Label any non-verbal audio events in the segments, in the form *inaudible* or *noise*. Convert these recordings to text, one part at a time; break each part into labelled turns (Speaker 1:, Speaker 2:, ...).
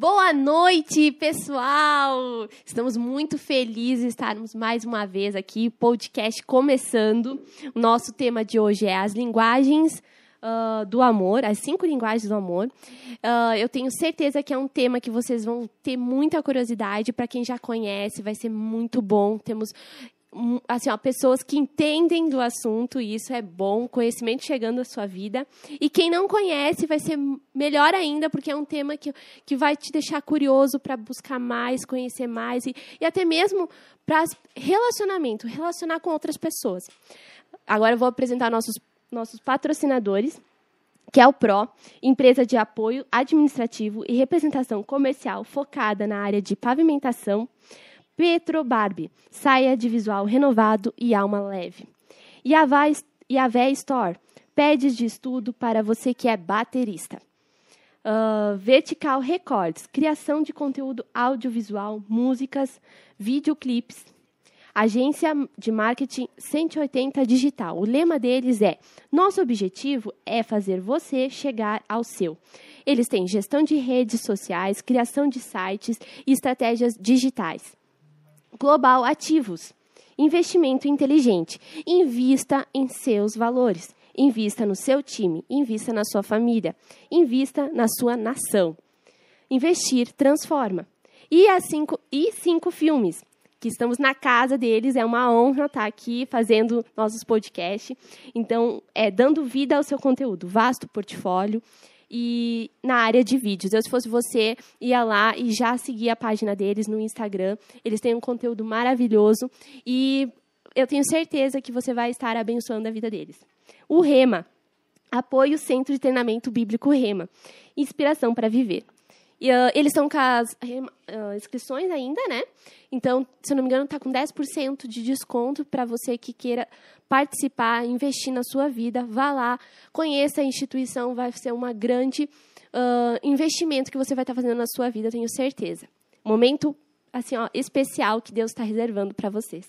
Speaker 1: Boa noite, pessoal! Estamos muito felizes de estarmos mais uma vez aqui, podcast começando. O nosso tema de hoje é as linguagens uh, do amor, as cinco linguagens do amor. Uh, eu tenho certeza que é um tema que vocês vão ter muita curiosidade. Para quem já conhece, vai ser muito bom. Temos assim, ó, pessoas que entendem do assunto, e isso é bom, conhecimento chegando à sua vida. E quem não conhece vai ser melhor ainda, porque é um tema que, que vai te deixar curioso para buscar mais, conhecer mais, e, e até mesmo para relacionamento, relacionar com outras pessoas. Agora eu vou apresentar nossos, nossos patrocinadores que é o PRO, empresa de apoio administrativo e representação comercial focada na área de pavimentação, Petro Barbie, saia de visual renovado e alma leve. E a Yavé Store, pads de estudo para você que é baterista. Uh, Vertical Records, criação de conteúdo audiovisual, músicas, videoclips. Agência de Marketing 180 Digital. O lema deles é: Nosso objetivo é fazer você chegar ao seu. Eles têm gestão de redes sociais, criação de sites e estratégias digitais. Global Ativos. Investimento inteligente. Invista em seus valores. Invista no seu time. Invista na sua família. Invista na sua nação. Investir transforma. E, as cinco, e cinco filmes que estamos na casa deles. É uma honra estar aqui fazendo nossos podcasts. Então, é dando vida ao seu conteúdo. Vasto portfólio e na área de vídeos. Eu, se fosse você, ia lá e já seguia a página deles no Instagram. Eles têm um conteúdo maravilhoso e eu tenho certeza que você vai estar abençoando a vida deles. O Rema, apoio Centro de Treinamento Bíblico Rema, inspiração para viver. E, uh, eles estão com as uh, inscrições ainda, né? Então, se eu não me engano, está com 10% de desconto para você que queira participar, investir na sua vida. Vá lá, conheça a instituição, vai ser um grande uh, investimento que você vai estar tá fazendo na sua vida, tenho certeza. Momento assim, ó, especial que Deus está reservando para vocês.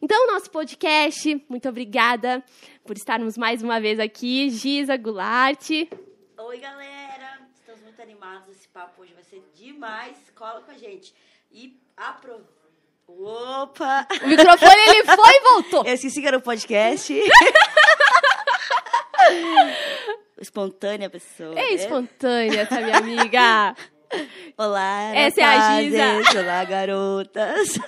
Speaker 1: Então, nosso podcast, muito obrigada por estarmos mais uma vez aqui. Giza Goulart.
Speaker 2: Oi, galera! Animados. Esse papo hoje vai ser demais. Cola com a gente. E aproveita. Opa!
Speaker 1: O microfone ele foi e voltou. *laughs*
Speaker 2: Eu esqueci que era um podcast. *laughs* espontânea pessoa.
Speaker 1: É espontânea, tá, minha amiga? *laughs*
Speaker 2: Olá,
Speaker 1: Essa é a Giza.
Speaker 2: Olá, garotas.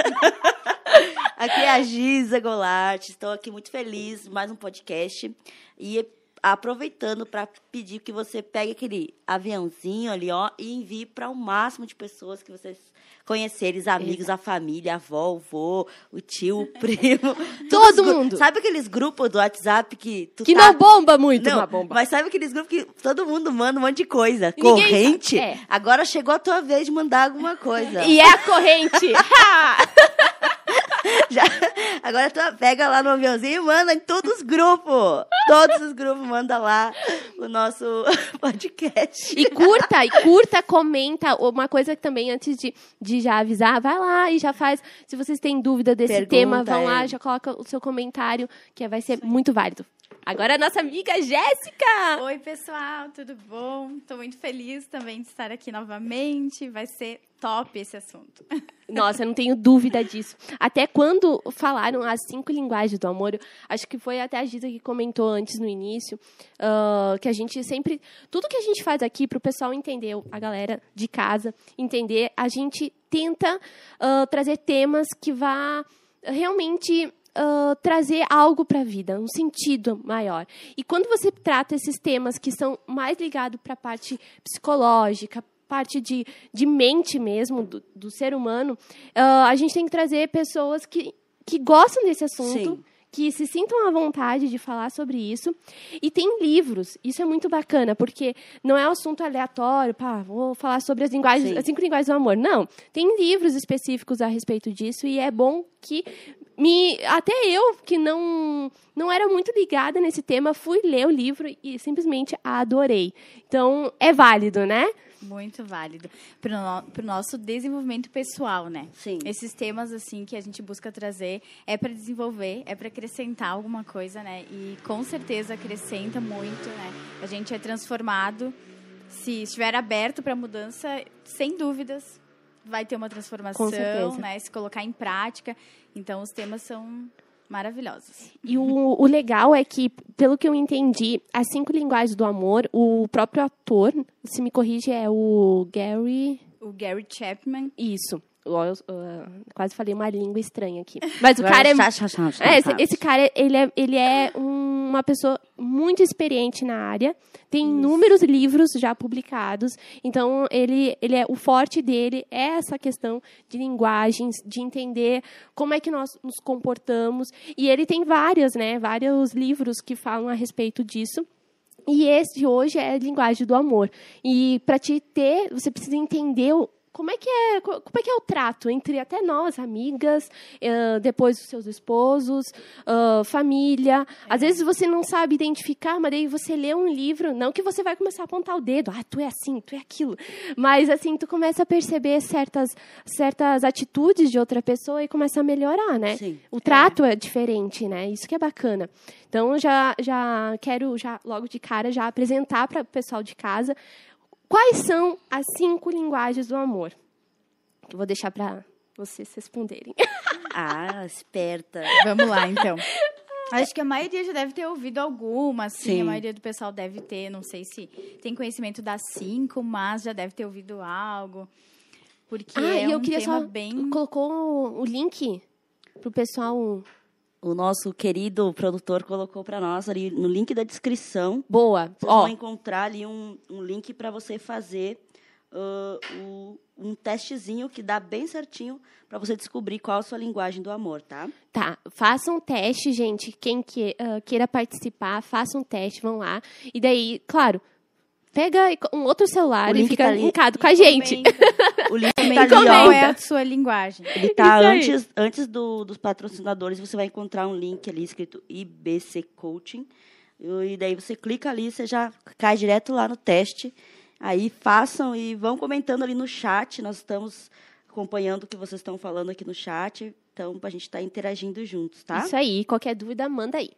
Speaker 2: aqui é a Giza Golart. Estou aqui muito feliz, mais um podcast. E aproveitando para pedir que você pegue aquele aviãozinho ali, ó, e envie para o máximo de pessoas que vocês conhecerem, os amigos, a família, a avó, o vô, o tio, *laughs* o primo.
Speaker 1: Todo mundo.
Speaker 2: Sabe aqueles grupos do WhatsApp que
Speaker 1: Que
Speaker 2: tá...
Speaker 1: não bomba muito,
Speaker 2: não,
Speaker 1: bomba.
Speaker 2: Mas sabe aqueles grupos que todo mundo manda um monte de coisa? corrente? É. Agora chegou a tua vez de mandar alguma coisa.
Speaker 1: E é a corrente. *laughs* *laughs*
Speaker 2: Já, *laughs* agora tu pega lá no aviãozinho e manda em todos os grupos. Todos os grupos manda lá o nosso *laughs* podcast.
Speaker 1: E curta, e curta, comenta. Uma coisa que também, antes de, de já avisar, vai lá e já faz. Se vocês têm dúvida desse Pergunta, tema, vão é. lá, já coloca o seu comentário, que vai ser muito válido. Agora a nossa amiga Jéssica!
Speaker 3: Oi, pessoal, tudo bom? Estou muito feliz também de estar aqui novamente. Vai ser top esse assunto. *laughs*
Speaker 1: Nossa, eu não tenho dúvida disso. Até quando falaram as cinco linguagens do amor, acho que foi até a Gita que comentou antes no início, uh, que a gente sempre. Tudo que a gente faz aqui para o pessoal entender, a galera de casa entender, a gente tenta uh, trazer temas que vá realmente uh, trazer algo para a vida, um sentido maior. E quando você trata esses temas que são mais ligados para a parte psicológica, parte de, de mente mesmo do, do ser humano, uh, a gente tem que trazer pessoas que, que gostam desse assunto. Sim que se sintam à vontade de falar sobre isso. E tem livros, isso é muito bacana, porque não é um assunto aleatório, pá, vou falar sobre as linguagens, as cinco linguagens do amor. Não, tem livros específicos a respeito disso e é bom que me até eu que não não era muito ligada nesse tema fui ler o livro e simplesmente adorei então é válido né
Speaker 3: muito válido para o no, nosso desenvolvimento pessoal né?
Speaker 2: Sim.
Speaker 3: Esses temas assim que a gente busca trazer é para desenvolver é para acrescentar alguma coisa né? E com certeza acrescenta muito né? A gente é transformado. Se estiver aberto para mudança, sem dúvidas vai ter uma transformação, né? Se colocar em prática. Então, os temas são maravilhosos.
Speaker 1: E o, o legal é que, pelo que eu entendi, as cinco linguagens do amor, o próprio ator, se me corrige, é o Gary.
Speaker 3: O Gary Chapman,
Speaker 1: Isso. Eu, uh, quase falei uma língua estranha aqui. Mas o cara é. É, esse, esse cara, ele é, ele é um- uma pessoa muito experiente na área, tem inúmeros livros já publicados, então ele, ele é, o forte dele é essa questão de linguagens, de entender como é que nós nos comportamos, e ele tem várias, né, vários livros que falam a respeito disso. E esse hoje é a linguagem do amor. E para te ter, você precisa entender o- como é que é, co- como é que é o trato entre até nós, amigas, eh, depois os seus esposos, ah, família. Às vezes você não sabe identificar, mas daí você lê um livro, não que você vai começar a apontar o dedo, ah, tu é assim, tu é aquilo. Mas assim, tu começa a perceber certas certas atitudes de outra pessoa e começa a melhorar, né?
Speaker 2: Sim.
Speaker 1: O trato é. diferente, né? Isso que é bacana. Então, já, já quero, já logo de cara, já apresentar para o pessoal de casa quais são as cinco linguagens do amor. Que eu vou deixar para vocês responderem. *laughs*
Speaker 2: Ah, esperta.
Speaker 3: Vamos lá, então. Acho que a maioria já deve ter ouvido alguma, assim.
Speaker 2: Sim.
Speaker 3: A maioria do pessoal deve ter, não sei se tem conhecimento das cinco, mas já deve ter ouvido algo. Porque
Speaker 1: ah,
Speaker 3: é
Speaker 1: e eu
Speaker 3: um
Speaker 1: queria
Speaker 3: tema
Speaker 1: só
Speaker 3: bem...
Speaker 1: colocou o link pro pessoal.
Speaker 2: O nosso querido produtor colocou para nós ali no link da descrição.
Speaker 1: Boa.
Speaker 2: Vocês
Speaker 1: Ó,
Speaker 2: vão encontrar ali um, um link para você fazer ah, o- um testezinho que dá bem certinho para você descobrir qual a sua linguagem do amor, tá?
Speaker 1: Tá, faça um teste, gente. Quem que, ah, queira participar, faça um teste, vão lá. E daí, claro, pega um outro celular
Speaker 2: O
Speaker 1: e fica
Speaker 2: tá
Speaker 1: linkado com a gente. *laughs*
Speaker 2: O link
Speaker 3: Também
Speaker 2: tá ali,
Speaker 3: qual
Speaker 2: ó.
Speaker 3: é a sua linguagem.
Speaker 2: Ele tá antes, antes do- dos patrocinadores, você vai encontrar um link ali escrito IBC Coaching. E daí você clica ali, você já cai direto lá no teste. Aí façam e vão comentando ali no chat. Nós estamos acompanhando o que vocês estão falando aqui no chat. Então, a gente estar interagindo juntos, tá?
Speaker 1: Isso aí, qualquer dúvida, manda aí.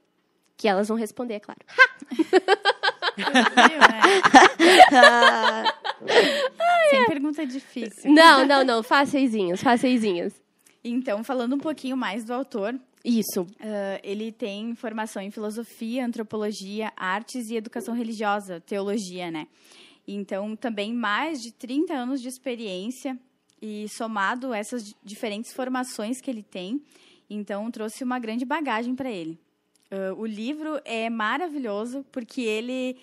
Speaker 1: Que elas vão responder, é claro. *laughs* *laughs*
Speaker 3: Né? Sem pergunta difícil.
Speaker 1: Não, não, não, faceizinhos, faceizinhos.
Speaker 3: Então, falando um pouquinho mais do autor,
Speaker 1: Isso.
Speaker 3: ah, ele tem formação em filosofia, antropologia, artes e educação religiosa, teologia, né? Então, também mais de 30 anos de experiência e somado essas di- diferentes formações que ele tem, então trouxe uma grande bagagem para ele. Ah, o livro é maravilhoso porque ele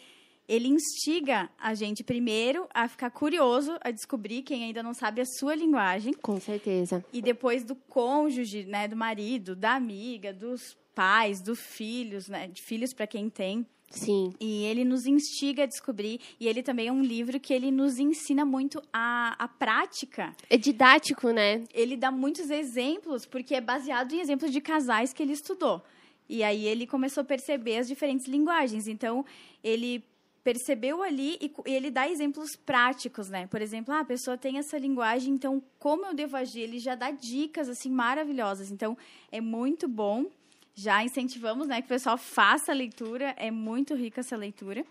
Speaker 3: ele instiga a gente primeiro a ficar curioso, a descobrir quem ainda não sabe a sua linguagem
Speaker 1: Com certeza.
Speaker 3: e depois do cônjuge, né, do marido, da amiga, dos pais, dos filhos, né, de filhos para quem tem.
Speaker 1: Sim.
Speaker 3: E ele nos instiga a descobrir. E ele também é um livro que ele nos ensina muito a, a prática.
Speaker 1: É didático, né?
Speaker 3: Ele dá muitos exemplos, porque é baseado em exemplos de casais que ele estudou. E aí ele começou a perceber as diferentes linguagens. Então, ele percebeu ali e e ele dá exemplos práticos, né? Por exemplo, ah, a pessoa tem essa linguagem, então como eu devo agir? Ele já dá dicas assim maravilhosas. Então, é muito bom. Já incentivamos, né, que o pessoal faça a leitura, é muito rica essa leitura.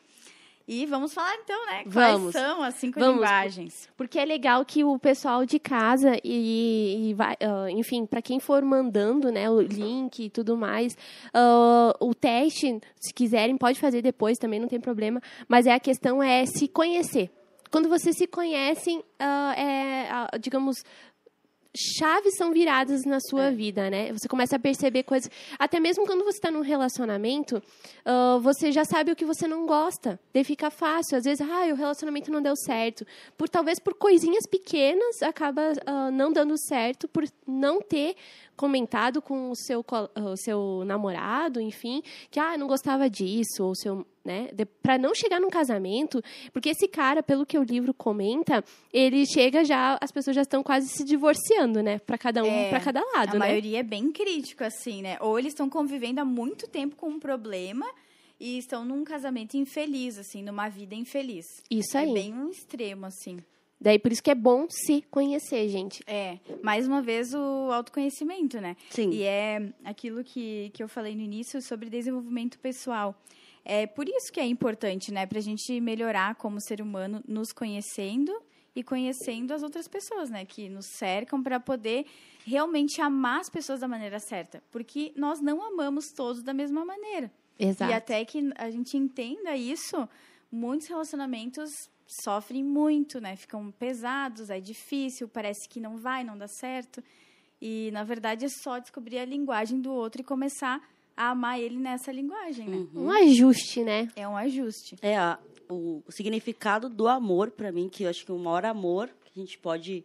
Speaker 3: E vamos falar então, né,
Speaker 1: Vamos.
Speaker 3: quais são as cinco
Speaker 1: Vamos.
Speaker 3: linguagens.
Speaker 1: Porque é legal que o pessoal de casa e, e vai, ah, enfim, para quem for mandando, né, o link e tudo mais, ah, o teste, se quiserem, pode fazer depois também, não tem problema. Mas é a questão é se conhecer. Quando vocês se conhecem, ah, é, ah, digamos, chaves são viradas na sua vida, né? Você começa a perceber coisas. Até mesmo quando você está num relacionamento, ah, você já sabe o que você não gosta. Daí fica fácil. Às vezes, ah, o relacionamento não deu certo. Por talvez por coisinhas pequenas acaba ah, não dando certo, por não ter comentado com o seu, o seu namorado, enfim, que ah, não gostava disso, ou seu. Né? Para não chegar num casamento, porque esse cara, pelo que o livro comenta, ele chega já, as pessoas já estão quase se divorciando, né? Para cada um,
Speaker 3: É,
Speaker 1: para cada lado,
Speaker 3: a
Speaker 1: né?
Speaker 3: maioria é bem crítico, assim, né? Ou eles estão convivendo há muito tempo com um problema e estão num casamento infeliz, assim, numa vida infeliz.
Speaker 1: Isso aí.
Speaker 3: É bem um extremo, assim.
Speaker 1: Daí por isso que é bom se conhecer, gente.
Speaker 3: É, mais uma vez o autoconhecimento, né?
Speaker 2: Sim.
Speaker 3: E é aquilo que, que eu falei no início sobre desenvolvimento pessoal. é por isso que é importante, né? Pra gente melhorar como ser humano, nos conhecendo e conhecendo as outras pessoas, né? Que nos cercam para poder realmente amar as pessoas da maneira certa. Porque nós não amamos todos da mesma maneira.
Speaker 1: Exato.
Speaker 3: E até que a gente entenda isso, muitos relacionamentos sofrem muito, né? Ficam pesados, é difícil, parece que não vai, não dá certo. E, na verdade, é só descobrir a linguagem do outro e começar a amar ele nessa linguagem, né?
Speaker 1: Um ajuste, né?
Speaker 3: É um ajuste.
Speaker 2: É a, o, o significado do amor para mim, que eu acho que o maior amor que a gente pode.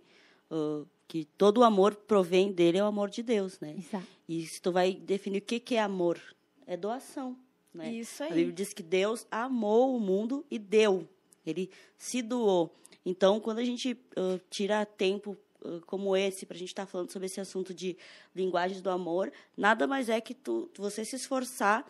Speaker 2: uh, que todo amor provém dele é o amor de Deus, né?
Speaker 1: Exato.
Speaker 2: E se tu vai definir o que, que é amor, é doação. Né?
Speaker 3: Isso
Speaker 2: A
Speaker 3: aí.
Speaker 2: Bíblia diz que Deus amou o mundo e deu. Ele se doou. Então, quando a gente ah, tira tempo ah, como esse para a gente estar falando sobre esse assunto de linguagens do amor, nada mais é que tu, você se esforçar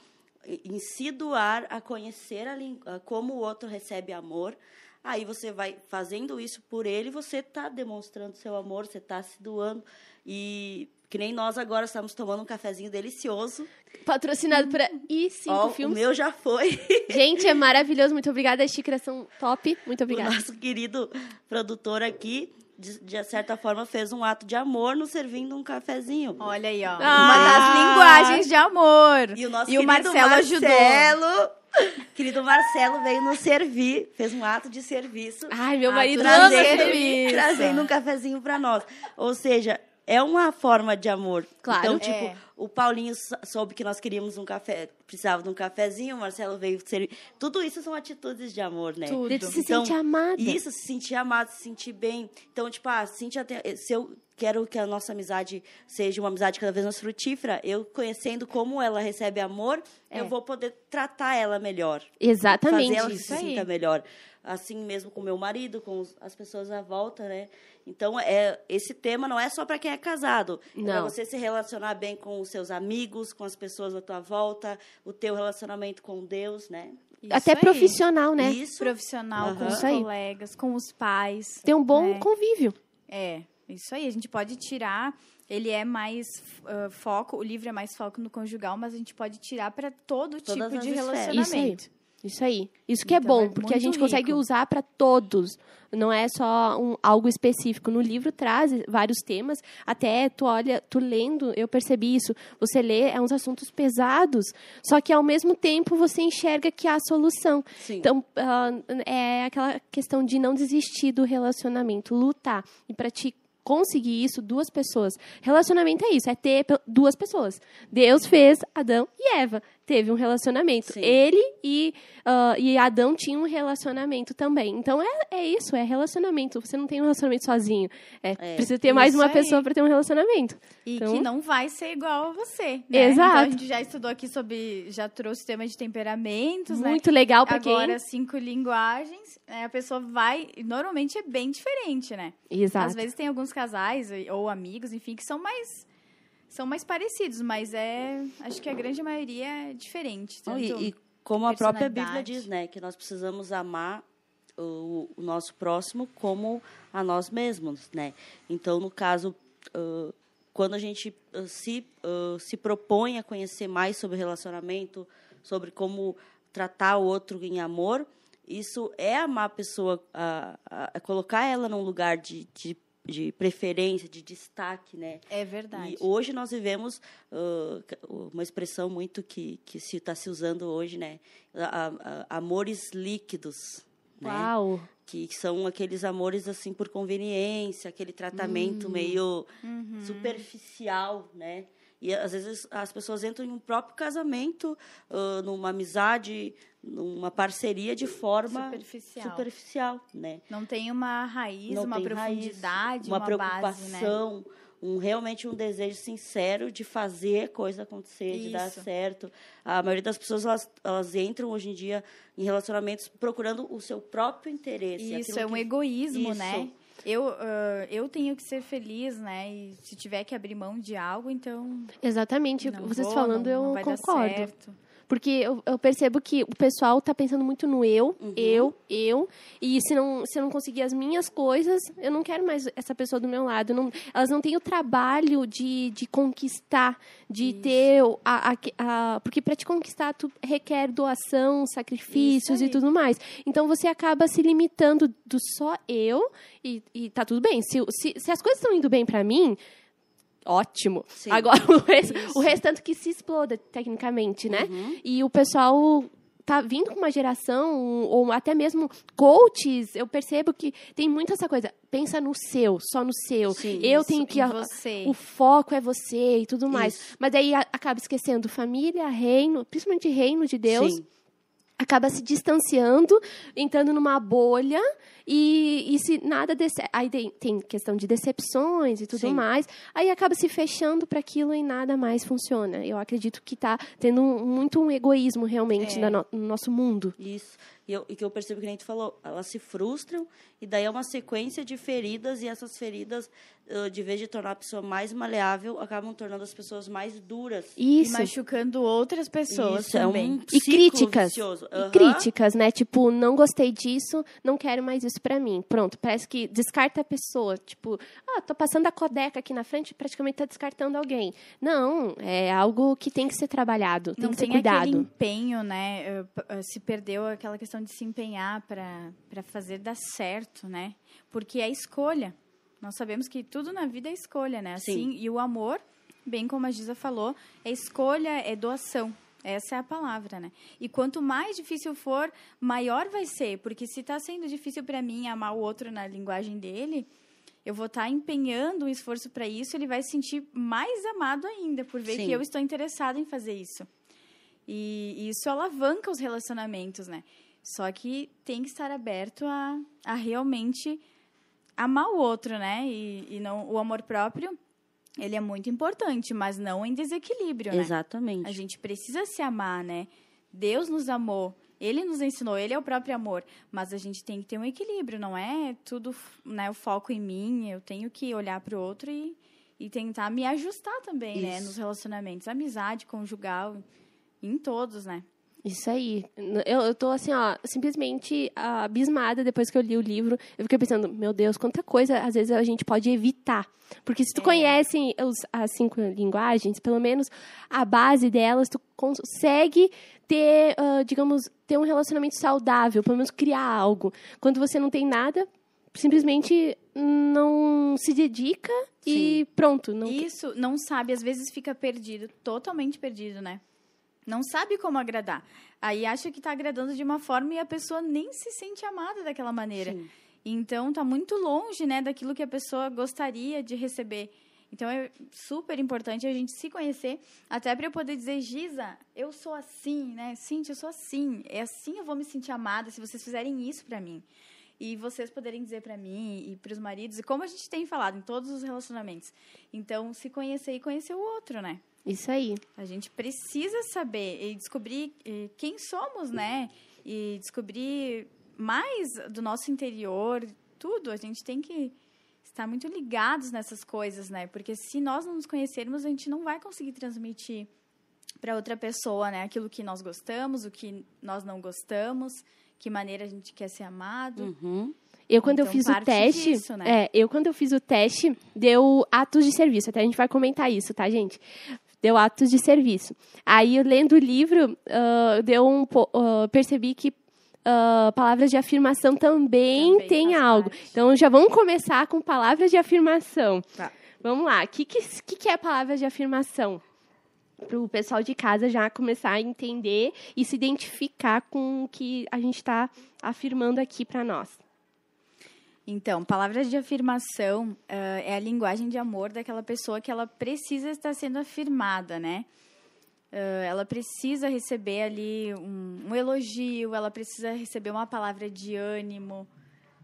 Speaker 2: em se doar a conhecer a como o outro recebe amor. Aí você vai fazendo isso por ele, você está demonstrando seu amor, você está se doando. E que nem nós agora estamos tomando um cafezinho delicioso.
Speaker 1: Patrocinado por I Cinco
Speaker 2: Ó, o
Speaker 1: Filmes.
Speaker 2: meu já foi. *laughs*
Speaker 1: Gente, é maravilhoso. Muito obrigada. As xícaras são top. Muito
Speaker 2: o
Speaker 1: obrigada.
Speaker 2: nosso querido produtor aqui, de, de certa forma, fez um ato de amor nos servindo um cafezinho.
Speaker 3: Olha aí, ó.
Speaker 1: Ah!
Speaker 3: Uma das linguagens de amor.
Speaker 2: E o nosso
Speaker 3: e o
Speaker 2: querido
Speaker 3: Marcelo, ajudou.
Speaker 2: Marcelo, *laughs* querido Marcelo veio nos servir, fez um ato de serviço.
Speaker 1: Ai, meu
Speaker 3: Ah,
Speaker 1: marido
Speaker 3: trazendo-
Speaker 2: trazendo um cafezinho para nós. Ou seja, é uma forma de amor.
Speaker 1: Claro.
Speaker 2: Então, tipo,
Speaker 3: É.
Speaker 2: o Paulinho sou- soube que nós queríamos um café, precisava de um cafezinho, o Marcelo veio servir. Tudo isso são atitudes de amor, né?
Speaker 3: Tudo.
Speaker 1: Ele se
Speaker 2: Então,
Speaker 1: sente amada.
Speaker 2: Isso, se sentir amado, se sentir bem. Então, tipo, ah, Cíntia, tem- se eu quero que a nossa amizade seja uma amizade cada vez mais frutífera, eu conhecendo como ela recebe amor,
Speaker 3: É.
Speaker 2: eu vou poder tratar ela melhor.
Speaker 1: Exatamente.
Speaker 2: Fazer ela
Speaker 3: isso
Speaker 2: se
Speaker 3: aí.
Speaker 2: sinta melhor. Assim mesmo com meu marido, com as pessoas à volta, né? Então, é, esse tema não é só para quem é casado. É para
Speaker 1: Não.
Speaker 2: você se relacionar bem com os seus amigos, com as pessoas à tua volta, o teu relacionamento com Deus, né?
Speaker 3: Isso
Speaker 1: Até
Speaker 3: aí.
Speaker 1: profissional, né?
Speaker 2: Isso.
Speaker 3: Profissional, com
Speaker 2: Aham.
Speaker 3: os colegas, com os pais.
Speaker 1: Ter um bom
Speaker 3: né?
Speaker 1: convívio.
Speaker 3: É, isso aí. A gente pode tirar. Ele é mais ah, foco, o livro é mais foco no conjugal, mas a gente pode tirar para todo
Speaker 2: Todas
Speaker 3: tipo de relacionamento.
Speaker 1: Isso aí. Isso que é
Speaker 3: Então,
Speaker 1: bom,
Speaker 3: é
Speaker 1: porque a gente consegue
Speaker 3: rico.
Speaker 1: usar para todos. Não é só um, algo específico. No livro traz vários temas. Até tu olha, tu lendo, eu percebi isso. Você lê é uns assuntos pesados, só que ao mesmo tempo você enxerga que há solução.
Speaker 2: Sim.
Speaker 1: Então, ah, é aquela questão de não desistir do relacionamento, lutar. E para te conseguir isso, duas pessoas. Relacionamento é isso, é ter duas pessoas. Deus fez Adão e Eva. Teve um relacionamento.
Speaker 2: Sim.
Speaker 1: Ele e, ah, e Adão tinham um relacionamento também. Então, é, é isso, é relacionamento. Você não tem um relacionamento sozinho. É,
Speaker 2: É,
Speaker 1: precisa ter mais uma
Speaker 3: aí.
Speaker 1: pessoa para ter um relacionamento.
Speaker 3: E
Speaker 1: Então-
Speaker 3: que não vai ser igual a você. Né?
Speaker 1: Exato.
Speaker 3: Então, a gente já estudou aqui sobre. Já trouxe o tema de temperamentos, né?
Speaker 1: Muito legal para quem...
Speaker 3: Agora, cinco linguagens, né, a pessoa vai. Normalmente é bem diferente, né?
Speaker 1: Exato.
Speaker 3: Às vezes tem alguns casais ou amigos, enfim, que são mais. São mais parecidos, mas é. Acho que a grande maioria é diferente.
Speaker 2: E, e como a própria Bíblia diz, né? Que nós precisamos amar o, o nosso próximo como a nós mesmos, né? Então, no caso, ãh, quando a gente se, se propõe a conhecer mais sobre relacionamento, sobre como tratar o outro em amor, isso é amar a pessoa, a, a- a colocar ela num lugar de, de, de preferência, de destaque, né?
Speaker 3: É verdade.
Speaker 2: E hoje nós vivemos ah, uma expressão muito que, que se está se usando hoje, né? A- a- amores líquidos, né?
Speaker 1: Uau.
Speaker 2: Que são aqueles amores assim por conveniência, aquele tratamento meio superficial, né? E às vezes as pessoas entram em um próprio casamento, ah, numa amizade, numa parceria de forma
Speaker 3: Superficial.
Speaker 2: superficial, né?
Speaker 3: Não tem uma raiz,
Speaker 2: não
Speaker 3: uma
Speaker 2: tem raiz,
Speaker 3: profundidade,
Speaker 2: uma,
Speaker 3: uma, base, né?
Speaker 2: preocupação, um realmente um desejo sincero de fazer coisa acontecer, de dar
Speaker 3: Isso.
Speaker 2: certo. A maioria das pessoas elas, elas entram hoje em dia em relacionamentos procurando o seu próprio interesse.
Speaker 3: Isso, é um
Speaker 2: que-
Speaker 3: egoísmo,
Speaker 2: Isso.
Speaker 3: né? Eu, ah, eu tenho que ser feliz, né? E se tiver que abrir mão de algo, então.
Speaker 1: Exatamente. Vocês
Speaker 3: vou,
Speaker 1: falando,
Speaker 3: não,
Speaker 1: eu
Speaker 3: não vai dar
Speaker 1: concordo.
Speaker 3: certo.
Speaker 1: Porque eu, eu percebo que o pessoal tá pensando muito no eu, eu, eu. E se não, se eu não conseguir as minhas coisas, eu não quero mais essa pessoa do meu lado. Não, elas não têm o trabalho de, de conquistar, de ter o- a, a, a- Porque para te conquistar, tu requer doação, sacrifícios
Speaker 2: Isso
Speaker 1: e tudo mais. Então você acaba se limitando do só eu e, e tá tudo bem. Se, se, se as coisas estão indo bem para mim, ótimo.
Speaker 2: Sim.
Speaker 1: Agora o, res-
Speaker 2: Isso.
Speaker 1: o restante que se exploda, tecnicamente, né?
Speaker 2: Uhum.
Speaker 1: E o pessoal tá vindo com uma geração, ou até mesmo coaches, eu percebo que tem muito essa coisa. Pensa no seu, só no seu.
Speaker 2: Sim,
Speaker 1: eu
Speaker 2: isso,
Speaker 1: tenho que. a-
Speaker 3: você.
Speaker 1: O foco é você e tudo mais.
Speaker 2: Isso.
Speaker 1: Mas aí a- acaba esquecendo família, reino, principalmente reino de Deus
Speaker 2: Sim.
Speaker 1: acaba se distanciando, entrando numa bolha e, e se nada desse, aí tem, tem questão de decepções e tudo
Speaker 2: Sim.
Speaker 1: mais, aí acaba se fechando para aquilo e nada mais funciona. Eu acredito que está tendo muito um egoísmo realmente
Speaker 3: É.
Speaker 1: no, no nosso mundo.
Speaker 2: Isso. E, eu, e que eu percebo que nem tu falou, elas se frustram e daí é uma sequência de feridas e essas feridas, de vez de tornar a pessoa mais maleável, acabam tornando as pessoas mais duras.
Speaker 3: E
Speaker 1: Isso.
Speaker 3: machucando outras pessoas
Speaker 2: Isso,
Speaker 3: também.
Speaker 2: é um
Speaker 1: E críticas.
Speaker 2: vicioso.
Speaker 1: E críticas, né? Tipo, não gostei disso, não quero mais isso pra mim. Pronto, parece que descarta a pessoa. Tipo, ah, tô passando a codeca aqui na frente, praticamente tá descartando alguém. Não, é algo que tem que ser trabalhado, tem
Speaker 3: não
Speaker 1: que ser
Speaker 3: tem
Speaker 1: cuidado.
Speaker 3: aquele empenho, né? eh, eh, Se perdeu aquela questão de se empenhar para fazer dar certo, né? Porque é escolha. Nós sabemos que tudo na vida é escolha, né? Assim,
Speaker 2: Sim.
Speaker 3: e o amor, bem como a Giza falou, é escolha, é doação. Essa é a palavra, né? E quanto mais difícil for, maior vai ser, porque se está sendo difícil para mim amar o outro na linguagem dele, eu vou estar empenhando um esforço para isso, ele vai se sentir mais amado ainda por ver
Speaker 2: Sim.
Speaker 3: que eu estou interessada em fazer isso. E, e isso alavanca os relacionamentos, né? Só que tem que estar aberto a, a realmente amar o outro, né? E, e não o amor próprio, ele é muito importante, mas não em desequilíbrio, né?
Speaker 2: Exatamente.
Speaker 3: A gente precisa se amar, né? Deus nos amou, Ele nos ensinou, Ele é o próprio amor. Mas a gente tem que ter um equilíbrio, não é tudo né, o foco em mim. Eu tenho que olhar para o outro e, e tentar me ajustar também, né?
Speaker 2: Isso.
Speaker 3: Nos relacionamentos, amizade, conjugal, em todos, né?
Speaker 1: Isso aí. Eu, eu tô assim, ó, simplesmente ah, abismada depois que eu li o livro. Eu fiquei pensando, meu Deus, quanta coisa às vezes a gente pode evitar. Porque se tu
Speaker 3: É.
Speaker 1: conhece os, as cinco linguagens, pelo menos a base delas, tu consegue ter, ah, digamos, ter um relacionamento saudável, pelo menos criar algo. Quando você não tem nada, simplesmente não se dedica e pronto. Não
Speaker 3: Isso, não sabe, às vezes fica perdido, totalmente perdido, né? Não sabe como agradar. Aí acha que está agradando de uma forma e a pessoa nem se sente amada daquela maneira.
Speaker 2: Sim.
Speaker 3: Então tá muito longe, né, daquilo que a pessoa gostaria de receber. Então é super importante a gente se conhecer, até para eu poder dizer, Giza, eu sou assim, né? Cintia, eu sou assim. É assim eu vou me sentir amada se vocês fizerem isso para mim. E vocês poderem dizer para mim e para os maridos, e como a gente tem falado em todos os relacionamentos. Então, se conhecer e conhecer o outro, né?
Speaker 1: Isso aí.
Speaker 3: A gente precisa saber e descobrir eh, quem somos, né? E descobrir mais do nosso interior, tudo. A gente tem que estar muito ligados nessas coisas, né? Porque se nós não nos conhecermos, a gente não vai conseguir transmitir para outra pessoa, né? Aquilo que nós gostamos, o que nós não gostamos, que maneira a gente quer ser amado.
Speaker 2: Uhum.
Speaker 1: Eu, quando eu
Speaker 3: Então,
Speaker 1: fiz o teste.
Speaker 3: disso, né?
Speaker 1: É, eu, quando eu fiz o teste, deu atos de serviço. Até a gente vai comentar isso, tá, gente? Deu atos de serviço. Aí, lendo o livro, ah, deu um, ah, percebi que ah, palavras de afirmação também,
Speaker 3: Também
Speaker 1: tem algo.
Speaker 3: parte.
Speaker 1: Então, já vamos começar com palavras de afirmação.
Speaker 2: Tá.
Speaker 1: Vamos lá. O que, que, que, que é palavras de afirmação? Para o pessoal de casa já começar a entender e se identificar com o que a gente está afirmando aqui para nós.
Speaker 3: Então, palavras de afirmação ah, é a linguagem de amor daquela pessoa que ela precisa estar sendo afirmada, né? Ah, ela precisa receber ali um, um elogio, ela precisa receber uma palavra de ânimo,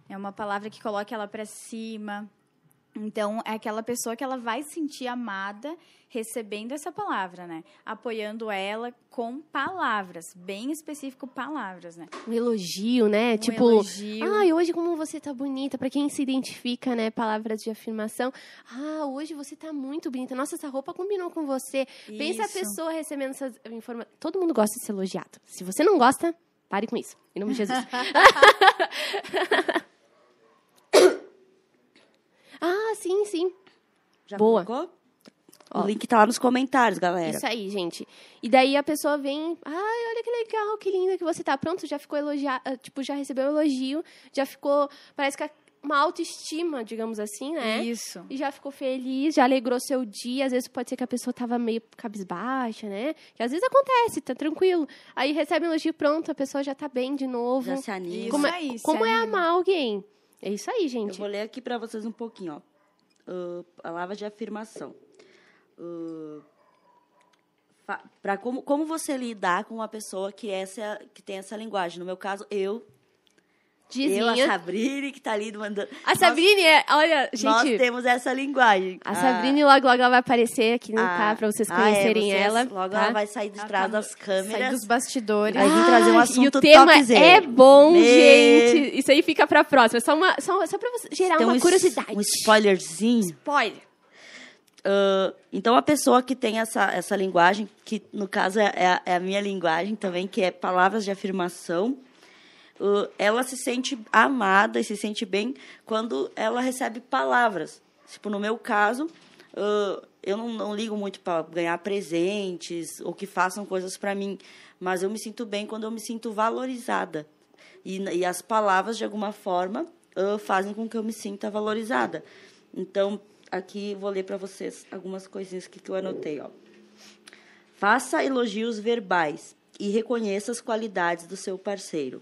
Speaker 3: é uma palavra que coloque ela para cima. Então, é aquela pessoa que ela vai se sentir amada recebendo essa palavra, né? Apoiando ela com palavras, bem específico palavras, né?
Speaker 1: Um elogio, né?
Speaker 3: Um
Speaker 1: tipo,
Speaker 3: elogio.
Speaker 1: ai, hoje como você tá bonita. Pra quem se identifica, né? Palavras de afirmação. Ah, hoje você tá muito bonita. Nossa, essa roupa combinou com você. Pensa a
Speaker 3: Isso.
Speaker 1: pessoa recebendo essas informações. Todo mundo gosta de ser elogiado. Se você não gosta, pare com isso. Em nome de Jesus. *laughs* ah, sim, sim.
Speaker 2: Já
Speaker 1: Boa.
Speaker 2: colocou?
Speaker 1: Ó.
Speaker 2: O link tá lá nos comentários, galera.
Speaker 1: Isso aí, gente. E daí a pessoa vem, ai, olha que legal, que linda que você tá. Pronto, já ficou elogiado, tipo, já recebeu um elogio, já ficou, parece que uma autoestima, digamos assim, né?
Speaker 3: Isso.
Speaker 1: E já ficou feliz, já alegrou seu dia. Às vezes pode ser que a pessoa tava meio cabisbaixa, né? Que às vezes acontece, tá tranquilo. Aí recebe um elogio, pronto, a pessoa já tá bem de novo.
Speaker 2: Já se anima.
Speaker 3: Isso
Speaker 1: como é,
Speaker 3: se
Speaker 1: como é amar alguém? É isso aí,
Speaker 2: Eu
Speaker 1: gente.
Speaker 2: vou ler aqui para vocês um pouquinho, ó. Ah, palavra de afirmação. Ah, fa- pra como, como você lidar com uma pessoa que, essa, que tem essa linguagem. No meu caso, eu. Eu, a
Speaker 1: Dizinha.
Speaker 2: Sabrine, que tá ali mandando.
Speaker 1: A Sabrine é, olha,
Speaker 2: Nós, nós
Speaker 1: gente,
Speaker 2: temos essa linguagem.
Speaker 1: a Sabrine logo, logo ela vai aparecer aqui no
Speaker 2: Ah,
Speaker 1: tá, pra vocês
Speaker 2: ah,
Speaker 1: conhecerem
Speaker 2: é, vocês-
Speaker 1: ela.
Speaker 2: Logo
Speaker 1: tá?
Speaker 2: ela vai sair de
Speaker 3: Ela
Speaker 2: trás
Speaker 3: tá-
Speaker 2: das câmeras.
Speaker 3: dos bastidores.
Speaker 2: Aí vim trazer um assunto
Speaker 1: E o tema é bom,
Speaker 2: Me-
Speaker 1: gente. Isso aí fica pra próxima. Só, uma, só, só pra você gerar
Speaker 2: Tem
Speaker 1: uma
Speaker 2: um
Speaker 1: curiosidade.
Speaker 2: Um spoilerzinho.
Speaker 1: Spoiler.
Speaker 2: Ah, então, a pessoa que tem essa, essa linguagem, que no caso é, é a- é a minha linguagem também, que é palavras de afirmação, ah, ela se sente amada e se sente bem quando ela recebe palavras. Tipo, no meu caso, ah, eu não, não ligo muito para ganhar presentes ou que façam coisas para mim, mas eu me sinto bem quando eu me sinto valorizada. E, e as palavras, de alguma forma, ah, fazem com que eu me sinta valorizada. Então, aqui vou ler para vocês algumas coisinhas que, que eu anotei. Ó. Faça elogios verbais e reconheça as qualidades do seu parceiro.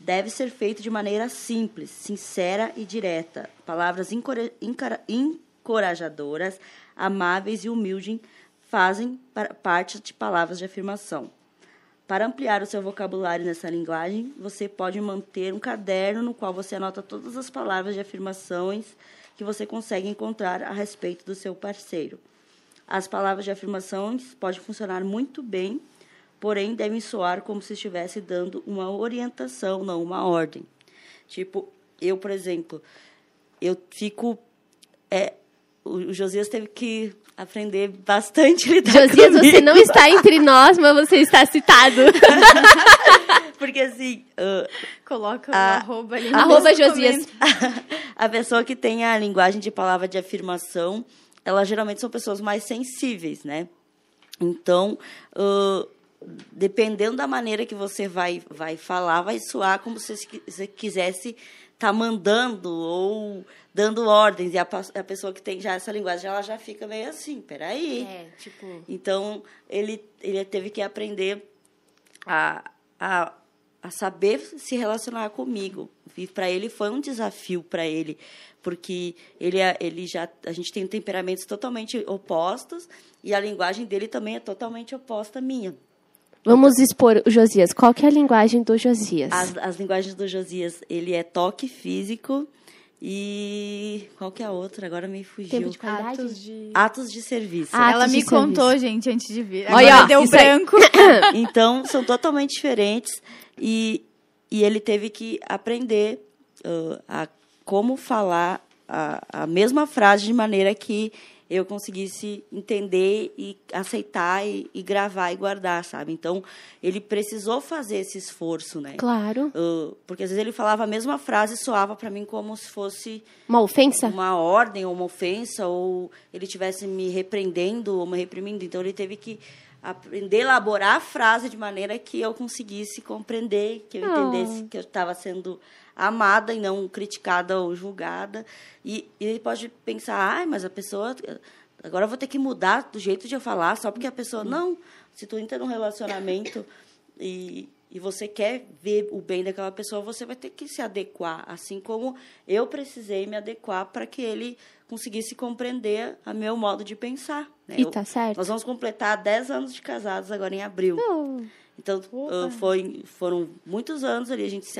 Speaker 2: Deve ser feito de maneira simples, sincera e direta. Palavras encorajadoras, amáveis e humildes fazem par- parte de palavras de afirmação. Para ampliar o seu vocabulário nessa linguagem, você pode manter um caderno no qual você anota todas as palavras de afirmações que você consegue encontrar a respeito do seu parceiro. As palavras de afirmações podem funcionar muito bem, porém devem soar como se estivesse dando uma orientação, não uma ordem. Tipo, eu, por exemplo, eu fico. É, o Josias teve que aprender bastante *laughs* a lidar
Speaker 1: Josias, você
Speaker 2: comigo.
Speaker 1: não está entre nós, mas você está citado. *laughs*
Speaker 2: Porque assim, ah,
Speaker 3: Coloca o
Speaker 2: Ah,
Speaker 3: arroba ali.
Speaker 1: Arroba Josias.
Speaker 3: comentário. *laughs*
Speaker 2: a pessoa que tem a linguagem de palavra de afirmação, elas geralmente são pessoas mais sensíveis, né? Então, ãh, dependendo da maneira que você vai, vai falar, vai soar como se você quisesse estar mandando ou dando ordens. E a, a pessoa que tem já essa linguagem, ela já fica meio assim, peraí.
Speaker 1: É, tipo...
Speaker 2: Então, ele, ele teve que aprender a, a, a saber se relacionar comigo. E para ele foi um desafio para ele, porque ele, é- ele já a gente tem temperamentos totalmente opostos e a linguagem dele também é totalmente oposta à minha.
Speaker 1: Vamos expor o Josias. Qual que é a linguagem do Josias?
Speaker 2: As, as linguagens do Josias, ele é toque físico e qual que é a outra? Agora me fugiu.
Speaker 1: Tempo de qualidade?
Speaker 3: Atos de...
Speaker 2: Atos de serviço.
Speaker 1: Ah,
Speaker 3: Ela
Speaker 1: Atos
Speaker 3: me
Speaker 1: serviço.
Speaker 3: contou, gente, antes de vir.
Speaker 1: Olha,
Speaker 3: Agora
Speaker 1: ó,
Speaker 3: deu branco. *coughs*
Speaker 2: Então, são totalmente diferentes e, e ele teve que aprender ah, a como falar a, a mesma frase de maneira que eu conseguisse entender e aceitar e, e gravar e guardar, sabe? Então, ele precisou fazer esse esforço, né?
Speaker 1: Claro.
Speaker 2: Ah, porque às vezes ele falava a mesma frase e soava para mim como se fosse
Speaker 1: Uma ofensa?
Speaker 2: uma ordem ou uma ofensa ou ele tivesse me repreendendo ou me reprimindo. Então ele teve que aprender a elaborar a frase de maneira que eu conseguisse compreender, que eu
Speaker 1: Oh.
Speaker 2: entendesse que eu estava sendo amada e não criticada ou julgada. E, e ele pode pensar, ai, mas a pessoa agora eu vou ter que mudar do jeito de eu falar só porque a pessoa não. Se tu entra num relacionamento e e você quer ver o bem daquela pessoa, você vai ter que se adequar, assim como eu precisei me adequar para que ele conseguisse compreender a meu modo de pensar. Né?
Speaker 1: E
Speaker 2: Eu-
Speaker 1: tá certo.
Speaker 2: Nós vamos completar 10 anos de casados agora em abril.
Speaker 1: Oh.
Speaker 2: Então, ah, foi, foram muitos anos ali, a gente se...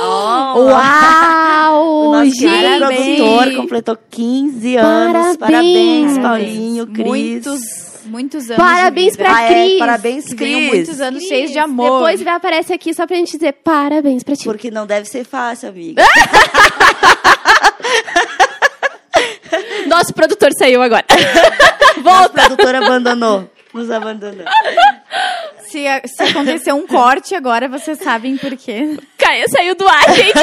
Speaker 2: Oh, *gasps*
Speaker 1: Uau! *laughs*
Speaker 2: O nosso produtor completou 15 anos.
Speaker 1: Parabéns.
Speaker 2: Parabéns, Paulinho, Cris.
Speaker 3: Muitos, muitos anos.
Speaker 1: Parabéns pra
Speaker 2: Ah, é,
Speaker 1: Cris.
Speaker 2: parabéns,
Speaker 3: Que venham
Speaker 2: Cris.
Speaker 3: muitos anos cheios de amor.
Speaker 1: Depois vai aparecer aqui só pra gente dizer parabéns pra ti.
Speaker 2: Porque não deve ser fácil, amiga. *laughs*
Speaker 1: Nosso produtor saiu agora. *laughs*
Speaker 2: Nossa produtora abandonou. Nos abandonou.
Speaker 3: Se, se acontecer um corte agora, vocês sabem por quê.
Speaker 1: Caia saiu do ar, gente.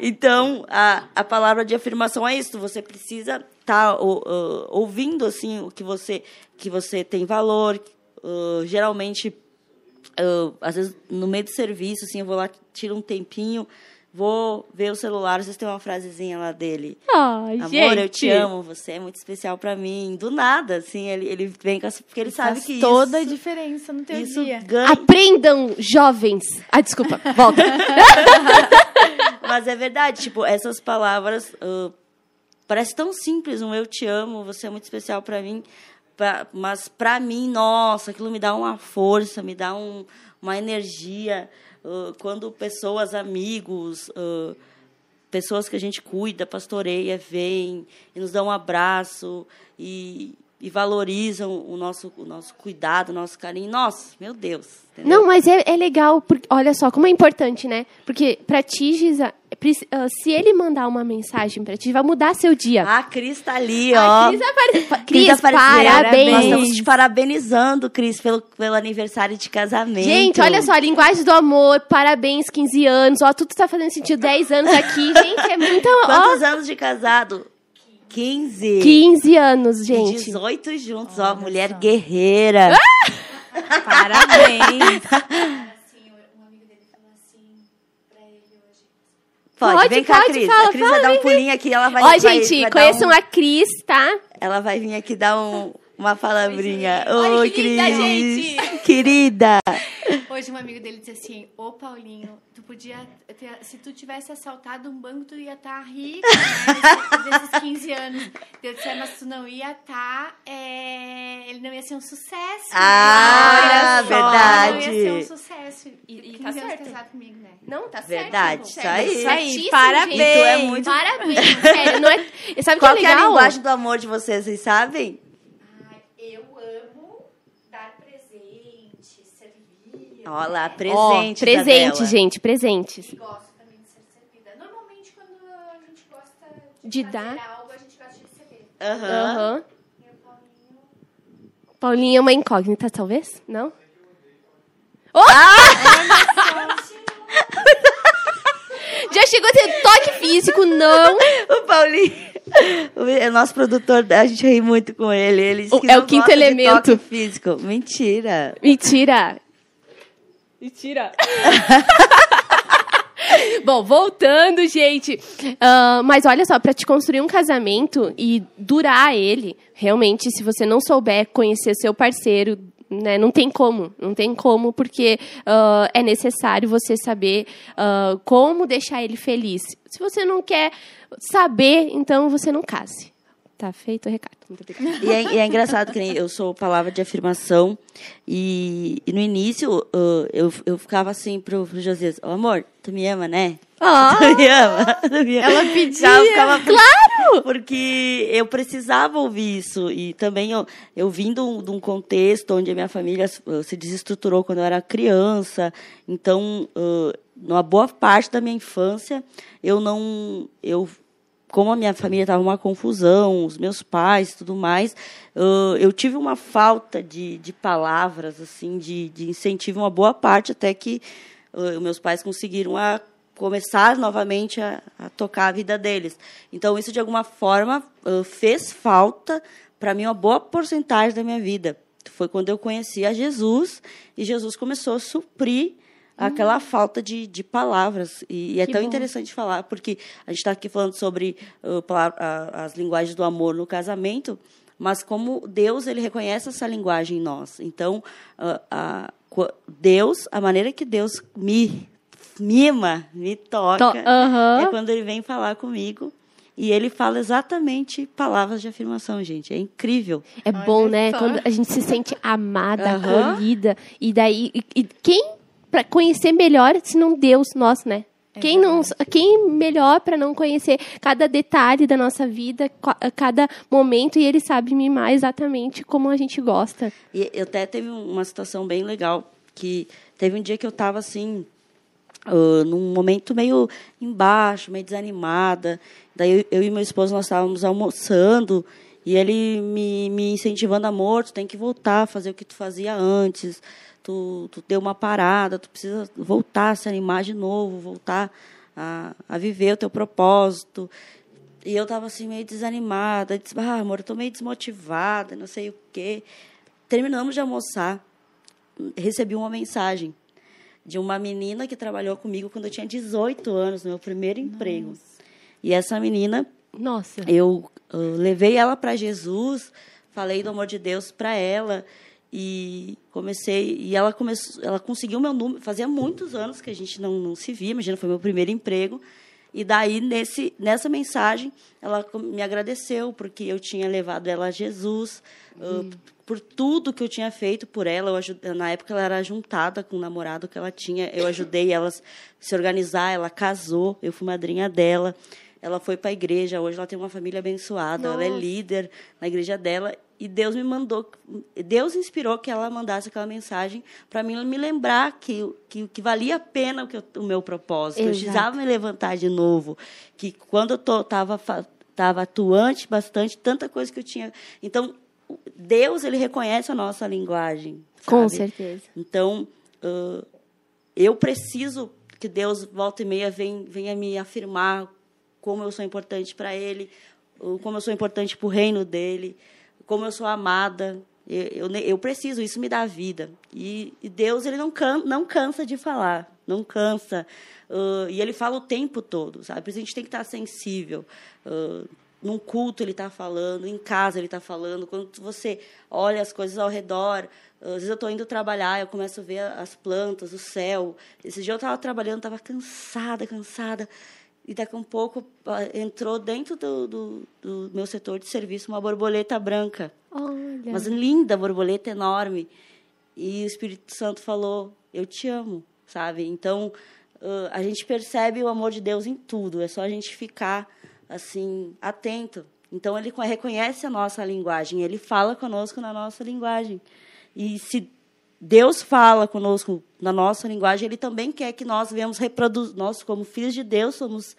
Speaker 2: Então, a, a palavra de afirmação é isso. Você precisa estar ouvindo assim o que você que você tem valor. Uh, geralmente, uh, às vezes no meio do serviço, assim, eu vou lá tiro um tempinho, vou ver o celular. Às vezes tem uma frasezinha lá dele.
Speaker 1: Ai,
Speaker 2: Amor,
Speaker 1: gente.
Speaker 2: eu te amo. Você é muito especial pra mim. Do nada, assim, ele ele vem com essa, porque ele sabe
Speaker 3: Faz
Speaker 2: que
Speaker 3: toda a
Speaker 2: isso,
Speaker 3: diferença no teu
Speaker 2: isso
Speaker 3: dia.
Speaker 2: ganha.
Speaker 1: Aprendam, jovens. Ah, desculpa. Volta. *laughs*
Speaker 2: Mas é verdade, tipo, essas palavras ah, parece tão simples, um eu te amo, você é muito especial para mim, pra- mas para mim, nossa, aquilo me dá uma força, me dá um, uma energia. Quando pessoas, amigos, ah, pessoas que a gente cuida, pastoreia, vêm e nos dão um abraço e, e valorizam o nosso, o nosso cuidado, o nosso carinho. Nossa, meu Deus. entendeu?
Speaker 1: Não, mas é, é legal, porque, olha só, como é importante, né? Porque pra ti, se ele mandar uma mensagem pra ti, vai mudar seu dia.
Speaker 2: A Cris tá ali,
Speaker 1: A
Speaker 2: ó.
Speaker 1: Cris, apare...
Speaker 2: Cris
Speaker 1: Cris,
Speaker 2: apareceu.
Speaker 1: parabéns.
Speaker 2: Nós estamos te parabenizando, Cris, pelo, pelo aniversário de casamento.
Speaker 1: Gente, olha só, linguagem do amor, parabéns, 15 anos, ó, tudo tá fazendo sentido, 10 anos aqui, *laughs* gente, é muito, ó,
Speaker 2: Quantos anos de casado? 15.
Speaker 1: 15 anos,
Speaker 2: E
Speaker 1: gente.
Speaker 2: 18 juntos, ó, mulher guerreira.
Speaker 3: Parabéns. *laughs*
Speaker 2: Pode,
Speaker 1: Pode,
Speaker 2: vem cá,
Speaker 1: pode,
Speaker 2: Cris.
Speaker 1: fala,
Speaker 2: a Cris vai dar um pulinho aqui, ela vai
Speaker 1: Ó,
Speaker 2: vai-
Speaker 1: gente,
Speaker 2: vai
Speaker 1: conheçam
Speaker 2: um-
Speaker 1: a Cris, tá?
Speaker 2: Ela vai vir aqui dar um- uma palavrinha. Oi,
Speaker 4: que linda,
Speaker 2: Cris.
Speaker 4: gente.
Speaker 2: Querida.
Speaker 4: Hoje um amigo dele disse assim, ô Paulinho, tu podia ter, se tu tivesse assaltado um banco, tu ia estar rico, né? Desses, desses 15 anos. Eu disse, "É, mas tu não ia estar, ele não ia ser um sucesso.
Speaker 2: Ah,
Speaker 4: só,
Speaker 2: verdade.
Speaker 4: Não ia ser um sucesso. E,
Speaker 1: E-
Speaker 4: 15
Speaker 1: tá certo.
Speaker 4: casado comigo, né?
Speaker 1: Não, tá certo.
Speaker 2: Verdade, isso aí.
Speaker 3: Isso aí, parabéns.
Speaker 1: gente.
Speaker 2: Tu é muito-
Speaker 1: Parabéns, *laughs* sério, não é... Sabe o que
Speaker 2: Qual
Speaker 1: é
Speaker 2: que é a
Speaker 1: legal?
Speaker 2: linguagem do amor de vocês, vocês sabem?
Speaker 4: Eu amo dar presente, servir.
Speaker 2: Olha lá, presente.
Speaker 1: presente,
Speaker 2: Isabela.
Speaker 1: gente, presentes.
Speaker 4: Gosto também de ser servida. Normalmente, quando a gente gosta de,
Speaker 1: De dar.
Speaker 4: algo, a gente gosta de receber.
Speaker 2: Aham.
Speaker 4: E o Paulinho...
Speaker 1: Paulinha é uma incógnita, talvez? Não? *laughs* Já chegou a ter toque físico, não.
Speaker 2: O Paulinho, o nosso produtor, a gente ri muito com ele. Ele disse
Speaker 1: O-
Speaker 2: que
Speaker 1: é
Speaker 2: não
Speaker 1: o quinto
Speaker 2: gosta de
Speaker 1: elemento.
Speaker 2: toque físico. Mentira.
Speaker 1: Mentira. Mentira. *laughs* Bom, voltando, gente. Ah, mas olha só, pra te construir um casamento e durar ele, realmente, se você não souber conhecer seu parceiro, né, não tem como, não tem como, porque ah, é necessário você saber ah, como deixar ele feliz. Se você não quer saber, então você não case. Tá feito o recado. Muito obrigada.
Speaker 2: E é, e é engraçado que eu sou palavra de afirmação. E, e no início, uh, eu, eu ficava assim pro, pro Josias: Ô amor, tu me ama, né? *laughs* Tu me ama? Tu me ama?
Speaker 3: Ela pedia.
Speaker 2: Já ficava- claro! Porque eu precisava ouvir isso. E também eu, eu vim de um, de um contexto onde a minha família uh, se desestruturou quando eu era criança. Então, uh, numa boa parte da minha infância, eu não. Eu como a minha família estava uma confusão, os meus pais, tudo mais, eu tive uma falta de, de palavras, assim, de, de incentivo, uma boa parte, até que meus pais conseguiram a começar novamente a, a tocar a vida deles. Então, isso, de alguma forma, fez falta para mim uma boa porcentagem da minha vida. Foi quando eu conheci a Jesus, e Jesus começou a suprir aquela falta de, de palavras. E, e é
Speaker 1: Que
Speaker 2: tão
Speaker 1: bom.
Speaker 2: interessante falar, porque a gente está aqui falando sobre uh, as linguagens do amor no casamento, mas como Deus ele reconhece essa linguagem em nós. Então, uh, a- co- Deus, a maneira que Deus me mima, me toca,
Speaker 1: To- aham.
Speaker 2: é quando ele vem falar comigo. E ele fala exatamente palavras de afirmação, gente. É incrível.
Speaker 1: É bom, né?
Speaker 3: só.
Speaker 1: Quando a gente se sente amada,
Speaker 2: Aham.
Speaker 1: acolhida. E daí, e, e quem para conhecer melhor, se não Deus, nós, né? quem, não, quem melhor para não conhecer cada detalhe da nossa vida, cada momento, e ele sabe mimar exatamente como a gente gosta.
Speaker 2: E eu até teve uma situação bem legal, que teve um dia que eu estava assim, uh, num momento meio embaixo, meio desanimada. Daí eu, eu e meu esposo, nós estávamos almoçando, e ele me, me incentivando, amor, tu tem que voltar a fazer o que tu fazia antes, tu, tu deu uma parada, tu precisa voltar a se animar de novo, voltar a, a viver o teu propósito. E eu estava assim, meio desanimada, disse, ah, amor, eu estou meio desmotivada, não sei o quê. Terminamos de almoçar, recebi uma mensagem de uma menina que trabalhou comigo quando eu tinha 18 anos, no meu primeiro emprego. Nossa. E essa menina,
Speaker 1: Nossa.
Speaker 2: Eu, eu levei ela para Jesus, falei do amor de Deus para ela e comecei e ela começou, ela conseguiu meu número. Fazia muitos anos que a gente não, não se via. Imagina, foi meu primeiro emprego. E daí nesse nessa mensagem ela me agradeceu porque eu tinha levado ela a Jesus, uh, por tudo que eu tinha feito por ela. Eu na época ela era juntada com o namorado que ela tinha. Eu ajudei ela a se organizar, ela casou, eu fui madrinha dela. Ela foi para a igreja, hoje ela tem uma família abençoada, Nossa. ela é líder na igreja dela. E Deus me mandou, Deus inspirou que ela mandasse aquela mensagem para mim me lembrar que, que, que valia a pena o, que eu, o meu propósito. Exato. Eu precisava me levantar de novo. Que quando eu estava tava atuante bastante, tanta coisa que eu tinha. Então, Deus ele reconhece a nossa linguagem. Sabe?
Speaker 1: Com certeza.
Speaker 2: Então, uh, eu preciso que Deus volta e meia venha, venha me afirmar como eu sou importante para Ele, como eu sou importante para o reino dele, como eu sou amada. Eu, eu, eu preciso, isso me dá vida. E, e, Deus ele não, can, não cansa de falar, não cansa. Uh, e ele fala o tempo todo, sabe? Por isso a gente tem que estar sensível. Uh, num culto ele está falando, em casa ele está falando, quando você olha as coisas ao redor, às vezes eu estou indo trabalhar, eu começo a ver as plantas, o céu. Esse dia eu estava trabalhando, estava cansada, cansada, e daqui a um pouco entrou dentro do, do, do, meu setor de serviço uma borboleta branca.
Speaker 1: Olha.
Speaker 2: Mas linda borboleta enorme. E o Espírito Santo falou: Eu te amo, sabe? Então, uh, a gente percebe o amor de Deus em tudo, é só a gente ficar assim, atento. Então ele reconhece a nossa linguagem, ele fala conosco na nossa linguagem. E se Deus fala conosco na nossa linguagem, ele também quer que nós venhamos reproduzir, nós como filhos de Deus somos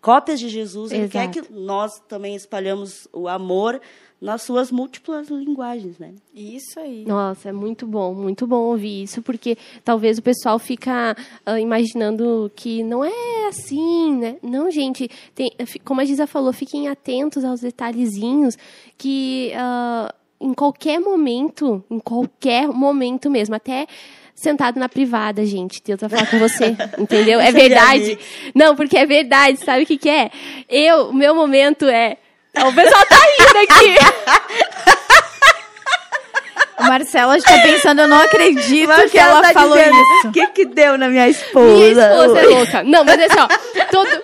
Speaker 2: cópias de Jesus, ele Exato. quer que nós também espalhamos o amor nas suas múltiplas linguagens, né?
Speaker 3: Isso aí.
Speaker 1: Nossa, é muito bom, muito bom ouvir isso, porque talvez o pessoal fica uh, imaginando que não é assim, né? Não, gente, tem, como a Giza falou, fiquem atentos aos detalhezinhos que uh, em qualquer momento, em qualquer momento mesmo, até sentado na privada, gente. Deus vai falar com você, *laughs* entendeu? É verdade. Não, porque é verdade, sabe o que, que é? Eu, o meu momento é o pessoal tá rindo aqui. *laughs*
Speaker 3: O Marcelo está pensando, eu não acredito Marcelo que ela tá falou dizendo, isso.
Speaker 2: O que que deu na minha esposa?
Speaker 1: Minha esposa é louca. Não, mas é só, todo...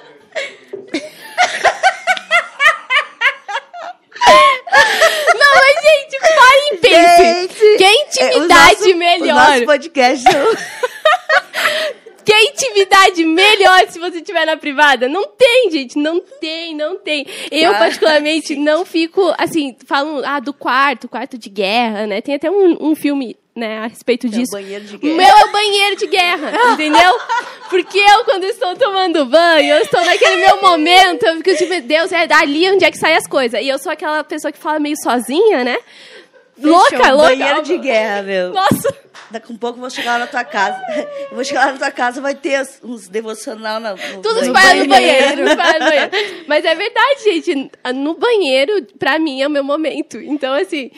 Speaker 1: *laughs* Não, mas gente, parem e pensem. Que intimidade é, o nosso, melhor. O
Speaker 2: nosso podcast... *laughs*
Speaker 1: Que intimidade melhor se você estiver na privada? Não tem, gente. Não tem, não tem. Eu, particularmente, não fico, assim, falam ah, do quarto, quarto de guerra, né? Tem até um, um filme né, a respeito disso.
Speaker 2: É o banheiro de guerra.
Speaker 1: Meu é o banheiro de guerra, *laughs* entendeu? Porque eu, quando estou tomando banho, eu estou naquele meu momento, eu fico tipo, Deus, é dali onde é que saem as coisas. E eu sou aquela pessoa que fala meio sozinha, né?
Speaker 2: Fechou,
Speaker 1: louca, louca.
Speaker 2: Banheiro de guerra, meu.
Speaker 1: Nossa.
Speaker 2: Daqui um pouco eu vou chegar lá na tua casa. Eu vou chegar lá na tua casa, vai ter uns devocional no, no
Speaker 1: Tudo espalhado no banheiro. no banheiro. Mas é verdade, gente. No banheiro, pra mim, é o meu momento. Então, assim,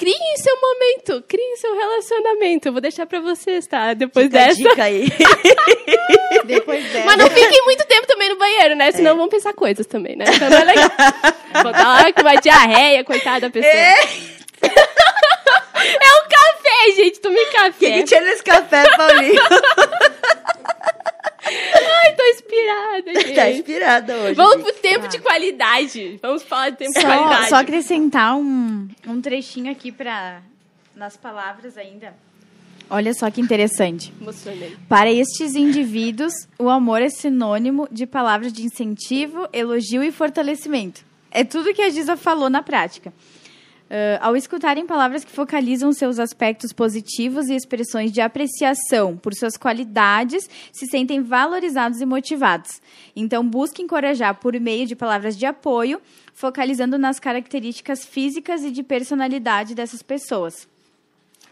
Speaker 1: criem seu momento, criem seu relacionamento. Eu vou deixar pra vocês, tá? Depois
Speaker 2: Fica
Speaker 1: dessa.
Speaker 2: Dica aí. *laughs*
Speaker 3: Depois dessa.
Speaker 1: Mas não fiquem muito tempo também no banheiro, né? Senão é. vão pensar coisas também, né? Então não é legal. *laughs* Vou dar uma diarreia, coitada da pessoa. É. *laughs* É um café, gente. Tomei café. O
Speaker 2: que, tinha nesse café, Paulinho?
Speaker 1: Ai, tô inspirada, *laughs* gente.
Speaker 2: Tá inspirada hoje.
Speaker 1: Vamos gente. pro tempo de qualidade. Vamos falar de tempo
Speaker 3: só,
Speaker 1: de qualidade.
Speaker 3: Só acrescentar um, um trechinho aqui pra, nas palavras ainda. Olha só que interessante. Para estes indivíduos, o amor é sinônimo de palavras de incentivo, elogio e fortalecimento. É tudo que a Giza falou na prática. Uh, ao escutarem palavras que focalizam seus aspectos positivos e expressões de apreciação por suas qualidades, se sentem valorizados e motivados. Então, busque encorajar por meio de palavras de apoio, focalizando nas características físicas e de personalidade dessas pessoas.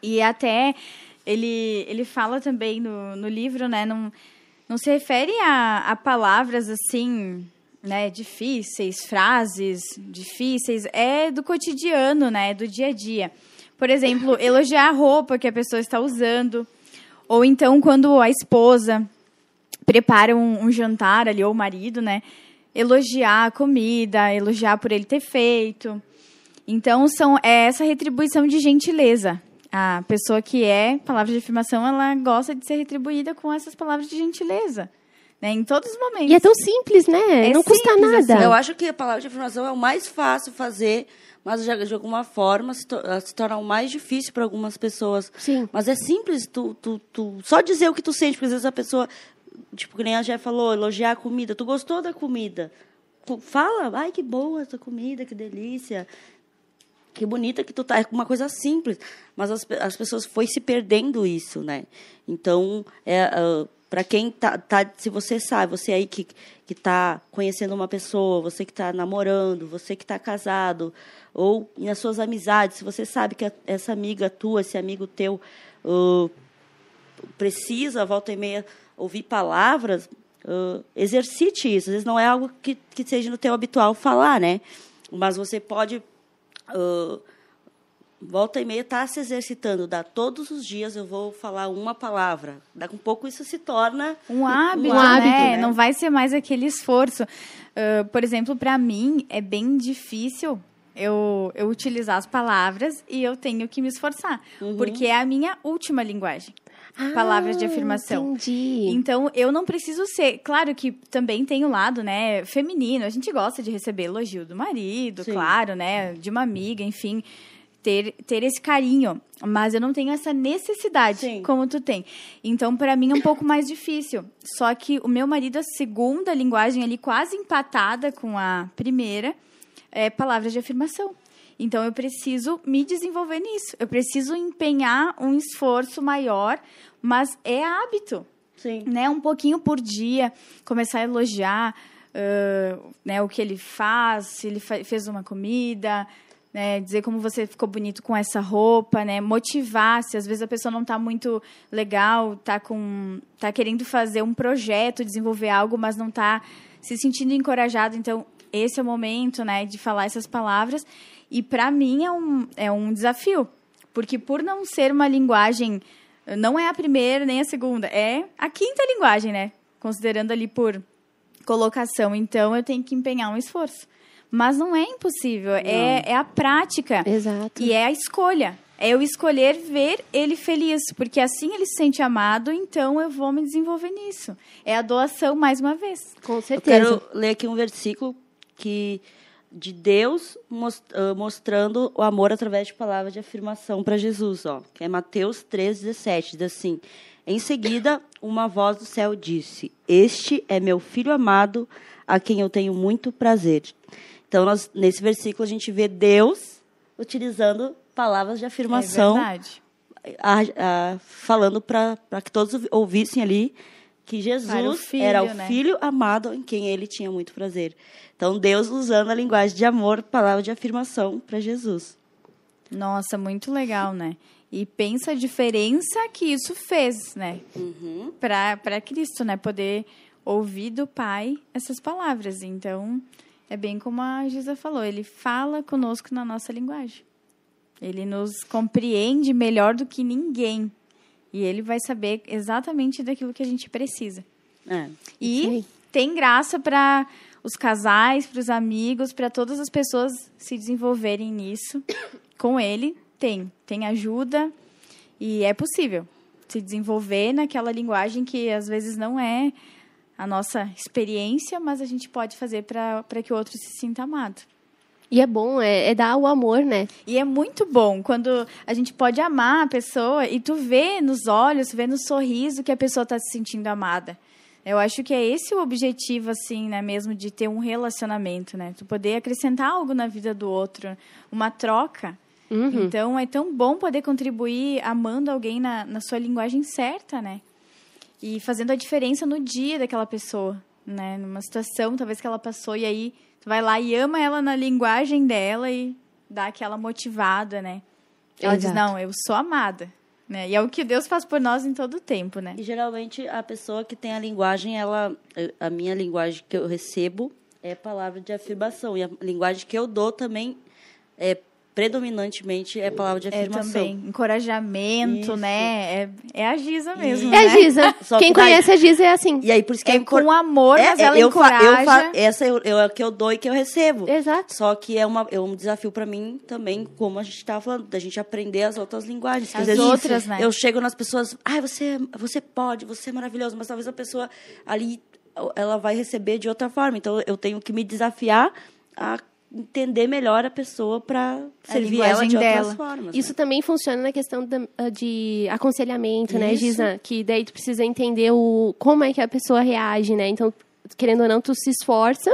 Speaker 3: E até ele, ele fala também no, no livro, né? Não, não se refere a, a palavras assim né, difíceis, frases difíceis, é do cotidiano, né, do dia a dia. Por exemplo, *laughs* elogiar a roupa que a pessoa está usando, ou então quando a esposa prepara um, um jantar ali, ou o marido, né, elogiar a comida, elogiar por ele ter feito. Então, são, é essa retribuição de gentileza. A pessoa que é palavra de afirmação, ela gosta de ser retribuída com essas palavras de gentileza né? Em todos os momentos.
Speaker 1: E é tão simples, né?
Speaker 3: É
Speaker 1: não custa
Speaker 3: simples,
Speaker 1: nada.
Speaker 2: Eu acho que a palavra de afirmação é o mais fácil fazer, mas de, de alguma forma se, to, se torna o mais difícil para algumas pessoas.
Speaker 1: Sim.
Speaker 2: Mas é simples, tu, tu, tu só dizer o que tu sente, porque às vezes a pessoa, tipo, que nem a já falou, elogiar a comida. Tu gostou da comida? Tu fala, ai, que boa essa comida, que delícia. Que bonita que tu tá. É uma coisa simples. Mas as, as pessoas foi se perdendo isso, né? Então, é, uh, para quem tá, tá, se você sabe, você aí que que está conhecendo uma pessoa, você que está namorando, você que está casado, ou nas suas amizades, se você sabe que essa amiga tua, esse amigo teu uh, precisa, volta e meia, ouvir palavras, uh, exercite isso. Às vezes não é algo que, que seja no teu habitual falar, né? Mas você pode uh, volta e meia está se exercitando, dá todos os dias eu vou falar uma palavra. Daqui um pouco isso se torna
Speaker 3: um hábito,
Speaker 1: um hábito
Speaker 3: né?
Speaker 1: né?
Speaker 3: Não vai ser mais aquele esforço. Uh, por exemplo, para mim é bem difícil eu, eu utilizar as palavras e eu tenho que me esforçar,
Speaker 2: Uhum.
Speaker 3: porque é a minha última linguagem. palavras de afirmação.
Speaker 1: Ah, Entendi.
Speaker 3: Então, eu não preciso ser. Claro que também tem o lado, né, feminino. A gente gosta de receber elogio do marido,
Speaker 2: Sim.
Speaker 3: claro, né, de uma amiga, enfim. Ter, ter esse carinho. Mas eu não tenho essa necessidade
Speaker 2: Sim.
Speaker 3: como tu tem. Então, para mim, é um pouco mais difícil. Só que o meu marido, a segunda linguagem ali, quase empatada com a primeira, é palavras de afirmação. Então, eu preciso me desenvolver nisso. Eu preciso empenhar um esforço maior, mas é hábito
Speaker 2: Sim.
Speaker 3: né, um pouquinho por dia, começar a elogiar ãh, né, o que ele faz, se ele fa- fez uma comida, né, dizer como você ficou bonito com essa roupa, né, motivar, se às vezes a pessoa não está muito legal, tá com tá querendo fazer um projeto, desenvolver algo, mas não está se sentindo encorajado, então esse é o momento, né, de falar essas palavras. E para mim é um, é um desafio, porque por não ser uma linguagem não é a primeira nem a segunda, é a quinta linguagem, né? Considerando ali por colocação. Então eu tenho que empenhar um esforço. Mas não é impossível, é, é a prática.
Speaker 1: Exato.
Speaker 3: E é a escolha. É eu escolher ver ele feliz, porque assim ele se sente amado, então eu vou me desenvolver nisso. É a doação mais uma vez.
Speaker 1: Com
Speaker 2: Eu
Speaker 1: certeza.
Speaker 2: quero ler aqui um versículo que de Deus ah, mostrando o amor através de palavras de afirmação para Jesus, ó, que é Mateus 3:17, diz assim: Em seguida, uma voz do céu disse: Este é meu filho amado, a quem eu tenho muito prazer. Então, nós, nesse versículo a gente vê Deus utilizando palavras de afirmação
Speaker 3: É verdade.
Speaker 2: a- a- falando para que todos ouvi- ouvissem ali que Jesus
Speaker 3: o filho,
Speaker 2: era o
Speaker 3: né?
Speaker 2: filho amado em quem ele tinha muito prazer. Então, Deus usando a linguagem de amor, palavra de afirmação para Jesus.
Speaker 3: Nossa, muito legal, né? E pensa a diferença que isso fez, né?
Speaker 2: Uhum.
Speaker 3: Para Cristo, né? Poder ouvir do Pai essas palavras. Então, é bem como a Giza falou, ele fala conosco na nossa linguagem. Ele nos compreende melhor do que ninguém. E ele vai saber exatamente daquilo que a gente precisa.
Speaker 2: É.
Speaker 3: E
Speaker 1: Sim.
Speaker 3: tem graça para os casais, para os amigos, para todas as pessoas se desenvolverem nisso. *coughs* Com ele, tem. Tem ajuda e é possível se desenvolver naquela linguagem que às vezes não é a nossa experiência, mas a gente pode fazer para que o outro se sinta amado.
Speaker 1: E é bom, é, é dar o amor, né?
Speaker 3: E é muito bom quando a gente pode amar a pessoa e tu vê nos olhos, vê no sorriso que a pessoa está se sentindo amada. Eu acho que é esse o objetivo, assim, né, mesmo, de ter um relacionamento, né? Tu poder acrescentar algo na vida do outro, uma troca.
Speaker 1: Uhum.
Speaker 3: Então, é tão bom poder contribuir amando alguém na, na sua linguagem certa, né? E fazendo a diferença no dia daquela pessoa, né? Numa situação, talvez, que ela passou, e aí tu vai lá e ama ela na linguagem dela e dá aquela motivada, né? Ela diz,
Speaker 1: Exato.
Speaker 3: não, eu sou amada. Né? E é o que Deus faz por nós em todo o tempo, né?
Speaker 2: E geralmente a pessoa que tem a linguagem, ela, a minha linguagem que eu recebo é palavra de afirmação e a linguagem que eu dou também é predominantemente é palavra de
Speaker 3: É
Speaker 2: afirmação.
Speaker 3: também encorajamento,
Speaker 2: Isso.
Speaker 3: né? É, é a Giza mesmo,
Speaker 1: É
Speaker 3: né?
Speaker 1: a Giza. *laughs*
Speaker 2: Só
Speaker 1: Quem
Speaker 2: que
Speaker 1: conhece a Giza é assim.
Speaker 2: E aí por isso que
Speaker 3: É
Speaker 2: é, impor-
Speaker 3: com amor, mas
Speaker 2: É,
Speaker 3: ela
Speaker 2: eu fa-
Speaker 3: encoraja.
Speaker 2: eu fa- essa eu, eu, é o que eu dou e que eu recebo.
Speaker 1: Exato.
Speaker 2: Só que é, uma, é um desafio pra mim também, como a gente estava falando, da gente aprender as outras linguagens.
Speaker 3: As
Speaker 2: vezes
Speaker 3: outras, né?
Speaker 2: Eu chego nas pessoas, ai, você, você pode, você é maravilhoso, mas talvez a pessoa ali, ela vai receber de outra forma. Então eu tenho que me desafiar a entender melhor a pessoa pra servir ela de outras
Speaker 3: dela.
Speaker 2: formas.
Speaker 1: Isso também funciona na questão ah, de aconselhamento, né,
Speaker 2: Isso.
Speaker 1: Giza? Que daí tu precisa entender o, como é que a pessoa reage, né? Então, querendo ou não, tu se esforça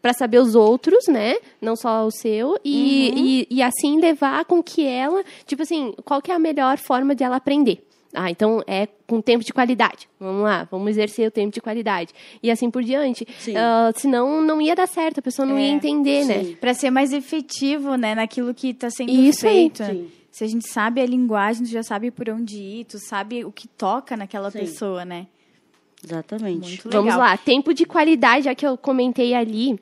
Speaker 1: para saber os outros, né? Não só o seu. E,
Speaker 2: Uhum.
Speaker 1: e, e assim levar com que ela... Tipo assim, qual que é a melhor forma de ela aprender? Ah, então é com tempo de qualidade. Vamos lá, vamos exercer o tempo de qualidade. E assim por diante. Ah, senão não ia dar certo, a pessoa não
Speaker 3: É,
Speaker 1: ia entender, né?
Speaker 2: sim.
Speaker 3: Para ser mais efetivo, né, naquilo que está sendo
Speaker 1: Isso aí.
Speaker 3: feito.
Speaker 2: Sim.
Speaker 3: Se a gente sabe a linguagem, tu já sabe por onde ir, tu sabe o que toca naquela
Speaker 2: Sim.
Speaker 3: pessoa, né?
Speaker 2: Exatamente.
Speaker 3: Muito
Speaker 1: Vamos lá, tempo de qualidade, já que eu comentei ali,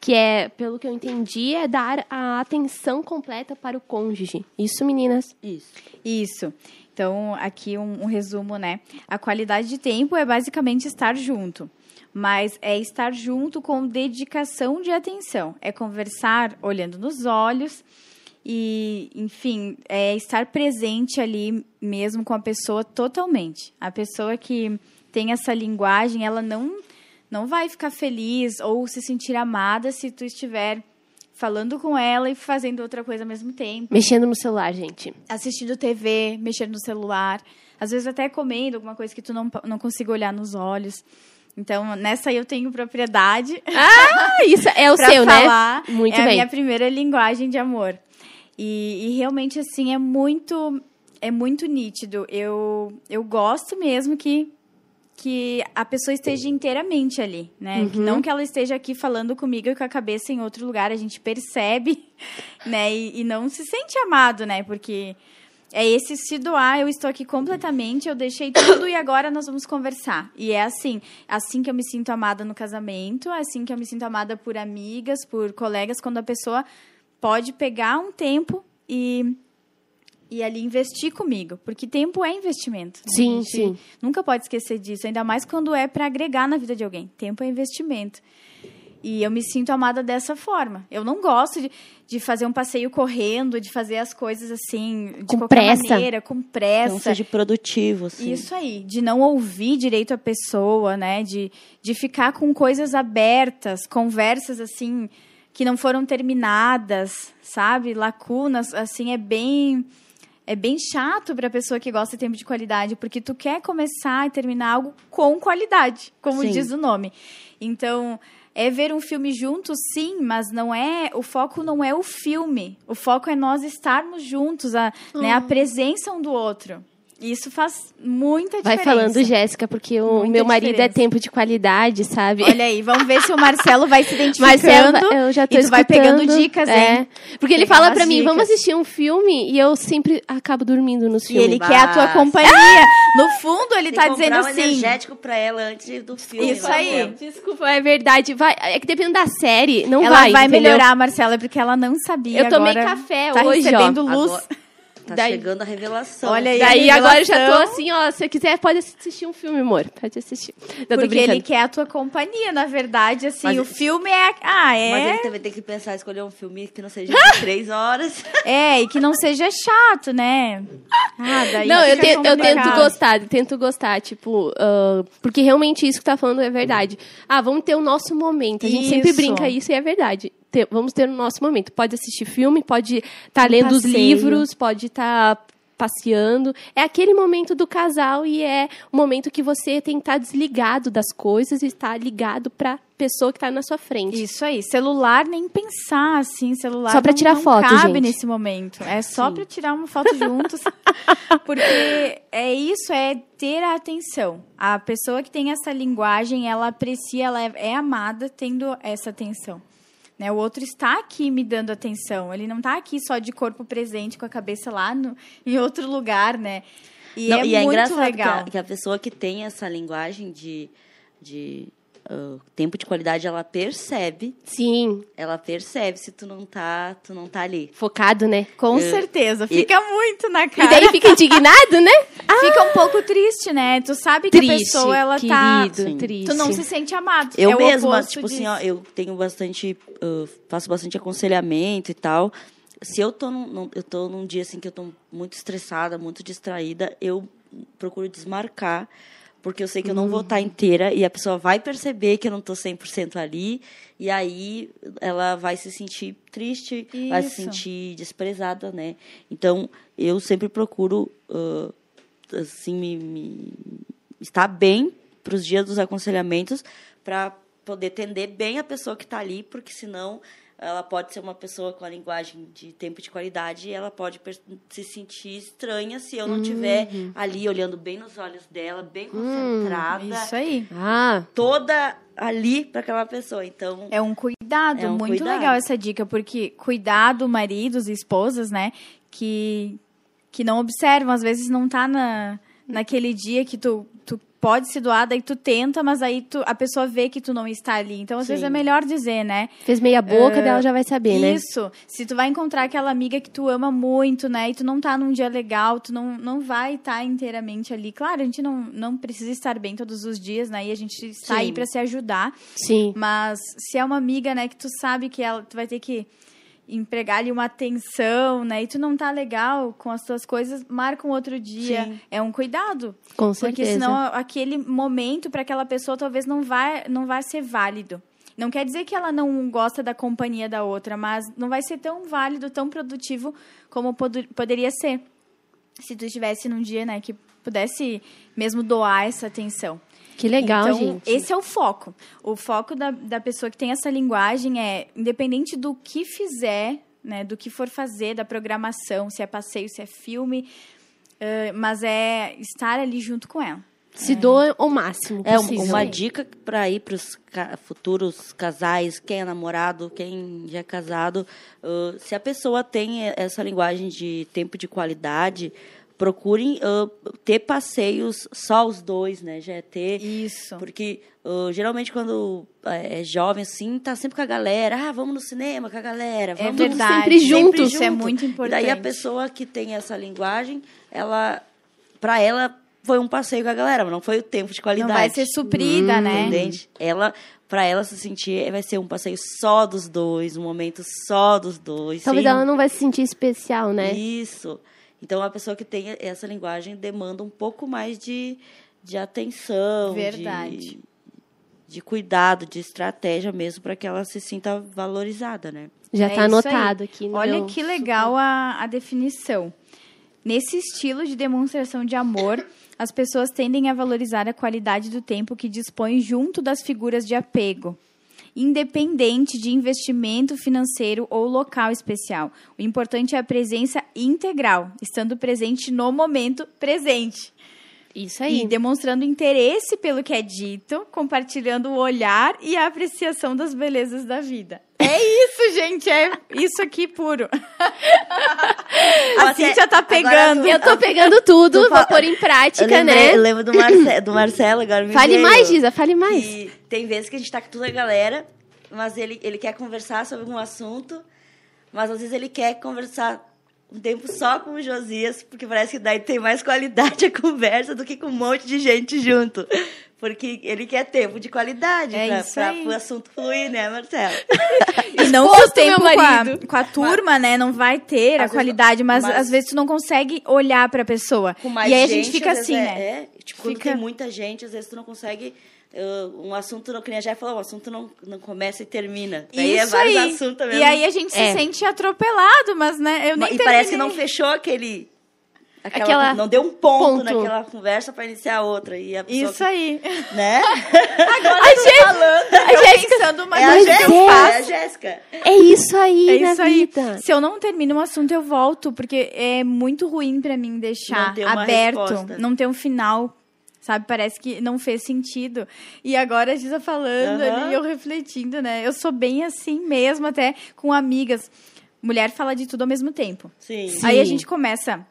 Speaker 1: que é, pelo que eu entendi, é dar a atenção completa para o cônjuge. Isso, meninas?
Speaker 2: Isso.
Speaker 3: Isso. Então, aqui um, um resumo, né? A qualidade de tempo é basicamente estar junto. Mas é estar junto com dedicação de atenção. É conversar olhando nos olhos e, enfim, é estar presente ali mesmo com a pessoa totalmente. A pessoa que tem essa linguagem, ela não, não vai ficar feliz ou se sentir amada se tu estiver falando com ela e fazendo outra coisa ao mesmo tempo
Speaker 1: Mexendo no celular, gente.
Speaker 3: assistindo TV, mexendo no celular, às vezes até comendo alguma coisa que tu não, não consiga olhar nos olhos. Então, nessa aí eu tenho propriedade
Speaker 1: Ah, *laughs* isso é o seu,
Speaker 3: falar.
Speaker 1: né? Muito
Speaker 3: é a
Speaker 1: bem.
Speaker 3: minha primeira linguagem de amor. E, e realmente, assim, é muito, é muito nítido. Eu, eu gosto mesmo que, que a pessoa esteja inteiramente ali, né? Que
Speaker 1: Uhum.
Speaker 3: não que ela esteja aqui falando comigo e com a cabeça em outro lugar. A gente percebe, *laughs* né? E, e não se sente amado, né? Porque é esse se doar, eu estou aqui completamente, eu deixei tudo e agora nós vamos conversar. E é assim, assim que eu me sinto amada no casamento, assim que eu me sinto amada por amigas, por colegas, quando a pessoa pode pegar um tempo e e ali investir comigo, porque tempo é investimento. né?
Speaker 1: Sim, sim.
Speaker 3: Nunca pode esquecer disso, ainda mais quando é para agregar na vida de alguém. Tempo é investimento. E eu me sinto amada dessa forma. Eu não gosto de, de fazer um passeio correndo, de fazer as coisas assim, de
Speaker 1: Com
Speaker 3: qualquer
Speaker 1: pressa.
Speaker 3: maneira, com pressa.
Speaker 2: Não seja produtivo, assim.
Speaker 3: Isso aí, de não ouvir direito a pessoa, né? De, de ficar com coisas abertas, conversas assim que não foram terminadas, sabe? Lacunas, assim, é bem é bem chato para a pessoa que gosta de tempo de qualidade, porque tu quer começar e terminar algo com qualidade, como
Speaker 2: Sim.
Speaker 3: diz o nome. Então, é ver um filme juntos, sim, mas não é, o foco não é o filme. O foco é nós estarmos juntos, a, né, a presença um do outro. E isso faz muita
Speaker 1: Vai
Speaker 3: diferença.
Speaker 1: falando, Jéssica, porque o
Speaker 3: Muita
Speaker 1: meu marido é
Speaker 3: diferença.
Speaker 1: tempo de qualidade, sabe?
Speaker 3: Olha aí, vamos ver se o Marcelo vai se *laughs* identificando.
Speaker 1: Marcelo, eu já tô
Speaker 3: e tu vai pegando dicas,
Speaker 1: é.
Speaker 3: hein?
Speaker 1: Porque ele
Speaker 3: Pegar
Speaker 1: fala pra mim,
Speaker 3: dicas.
Speaker 1: vamos assistir um filme, e eu sempre acabo dormindo nos
Speaker 3: E
Speaker 1: filmes.
Speaker 3: ele quer a tua
Speaker 2: Mas-
Speaker 3: companhia. No fundo, ele
Speaker 2: Tem
Speaker 3: tá dizendo
Speaker 2: um
Speaker 3: assim.
Speaker 2: energético pra ela antes do filme.
Speaker 3: Isso aí.
Speaker 1: Desculpa, é verdade. Vai, é que dependendo da série, não
Speaker 3: Ela
Speaker 1: vai,
Speaker 3: vai,
Speaker 1: entendeu?
Speaker 3: melhorar, Marcela, porque ela não sabia.
Speaker 1: Eu tomei
Speaker 3: agora
Speaker 1: café
Speaker 3: tá
Speaker 1: hoje, ó.
Speaker 3: recebendo luz.
Speaker 2: Agora- Tá
Speaker 1: Daí-
Speaker 2: chegando a revelação.
Speaker 3: Olha aí.
Speaker 1: Daí
Speaker 3: a
Speaker 1: agora eu já tô
Speaker 3: revelação.
Speaker 1: assim, ó. Se você quiser, pode assistir um filme, amor. Pode assistir. Eu tô
Speaker 3: Porque ele quer a tua companhia, na verdade, assim,
Speaker 2: Mas-
Speaker 3: o filme é... Ah,
Speaker 2: Mas
Speaker 3: é...
Speaker 2: ele também tem que pensar, escolher um filme que não seja *laughs* de três horas.
Speaker 3: É, e que não seja chato, né? Ah, daí
Speaker 1: Não, eu, te- eu tento gostar, eu tento gostar, tipo, ah, porque realmente isso que tá falando é verdade. Ah, vamos ter o nosso momento. A gente sempre
Speaker 3: Isso.
Speaker 1: brinca isso e é verdade. Ter, vamos ter o nosso momento. Pode assistir filme, pode estar tá lendo os
Speaker 3: passeio.
Speaker 1: livros, pode estar passeando. É aquele momento do casal e é o momento que você tem que estar desligado das coisas e estar ligado para pessoa que está na sua frente.
Speaker 3: Isso aí, celular nem pensar assim, celular
Speaker 1: Só
Speaker 3: não-
Speaker 1: tirar
Speaker 3: não
Speaker 1: foto,
Speaker 3: cabe
Speaker 1: gente.
Speaker 3: nesse momento. É só pra tirar uma foto juntos. *laughs* Porque é isso, é ter a atenção. A pessoa que tem essa linguagem, ela aprecia, ela é, é amada tendo essa atenção. Né? O outro está aqui me dando atenção. Ele não está aqui só de corpo presente, com a cabeça lá no, em outro lugar, né? E
Speaker 2: Não,
Speaker 3: é
Speaker 2: e é
Speaker 3: muito legal.
Speaker 2: Que, a, que a pessoa que tem essa linguagem de, de ah, tempo de qualidade, ela percebe,
Speaker 1: Sim,
Speaker 2: ela percebe se tu não tá, tu não tá ali.
Speaker 1: focado, né?
Speaker 3: Com
Speaker 2: Eu-
Speaker 3: certeza, fica muito na
Speaker 1: E
Speaker 3: cara.
Speaker 1: daí fica indignado, né? *laughs*
Speaker 3: Fica um pouco triste, né? Tu sabe que a
Speaker 1: Triste,
Speaker 3: pessoa, ela tá...
Speaker 1: querido,
Speaker 2: Sim.
Speaker 1: triste.
Speaker 3: Tu não se sente amado.
Speaker 2: Eu
Speaker 3: é o
Speaker 2: mesma, tipo assim,
Speaker 3: disso.
Speaker 2: ó, eu tenho bastante, ah, faço bastante aconselhamento e tal. Se eu tô num, num- eu tô num dia assim que eu tô muito estressada, muito distraída, eu procuro desmarcar, porque eu sei que eu não vou
Speaker 3: Uhum.
Speaker 2: estar inteira e a pessoa vai perceber que eu não tô 100% ali, e aí ela vai se sentir triste, vai se
Speaker 3: Isso.
Speaker 2: sentir desprezada, né? Então, eu sempre procuro ah, assim me, me- estar bem para os dias dos aconselhamentos para poder atender bem a pessoa que está ali, porque senão ela pode ser uma pessoa com a linguagem de tempo de qualidade e ela pode se sentir estranha se eu não estiver ali olhando bem nos olhos dela, bem concentrada,
Speaker 3: Isso aí.
Speaker 1: Ah,
Speaker 2: toda ali para aquela pessoa. Então,
Speaker 3: É um cuidado,
Speaker 2: É um
Speaker 3: muito
Speaker 2: cuidado.
Speaker 3: legal essa dica, porque cuidado, maridos e esposas, né, que, que não observam, às vezes não tá na, naquele dia que tu, tu pode se doar, daí tu tenta, mas aí tu, a pessoa vê que tu não está ali. Então, às vezes
Speaker 2: Sim.
Speaker 3: é melhor dizer, né?
Speaker 1: fez meia boca, daí ela já vai saber, né?
Speaker 3: Isso. Se tu vai encontrar aquela amiga que tu ama muito, né? E tu não tá num dia legal, tu não, não vai estar inteiramente ali. Claro, a gente não, não precisa estar bem todos os dias, né? E a gente está aí pra se ajudar.
Speaker 1: Sim.
Speaker 3: Mas se é uma amiga, né, que tu sabe que ela tu vai ter que empregar ali uma atenção, né? E tu não tá legal com as tuas coisas, marca um outro dia.
Speaker 2: Sim.
Speaker 3: É um cuidado.
Speaker 1: Com
Speaker 3: Porque
Speaker 1: certeza.
Speaker 3: senão aquele momento para aquela pessoa talvez não vai, não vai ser válido. Não quer dizer que ela não gosta da companhia da outra, mas não vai ser tão válido, tão produtivo como podu- poderia ser. Se tu estivesse num dia, né, que pudesse mesmo doar essa atenção.
Speaker 1: Que legal,
Speaker 3: então,
Speaker 1: gente.
Speaker 3: esse é o foco. O foco da, da pessoa que tem essa linguagem é, independente do que fizer, né, do que for fazer, da programação, se é passeio, se é filme, eh, mas é estar ali junto com ela.
Speaker 1: Se doa o máximo
Speaker 2: É
Speaker 1: possível.
Speaker 2: uma dica para ir para os futuros casais, quem é namorado, quem já é casado, ãh, se a pessoa tem essa linguagem de tempo de qualidade, procurem ãh, ter passeios só os dois, né? Já é ter
Speaker 3: Isso.
Speaker 2: porque ãh, geralmente quando é jovem assim, tá sempre com a galera, ah, vamos no cinema com a galera,
Speaker 3: É
Speaker 2: vamos
Speaker 3: verdade.
Speaker 1: sempre juntos.
Speaker 3: Isso é muito
Speaker 2: e daí
Speaker 3: importante.
Speaker 2: a pessoa que tem essa linguagem, ela para ela foi um passeio com a galera, mas não foi o tempo de qualidade.
Speaker 3: não vai ser suprida, né?
Speaker 2: Entende? Ela, para ela se sentir, vai ser um passeio só dos dois, um momento só dos dois.
Speaker 1: Talvez
Speaker 2: sem-
Speaker 1: ela não vai se sentir especial, né?
Speaker 2: Isso. Então a pessoa que tem essa linguagem demanda um pouco mais de, de atenção,
Speaker 3: Verdade.
Speaker 2: de, de cuidado, de estratégia mesmo para que ela se sinta valorizada, né?
Speaker 1: Já
Speaker 3: É
Speaker 1: tá
Speaker 3: aí.
Speaker 1: anotado aqui no
Speaker 3: Olha
Speaker 1: meu
Speaker 3: que legal a, a definição. Nesse estilo de demonstração de amor, as pessoas tendem a valorizar a qualidade do tempo que dispõem junto das figuras de apego, independente de investimento financeiro ou local especial. O importante é a presença integral, estando presente no momento presente.
Speaker 1: Isso aí.
Speaker 3: E demonstrando interesse pelo que é dito, compartilhando o olhar e a apreciação das belezas da vida. É isso, gente. É isso aqui puro. *laughs* A
Speaker 2: Você-
Speaker 3: Cíntia tá pegando.
Speaker 2: tu-
Speaker 1: Eu tô pegando tudo,
Speaker 2: Tu
Speaker 1: vou pôr em
Speaker 2: Eu
Speaker 1: prática,
Speaker 2: lembrei-
Speaker 1: né?
Speaker 2: eu lembro do, Marce, *laughs* do Marcelo, agora me
Speaker 1: Fale
Speaker 2: veio
Speaker 1: mais, Giza, fale mais.
Speaker 2: que tem vezes que a gente tá com toda a galera, mas ele, ele quer conversar sobre um assunto, mas às vezes ele quer conversar um tempo só com o Josias, porque parece que daí tem mais qualidade a conversa do que com um monte de gente junto. Porque ele quer tempo de qualidade
Speaker 3: É
Speaker 2: pra,
Speaker 3: isso
Speaker 2: pra,
Speaker 3: aí.
Speaker 2: o assunto fluir, né, Marcelo? *laughs*
Speaker 3: E não que o tempo com a, com a turma, né, não vai ter a
Speaker 2: Às vezes-
Speaker 3: qualidade, mas,
Speaker 2: mas-
Speaker 3: às vezes tu não consegue olhar pra pessoa.
Speaker 2: Com mais
Speaker 3: e aí a
Speaker 2: gente,
Speaker 3: gente fica assim,
Speaker 2: é,
Speaker 3: né?
Speaker 2: É, tipo, quando
Speaker 3: Fica-
Speaker 2: tem muita gente, às vezes tu não consegue. Uh, um assunto, não, que nem a Jé falou, um assunto não, não começa e termina. Daí é
Speaker 3: Isso
Speaker 2: vários
Speaker 3: aí.
Speaker 2: assuntos mesmo.
Speaker 3: E aí a gente
Speaker 1: É.
Speaker 3: se sente atropelado, mas né, eu nem
Speaker 2: e parece que não
Speaker 3: terminei.
Speaker 2: fechou aquele. Aquela,
Speaker 1: Aquela-
Speaker 2: não deu um ponto,
Speaker 1: ponto.
Speaker 2: naquela conversa pra iniciar outra. E a
Speaker 3: Isso aí.
Speaker 2: que- Né? *laughs* *laughs*
Speaker 1: A Jéssica, a
Speaker 3: Eu
Speaker 1: Jéssica,
Speaker 3: pensando uma
Speaker 2: É a
Speaker 1: Mas
Speaker 3: coisa que eu
Speaker 2: Jéssica.
Speaker 3: faço.
Speaker 2: É a Jéssica.
Speaker 1: é isso aí
Speaker 3: É
Speaker 1: na
Speaker 3: isso aí.
Speaker 1: vida.
Speaker 3: Se eu não termino um assunto, eu volto, porque é muito ruim pra mim deixar
Speaker 2: Não
Speaker 3: aberto,
Speaker 2: resposta.
Speaker 3: não ter um final. Sabe, parece que não fez sentido. E agora a Giza falando
Speaker 2: Aham.
Speaker 3: ali, eu refletindo, né? Eu sou bem assim mesmo, até com amigas. Mulher fala de tudo ao mesmo tempo.
Speaker 2: Sim.
Speaker 1: Sim.
Speaker 3: Aí a gente começa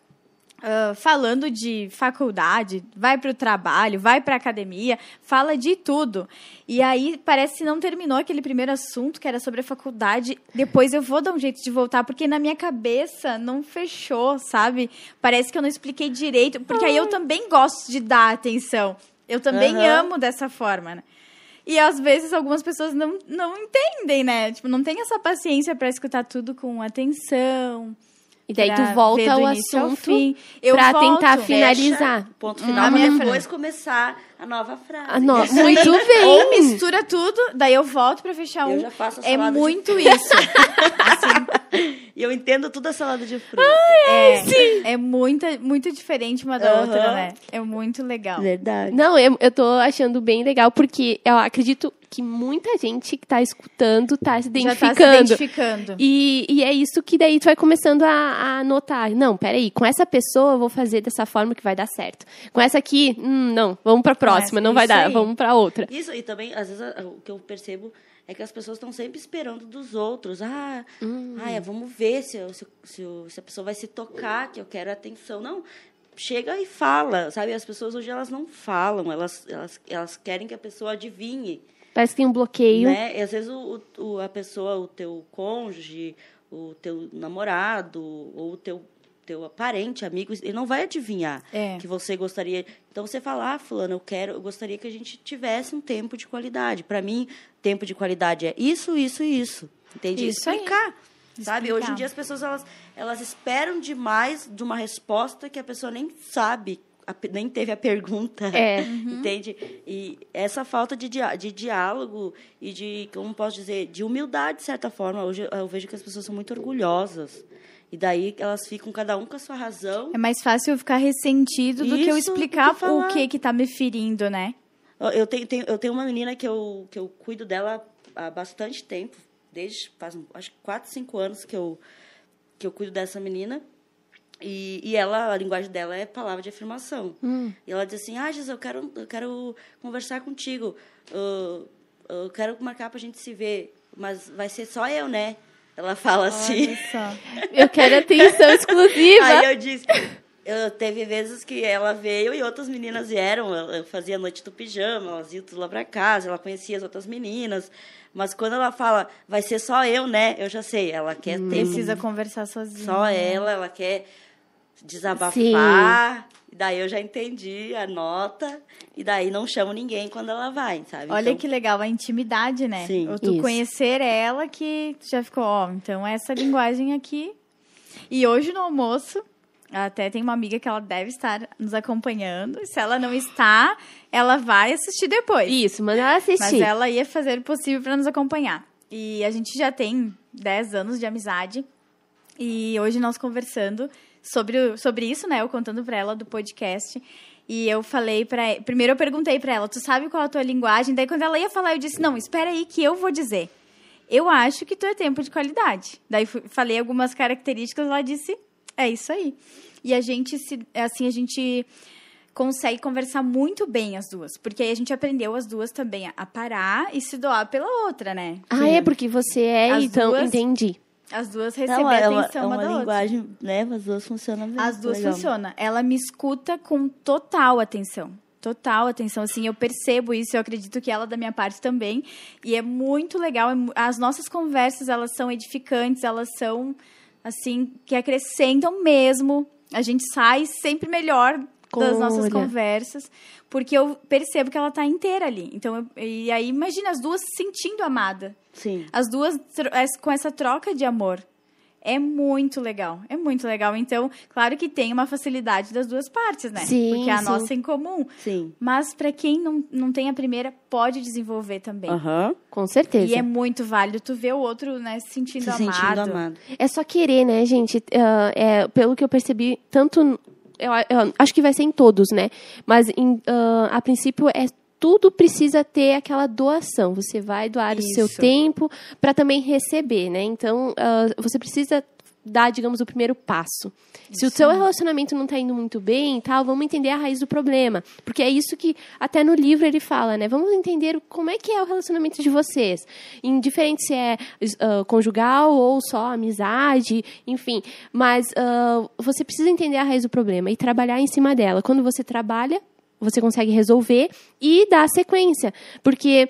Speaker 3: ah, falando de faculdade, vai para o trabalho, vai para academia, fala de tudo. E aí parece que não terminou aquele primeiro assunto que era sobre a faculdade. Depois eu vou dar um jeito de voltar, porque na minha cabeça não fechou, sabe? Parece que eu não expliquei direito, porque aí eu também gosto de dar atenção. Eu também
Speaker 2: Aham.
Speaker 3: amo dessa forma, né? E às vezes algumas pessoas não, não entendem, né? Tipo, não tem essa paciência para escutar tudo com atenção.
Speaker 1: E daí tu volta ao
Speaker 3: ao
Speaker 1: assunto.
Speaker 3: Eu
Speaker 1: pra
Speaker 3: volto.
Speaker 1: tentar
Speaker 2: Fecha,
Speaker 1: finalizar.
Speaker 2: Ponto
Speaker 3: Hum,
Speaker 2: final,
Speaker 3: minha
Speaker 2: depois começar a nova frase.
Speaker 1: No- *laughs* muito bem.
Speaker 3: Ou mistura tudo, daí eu volto pra fechar
Speaker 2: Eu
Speaker 3: um.
Speaker 2: já faço a
Speaker 3: é
Speaker 2: salada de
Speaker 3: muito isso. *laughs*
Speaker 2: E eu entendo toda a salada de fruta.
Speaker 3: É, é muito, muito diferente uma da
Speaker 2: Aham.
Speaker 3: outra, né? É muito legal.
Speaker 2: Verdade.
Speaker 1: Não, eu, eu tô achando bem legal, porque eu acredito que muita gente que tá escutando tá se
Speaker 3: Já tá se
Speaker 1: identificando.
Speaker 3: identificando.
Speaker 1: E, e é isso que daí tu vai começando a, a notar. Não, peraí, com essa pessoa eu vou fazer dessa forma que vai dar certo. Com essa aqui, hum, não, vamos pra próxima,
Speaker 3: essa-
Speaker 1: não vai dar,
Speaker 3: aí.
Speaker 1: vamos pra outra.
Speaker 2: Isso, e também, às vezes, a- o que eu percebo é que as pessoas estão sempre esperando dos outros. Ah, ah é, vamos ver se, eu- se, se, se a pessoa vai se tocar, que eu quero atenção. Não, chega e fala, sabe? As pessoas hoje, elas não falam, elas, elas, elas querem que a pessoa adivinhe.
Speaker 1: Parece que tem um bloqueio.
Speaker 2: Né? E às vezes o, o- a pessoa, o teu cônjuge, o teu namorado, ou o teu, teu parente, amigo, ele não vai adivinhar
Speaker 3: É.
Speaker 2: que você gostaria. Então você fala, ah, fulano, eu quero, eu gostaria que a gente tivesse um tempo de qualidade. Para mim, tempo de qualidade é isso, isso e isso. Entende?
Speaker 3: Isso aí.
Speaker 2: Explicar. Sabe?
Speaker 3: Explicar.
Speaker 2: Hoje em dia as pessoas elas, elas esperam demais de uma resposta que a pessoa nem sabe, a nem teve a pergunta.
Speaker 1: É. *laughs*
Speaker 2: Entende? E essa falta de, dia- de diálogo e de, como posso dizer, de humildade, de certa forma. Hoje eu vejo que as pessoas são muito orgulhosas. E daí elas ficam cada um com a sua razão.
Speaker 3: É mais fácil eu ficar ressentido do que eu
Speaker 2: Isso,
Speaker 3: explicar
Speaker 2: que
Speaker 3: o que que tá me ferindo, né?
Speaker 2: Eu- tenho, tenho- eu tenho uma menina que eu, que eu cuido dela há bastante tempo. Desde, faz, acho que 4, 5 anos que eu, que eu cuido dessa menina. E, e ela, a linguagem dela é palavra de afirmação. E ela diz assim, ah, Jesus, eu quero, eu quero conversar contigo. Eu, eu quero marcar pra gente se ver. Mas vai ser só eu, né? Ela fala assim.
Speaker 3: Olha só.
Speaker 1: Eu quero atenção exclusiva.
Speaker 2: Aí eu disse. Eu, teve vezes que ela veio e outras meninas vieram. Eu, eu fazia a noite do pijama, elas iam tudo lá pra casa, ela conhecia as outras meninas. Mas quando ela fala, vai ser só eu, né? Eu já sei, ela quer tempo
Speaker 3: Precisa conversar sozinha.
Speaker 2: só ela, ela quer desabafar. E daí eu já entendi a nota. E daí não chamo ninguém quando ela vai, sabe?
Speaker 3: Olha
Speaker 2: Então,
Speaker 3: que legal, a intimidade, né?
Speaker 2: Sim.
Speaker 3: Ou tu
Speaker 1: Isso.
Speaker 3: conhecer ela que já ficou, ó, então essa linguagem aqui. E hoje no almoço, até tem uma amiga que ela deve estar nos acompanhando. E se ela não está, ela vai assistir depois.
Speaker 1: Isso, manda ela assistir.
Speaker 3: Mas ela ia fazer o possível para nos acompanhar. E a gente já tem 10 anos de amizade. E hoje nós conversando sobre, sobre isso, né? Eu contando para ela do podcast. E eu falei para Primeiro eu perguntei para ela, tu sabe qual é a tua linguagem? Daí quando ela ia falar, eu disse, não, espera aí que eu vou dizer. Eu acho que tu é tempo de qualidade. Daí falei algumas características, ela disse, é isso aí. E a gente, se, assim, a gente consegue conversar muito bem as duas. Porque aí a gente aprendeu as duas também a- parar e se doar pela outra, né?
Speaker 1: Ah, é porque você é, então,
Speaker 3: duas-
Speaker 1: entendi.
Speaker 3: As duas receber
Speaker 2: Não, uma,
Speaker 3: atenção
Speaker 2: é
Speaker 3: uma,
Speaker 2: uma
Speaker 3: da outra.
Speaker 2: linguagem, né? As duas funcionam bem.
Speaker 3: As duas
Speaker 2: Legal.
Speaker 3: funcionam. Ela me escuta com total atenção. Total atenção. Assim, eu percebo isso, eu acredito que ela da minha parte também. E é muito legal. é As nossas conversas, elas são edificantes, elas são assim, que acrescentam mesmo. A gente sai sempre melhor das nossas
Speaker 1: Olha.
Speaker 3: conversas, porque eu percebo que ela tá inteira ali. Então, eu- e aí imagina as duas se sentindo amada.
Speaker 2: Sim.
Speaker 3: As duas com essa troca de amor. É muito legal, é muito legal. Então, claro que tem uma facilidade das duas partes, né?
Speaker 1: Sim,
Speaker 3: Porque é a
Speaker 1: sim.
Speaker 3: nossa em comum.
Speaker 2: Sim.
Speaker 3: Mas para quem não, não tem a primeira, pode desenvolver também.
Speaker 2: Aham.
Speaker 1: Com certeza.
Speaker 3: E é muito válido tu ver o outro, né, se sentindo
Speaker 2: Se
Speaker 3: amado.
Speaker 2: sentindo amado.
Speaker 1: É só querer, né, gente? Ah, é, pelo que eu percebi, tanto. Eu, eu acho que vai ser em todos, né? Mas em, ah, a princípio é tudo precisa ter aquela doação. Você vai doar o seu
Speaker 3: Isso.
Speaker 1: tempo para também receber, né? Então ah, você precisa dar, digamos, o primeiro passo. Se o seu relacionamento não está indo muito bem, tal, vamos entender a raiz do problema, porque é isso que até no livro ele fala, né? Vamos entender como é que é o relacionamento de vocês, indiferente se é ah, conjugal ou só amizade, enfim. Mas ah, você precisa entender a raiz do problema e trabalhar em cima dela. Quando você trabalha, você consegue resolver e dar sequência, porque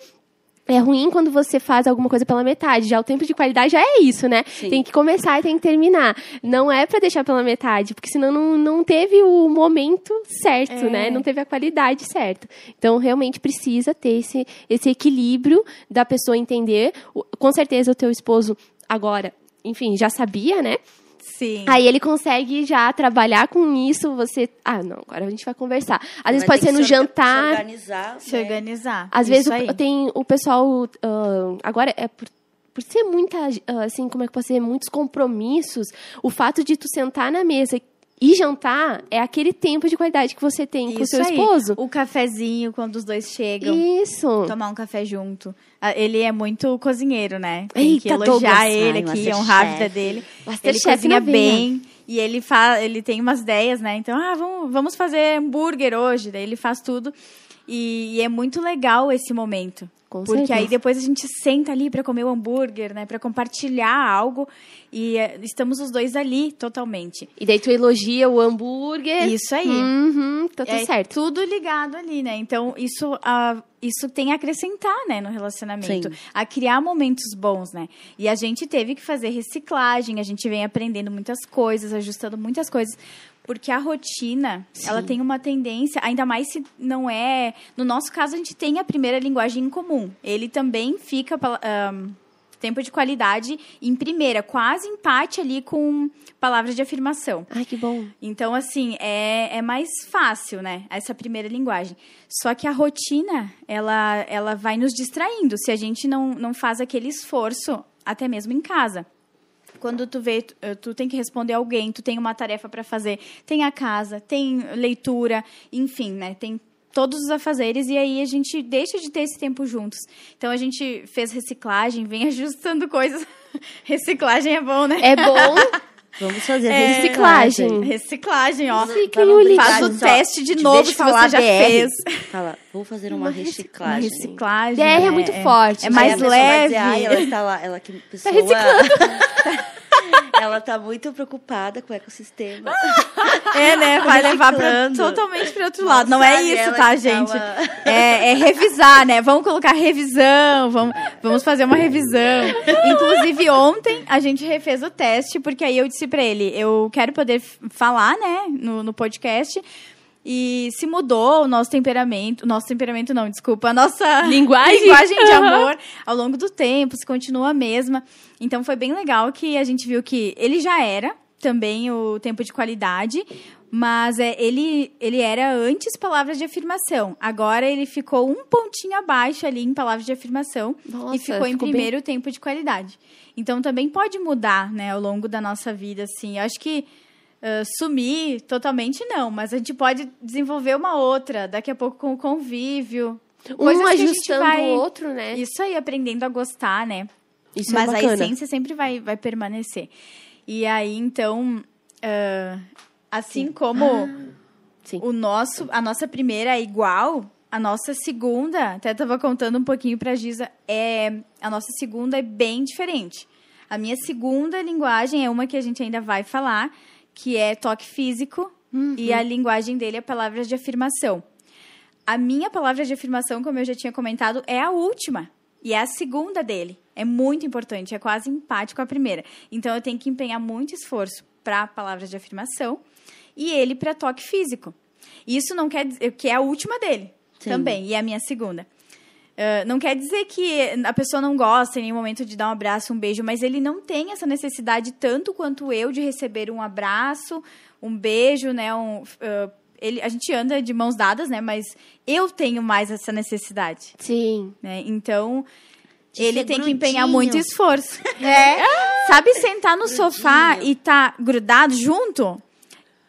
Speaker 1: é ruim quando você faz alguma coisa pela metade. Já o tempo de qualidade já é isso, né?
Speaker 2: Sim.
Speaker 1: Tem que começar e tem que terminar. Não é pra deixar pela metade, porque senão não, não teve o momento certo,
Speaker 3: É.
Speaker 1: né? Não teve a qualidade certa. Então, realmente precisa ter esse, esse equilíbrio da pessoa entender. Com certeza, o teu esposo agora, enfim, já sabia, né?
Speaker 3: Sim.
Speaker 1: Aí ele consegue já trabalhar com isso. Você. Ah, não, agora a gente vai conversar. Às vezes
Speaker 2: Vai
Speaker 1: pode ser no
Speaker 2: se
Speaker 1: jantar.
Speaker 2: Se organizar.
Speaker 3: se
Speaker 2: né?
Speaker 3: organizar.
Speaker 1: Às
Speaker 3: Isso
Speaker 1: vezes o- tem o pessoal. ah, agora é por, por ser muita. ah, assim, como é que pode ser? Muitos compromissos. O fato de tu sentar na mesa e jantar é aquele tempo de qualidade que você tem com o
Speaker 3: Isso
Speaker 1: seu
Speaker 3: aí.
Speaker 1: esposo.
Speaker 3: O cafezinho, quando os dois chegam.
Speaker 1: Isso.
Speaker 3: Tomar um café junto. Ah, Ele é muito cozinheiro, né? Tem que
Speaker 1: Eita,
Speaker 3: elogiar
Speaker 1: Douglas.
Speaker 3: ele
Speaker 2: Ai,
Speaker 3: aqui, honrar a vida dele. Ele
Speaker 1: Masterchef
Speaker 3: cozinha bem e ele fa ele tem umas ideias, né? Então, ah, vamos, vamos fazer hambúrguer hoje. Daí ele faz tudo. E, e é muito legal esse momento.
Speaker 1: Com
Speaker 3: porque
Speaker 1: certeza.
Speaker 3: aí depois a gente senta ali para comer o hambúrguer, né? Para compartilhar algo. E eh, estamos os dois ali totalmente.
Speaker 1: E daí tu elogia o hambúrguer.
Speaker 3: Isso aí.
Speaker 1: Uhum, tá tudo
Speaker 3: é
Speaker 1: certo.
Speaker 3: tudo ligado ali, né? Então, isso, ah, isso tem a acrescentar, né, no relacionamento.
Speaker 2: Sim.
Speaker 3: A criar momentos bons, né? E a gente teve que fazer reciclagem, a gente vem aprendendo muitas coisas, ajustando muitas coisas. Porque a rotina, ela tem uma tendência, ainda mais se não é. No nosso caso, a gente tem a primeira linguagem em comum. Ele também fica. ahn, tempo de qualidade em primeira, quase empate ali com palavras de afirmação.
Speaker 1: Ai, que bom.
Speaker 3: Então, assim, é, é mais fácil, né? Essa primeira linguagem. Só que a rotina, ela, ela vai nos distraindo se a gente não, não faz aquele esforço, até mesmo em casa. Quando tu vê, tu, eh, tu tem que responder alguém, tu tem uma tarefa para fazer, tem a casa, tem leitura, enfim, né? Tem todos os afazeres e aí a gente deixa de ter esse tempo juntos. Então a gente fez reciclagem, vem *laughs* ajustando coisas. reciclagem é bom, né?
Speaker 1: É bom. *laughs*
Speaker 2: Vamos fazer
Speaker 3: É,
Speaker 1: reciclagem.
Speaker 3: Reciclagem, ó.
Speaker 1: Reciclem.
Speaker 3: Faz o teste de
Speaker 2: Deixa
Speaker 3: novo se
Speaker 2: falar
Speaker 3: você já
Speaker 2: BR.
Speaker 3: fez.
Speaker 2: Fala, vou fazer uma,
Speaker 3: Uma
Speaker 2: reciclagem.
Speaker 3: reciclagem.
Speaker 1: DR é muito forte.
Speaker 3: É mais
Speaker 2: vai
Speaker 3: leve.
Speaker 2: dizer, ela está lá, ela que pessoa. *laughs* ela tá muito preocupada com o ecossistema. *laughs*
Speaker 3: É, né? Vai levar pra, totalmente para outro lado. Não é isso, tá,
Speaker 2: que
Speaker 3: gente? *laughs* É, é revisar, né? Vamos colocar revisão, vamos, vamos fazer uma revisão. Inclusive, ontem a gente refez o teste, porque aí eu disse pra ele, eu quero poder falar, né, no, no podcast. E se mudou o nosso temperamento, o nosso temperamento não, desculpa, a nossa *laughs*
Speaker 1: Linguagem?
Speaker 3: linguagem de amor ao longo do tempo, se continua a mesma. Então foi bem legal que a gente viu que ele já era também o tempo de qualidade, mas é, ele, ele era antes palavras de afirmação. Agora ele ficou um pontinho abaixo ali em palavras de afirmação
Speaker 1: Nossa,
Speaker 3: e ficou em
Speaker 1: ficou bem-
Speaker 3: primeiro tempo de qualidade. Então também pode mudar, né, ao longo da nossa vida, assim. Eu acho que ah, sumir totalmente não, mas a gente pode desenvolver uma outra, daqui a pouco com o convívio.
Speaker 1: Um
Speaker 3: a
Speaker 1: ajustando
Speaker 3: vai-
Speaker 1: o outro, né?
Speaker 3: Isso aí, aprendendo a gostar, né?
Speaker 1: Isso
Speaker 3: Mas
Speaker 1: é
Speaker 3: a essência sempre vai, vai permanecer. E aí, então, ah, assim como
Speaker 1: Sim.
Speaker 3: o nosso, a nossa primeira é igual, a nossa segunda, até estava contando um pouquinho para Giza, é a nossa segunda é bem diferente. A minha segunda linguagem é uma que a gente ainda vai falar, que é toque físico, e a linguagem dele é palavras de afirmação. A minha palavra de afirmação, como eu já tinha comentado, é a última. E é a segunda dele. É muito importante, é quase empate com a primeira. Então eu tenho que empenhar muito esforço para palavras de afirmação e ele para toque físico. Isso não quer dizer que é a última dele
Speaker 2: Sim.
Speaker 3: também, e é a minha segunda. Uh, não quer dizer que a pessoa não gosta em nenhum momento de dar um abraço, um beijo, mas ele não tem essa necessidade tanto quanto eu de receber um abraço, um beijo, né? Um, uh, ele, a gente anda de mãos dadas, né? Mas eu tenho mais essa necessidade,
Speaker 1: Sim.
Speaker 3: né? Então
Speaker 2: De
Speaker 3: ele tem que empenhar
Speaker 2: grudinho.
Speaker 3: muito esforço. É. *laughs* Sabe sentar no sofá e tá grudado junto?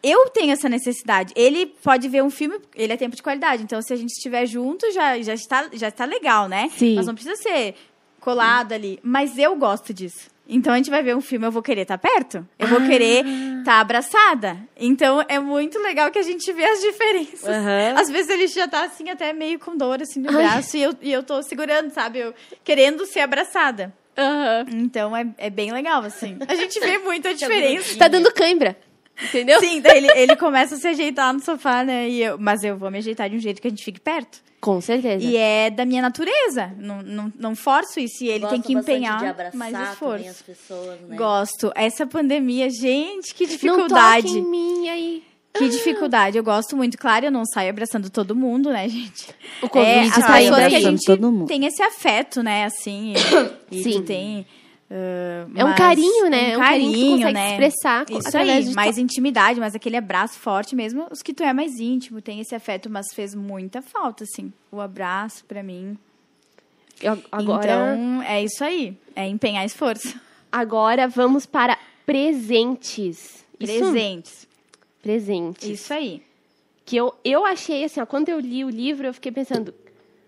Speaker 3: Eu tenho essa necessidade. Ele pode ver um filme, ele é tempo de qualidade. Então, se a gente estiver junto, já, já, está, já está legal, né?
Speaker 1: Sim.
Speaker 3: Mas não precisa ser colado ali. Mas eu gosto disso. Então, a gente vai ver um filme, eu vou querer estar perto. Eu vou querer estar abraçada. Então, é muito legal que a gente vê as diferenças.
Speaker 2: Aham.
Speaker 3: Às vezes ele já tá assim, até meio com dor, assim, no braço. E eu, e eu tô segurando, sabe? Eu querendo ser abraçada.
Speaker 1: Aham.
Speaker 3: Então é, é bem legal, assim. A gente vê muita diferença.
Speaker 1: Tá dando cãibra. Entendeu?
Speaker 3: Sim, daí ele, ele começa a se ajeitar no sofá, né? E eu, mas eu vou me ajeitar de um jeito que a gente fique perto.
Speaker 1: Com certeza.
Speaker 3: E é da minha natureza. Não, não, não forço isso. E ele
Speaker 2: Gosta
Speaker 3: tem que
Speaker 2: bastante
Speaker 3: empenhar
Speaker 2: de abraçar
Speaker 3: mais esforço.
Speaker 2: as pessoas, né?
Speaker 3: Gosto. Essa pandemia, gente, que
Speaker 1: Não
Speaker 3: dificuldade.
Speaker 1: toque em mim aí.
Speaker 3: Que dificuldade. Eu gosto muito. Claro, eu não saio abraçando todo mundo, né, gente?
Speaker 1: O Covid
Speaker 3: é, as
Speaker 1: tá
Speaker 3: pessoas que a gente
Speaker 2: todo mundo.
Speaker 3: tem esse afeto, né, assim. E, e
Speaker 1: Sim.
Speaker 3: tu tem... ah,
Speaker 1: É um carinho, né? É
Speaker 3: Um
Speaker 1: um carinho que consegue
Speaker 3: né?
Speaker 1: expressar
Speaker 3: Isso aí,
Speaker 1: de
Speaker 3: mais intimidade, mas aquele abraço forte mesmo, os que tu é mais íntimo, tem esse afeto, mas fez muita falta, assim, o abraço pra mim.
Speaker 1: Eu- Agora,
Speaker 3: Então, é isso aí, é empenhar esforço.
Speaker 1: agora vamos para presentes. Isso?
Speaker 3: Presentes,
Speaker 1: Presentes.
Speaker 3: isso aí.
Speaker 1: Que eu, eu achei assim, ó, quando eu li o livro, eu fiquei pensando,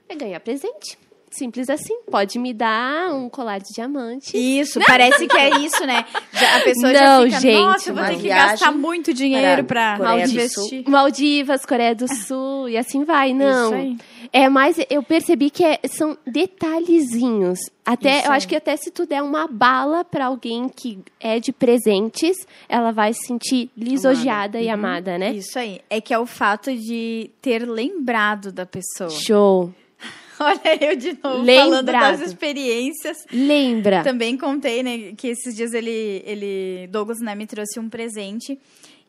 Speaker 1: é ganhar presente. Simples assim. Pode me dar um colar de diamante.
Speaker 3: Isso, parece que é isso, né? Já- a pessoa
Speaker 1: Não,
Speaker 3: já fica,
Speaker 1: gente,
Speaker 3: nossa, eu vou ter que gastar muito dinheiro pra
Speaker 2: para
Speaker 3: investir.
Speaker 1: Maldivas, Coreia do Sul e assim vai. Não.
Speaker 3: Isso aí.
Speaker 1: É mais, eu percebi que é- são detalhezinhos. Até,
Speaker 3: Isso
Speaker 1: eu acho que até se tu der uma bala pra alguém que é de presentes, ela vai se sentir lisonjeada e amada, né?
Speaker 3: Isso aí. É que é o fato de ter lembrado da pessoa.
Speaker 1: Show. *laughs*
Speaker 3: Olha eu de novo falando
Speaker 1: Lembrado.
Speaker 3: das experiências.
Speaker 1: Lembra?
Speaker 3: Também contei, né, que esses dias ele, ele Douglas, né, me trouxe um presente.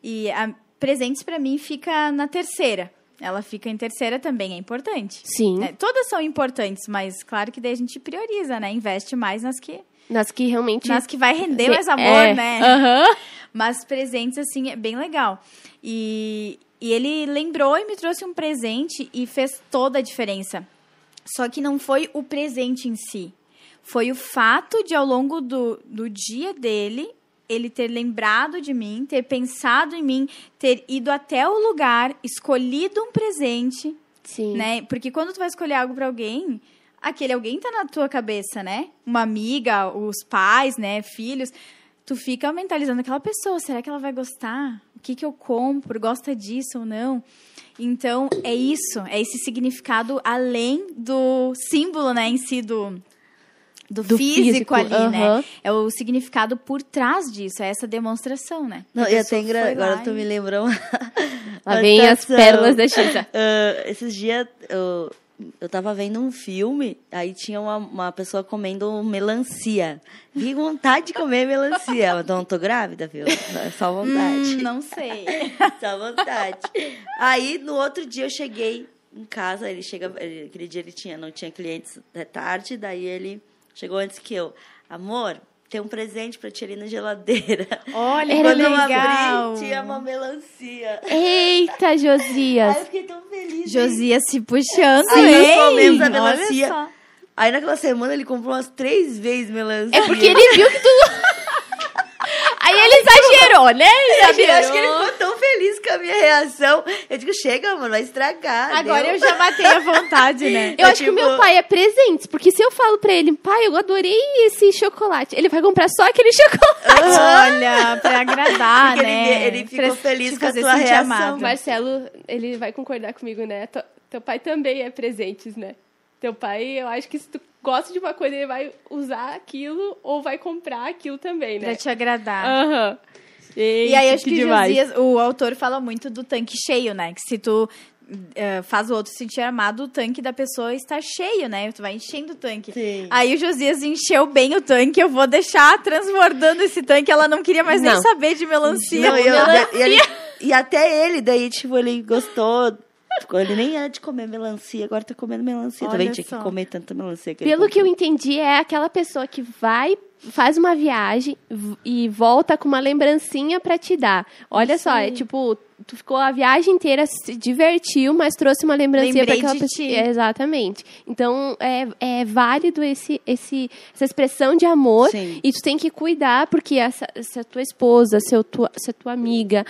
Speaker 3: E a, presentes pra mim fica na terceira. Ela fica em terceira também, é importante.
Speaker 1: Sim.
Speaker 3: né? Todas são importantes, mas claro que daí a gente prioriza, né? Investe mais nas que,
Speaker 1: Nas que realmente.
Speaker 3: nas que vai render mais amor,
Speaker 1: É.
Speaker 3: né?
Speaker 1: Aham.
Speaker 3: Mas presentes, assim, é bem legal. E, e ele lembrou e me trouxe um presente e fez toda a diferença. Só que não foi o presente em si. Foi o fato de, ao longo do, do dia dele, ele ter lembrado de mim, ter pensado em mim, ter ido até o lugar, escolhido um presente,
Speaker 1: Sim.
Speaker 3: né? Porque quando tu vai escolher algo pra alguém, aquele alguém tá na tua cabeça, né? Uma amiga, os pais, né? Filhos. Tu fica mentalizando aquela pessoa. Será que ela vai gostar? O que, que eu compro? Gosta disso ou não? Então, é isso. É esse significado além do símbolo, né? Em si, do, do,
Speaker 1: Do
Speaker 3: físico,
Speaker 1: físico,
Speaker 3: ali, né? É o significado por trás disso. É essa demonstração, né?
Speaker 2: Não, e
Speaker 3: foi
Speaker 2: agora tu
Speaker 3: e-
Speaker 2: me lembrou. *laughs*
Speaker 1: Lá vem as pérolas da Xisa.
Speaker 2: Ah, esses dias eu, eu tava vendo um filme, aí tinha uma, uma pessoa comendo melancia. Com vontade de comer melancia. Eu não tô grávida, viu? É só vontade.
Speaker 3: Hum, não sei. *laughs*
Speaker 2: Só vontade. Aí, no outro dia, eu cheguei em casa. Ele chega, ele- aquele dia ele tinha, não tinha clientes de tarde, daí ele chegou antes que eu. Amor, tem um presente pra ali na geladeira.
Speaker 3: Olha,
Speaker 1: Era *laughs*
Speaker 2: Quando eu
Speaker 3: legal.
Speaker 2: abri, tinha uma melancia.
Speaker 1: Eita, *laughs*
Speaker 2: Aí
Speaker 1: Josias.
Speaker 2: eu fiquei tão feliz.
Speaker 3: Josias se puxando,
Speaker 2: Aí
Speaker 3: hein?
Speaker 2: comemos a melancia. Aí naquela semana ele comprou umas três vezes melancia.
Speaker 1: É porque ele viu que tu. *laughs* Aí ele exagerou, né?
Speaker 2: Eu acho
Speaker 1: Exagerou.
Speaker 2: que ele feliz com a minha reação. Eu digo, chega, mano, vai estragar.
Speaker 3: Agora
Speaker 2: deu.
Speaker 3: eu já matei a vontade, né? *laughs*
Speaker 1: Eu acho que o
Speaker 2: tipo-
Speaker 1: meu pai é presentes, porque se eu falo pra ele, pai, eu adorei esse chocolate, ele vai comprar só aquele *laughs* chocolate.
Speaker 3: Olha, pra agradar,
Speaker 2: Porque
Speaker 3: né?
Speaker 2: ele- ele ficou
Speaker 3: Pra
Speaker 2: feliz com a
Speaker 3: sentir
Speaker 2: reação.
Speaker 3: amado.
Speaker 1: O Marcelo, ele vai concordar comigo, né? Teu- Teu pai também é presentes, né? Teu pai, eu acho que se tu gosta de uma coisa, ele vai usar aquilo ou vai comprar aquilo também, né?
Speaker 3: Pra te agradar.
Speaker 1: Aham.
Speaker 3: E aí, acho que,
Speaker 1: demais.
Speaker 3: Josias, o autor fala muito do tanque cheio, né? Que se tu eh, faz o outro se sentir amado, o tanque da pessoa está cheio, né? Tu vai enchendo o tanque.
Speaker 2: Sim.
Speaker 3: Aí o Josias encheu bem o tanque, eu vou deixar transbordando esse tanque. Ela não queria mais nem
Speaker 1: Não.
Speaker 3: saber de melancia.
Speaker 2: Não, eu- e, ele- e até ele, daí, tipo, ele gostou. Ele nem era de comer melancia, agora tá comendo melancia. Também
Speaker 3: Olha
Speaker 2: tinha
Speaker 3: só.
Speaker 2: que comer tanta melancia. Que
Speaker 1: Pelo que eu entendi, é aquela pessoa que vai, faz uma viagem e volta com uma lembrancinha pra te dar. Olha só, é tipo, tu ficou a viagem inteira, se divertiu, mas trouxe uma lembrancinha pra aquela pessoa. É, exatamente. Então, é, é válido esse, esse, essa expressão de amor
Speaker 2: Sim.
Speaker 1: e tu tem que cuidar, porque essa, essa tua esposa, seu, tua, essa tua amiga,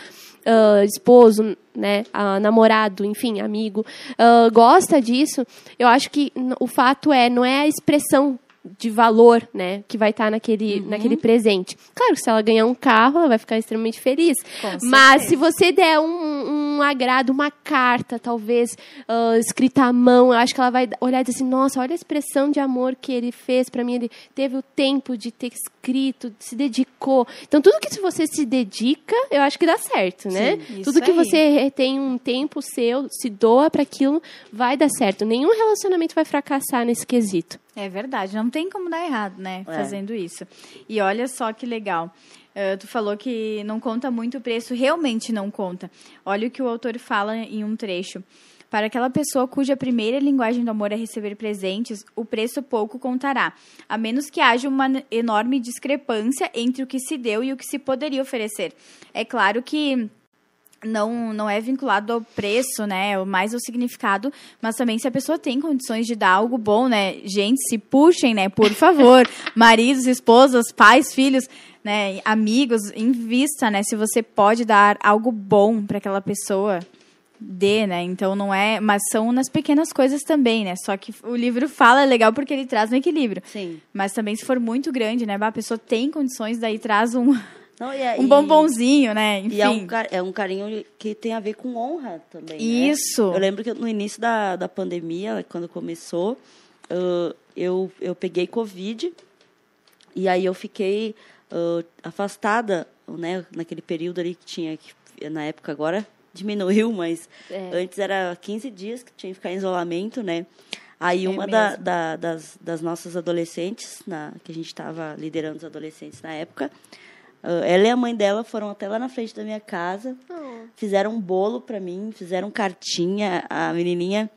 Speaker 1: ah, esposo, né, ah, namorado, enfim, amigo, ah, gosta disso, eu acho que o fato é, não é a expressão de valor, né, que vai estar naquele,
Speaker 3: Uhum.
Speaker 1: naquele presente. Claro que se ela ganhar um carro, ela vai ficar extremamente feliz. Mas se você der um, um agrado, uma carta, talvez, ah, escrita à mão, eu acho que ela vai olhar e dizer assim, nossa, olha a expressão de amor que ele fez pra mim, ele teve o tempo de ter escrito, se dedicou. Então, tudo que você se dedica, eu acho que dá certo, né?
Speaker 3: Sim,
Speaker 1: tudo que
Speaker 3: aí.
Speaker 1: você tem um tempo seu, se doa pra aquilo, vai dar certo. Nenhum relacionamento vai fracassar nesse quesito.
Speaker 3: É verdade, não tem como dar errado, né?
Speaker 2: É.
Speaker 3: Fazendo isso. E olha só que legal. Eh, tu falou que não conta muito o preço, realmente não conta. Olha o que o autor fala em um trecho. Para aquela pessoa cuja primeira linguagem do amor é receber presentes, o preço pouco contará, a menos que haja uma enorme discrepância entre o que se deu e o que se poderia oferecer. É claro que não, não é vinculado ao preço, né? Mais ao significado, mas também se a pessoa tem condições de dar algo bom, né? Gente, se puxem, né? Por favor. *laughs* Maridos, esposas, pais, filhos, né? Amigos, invista, né? Se você pode dar algo bom para aquela pessoa, dê, né? Então não é. Mas são nas pequenas coisas também, né? Só que o livro fala é legal porque ele traz um equilíbrio.
Speaker 2: Sim.
Speaker 3: Mas também se for muito grande, né? A pessoa tem condições, daí traz um,
Speaker 2: Não, e é-
Speaker 3: um
Speaker 2: e-
Speaker 3: bombonzinho, né? Enfim.
Speaker 2: E é um, ca- é um carinho que tem a ver com honra também. né?
Speaker 3: Isso.
Speaker 2: Eu lembro que no início da, da pandemia, quando começou, ah, eu, eu peguei Covid e aí eu fiquei ah, afastada, né? Naquele período ali que tinha, que na época agora diminuiu, mas
Speaker 1: É.
Speaker 2: antes era 15 dias que tinha que ficar em isolamento, né? Aí
Speaker 3: É
Speaker 2: uma da, da- das, das nossas adolescentes, na, que a gente estava liderando os adolescentes na época, ah, ela e a mãe dela foram até lá na frente da minha casa, fizeram um bolo para mim, fizeram cartinha. A menininha,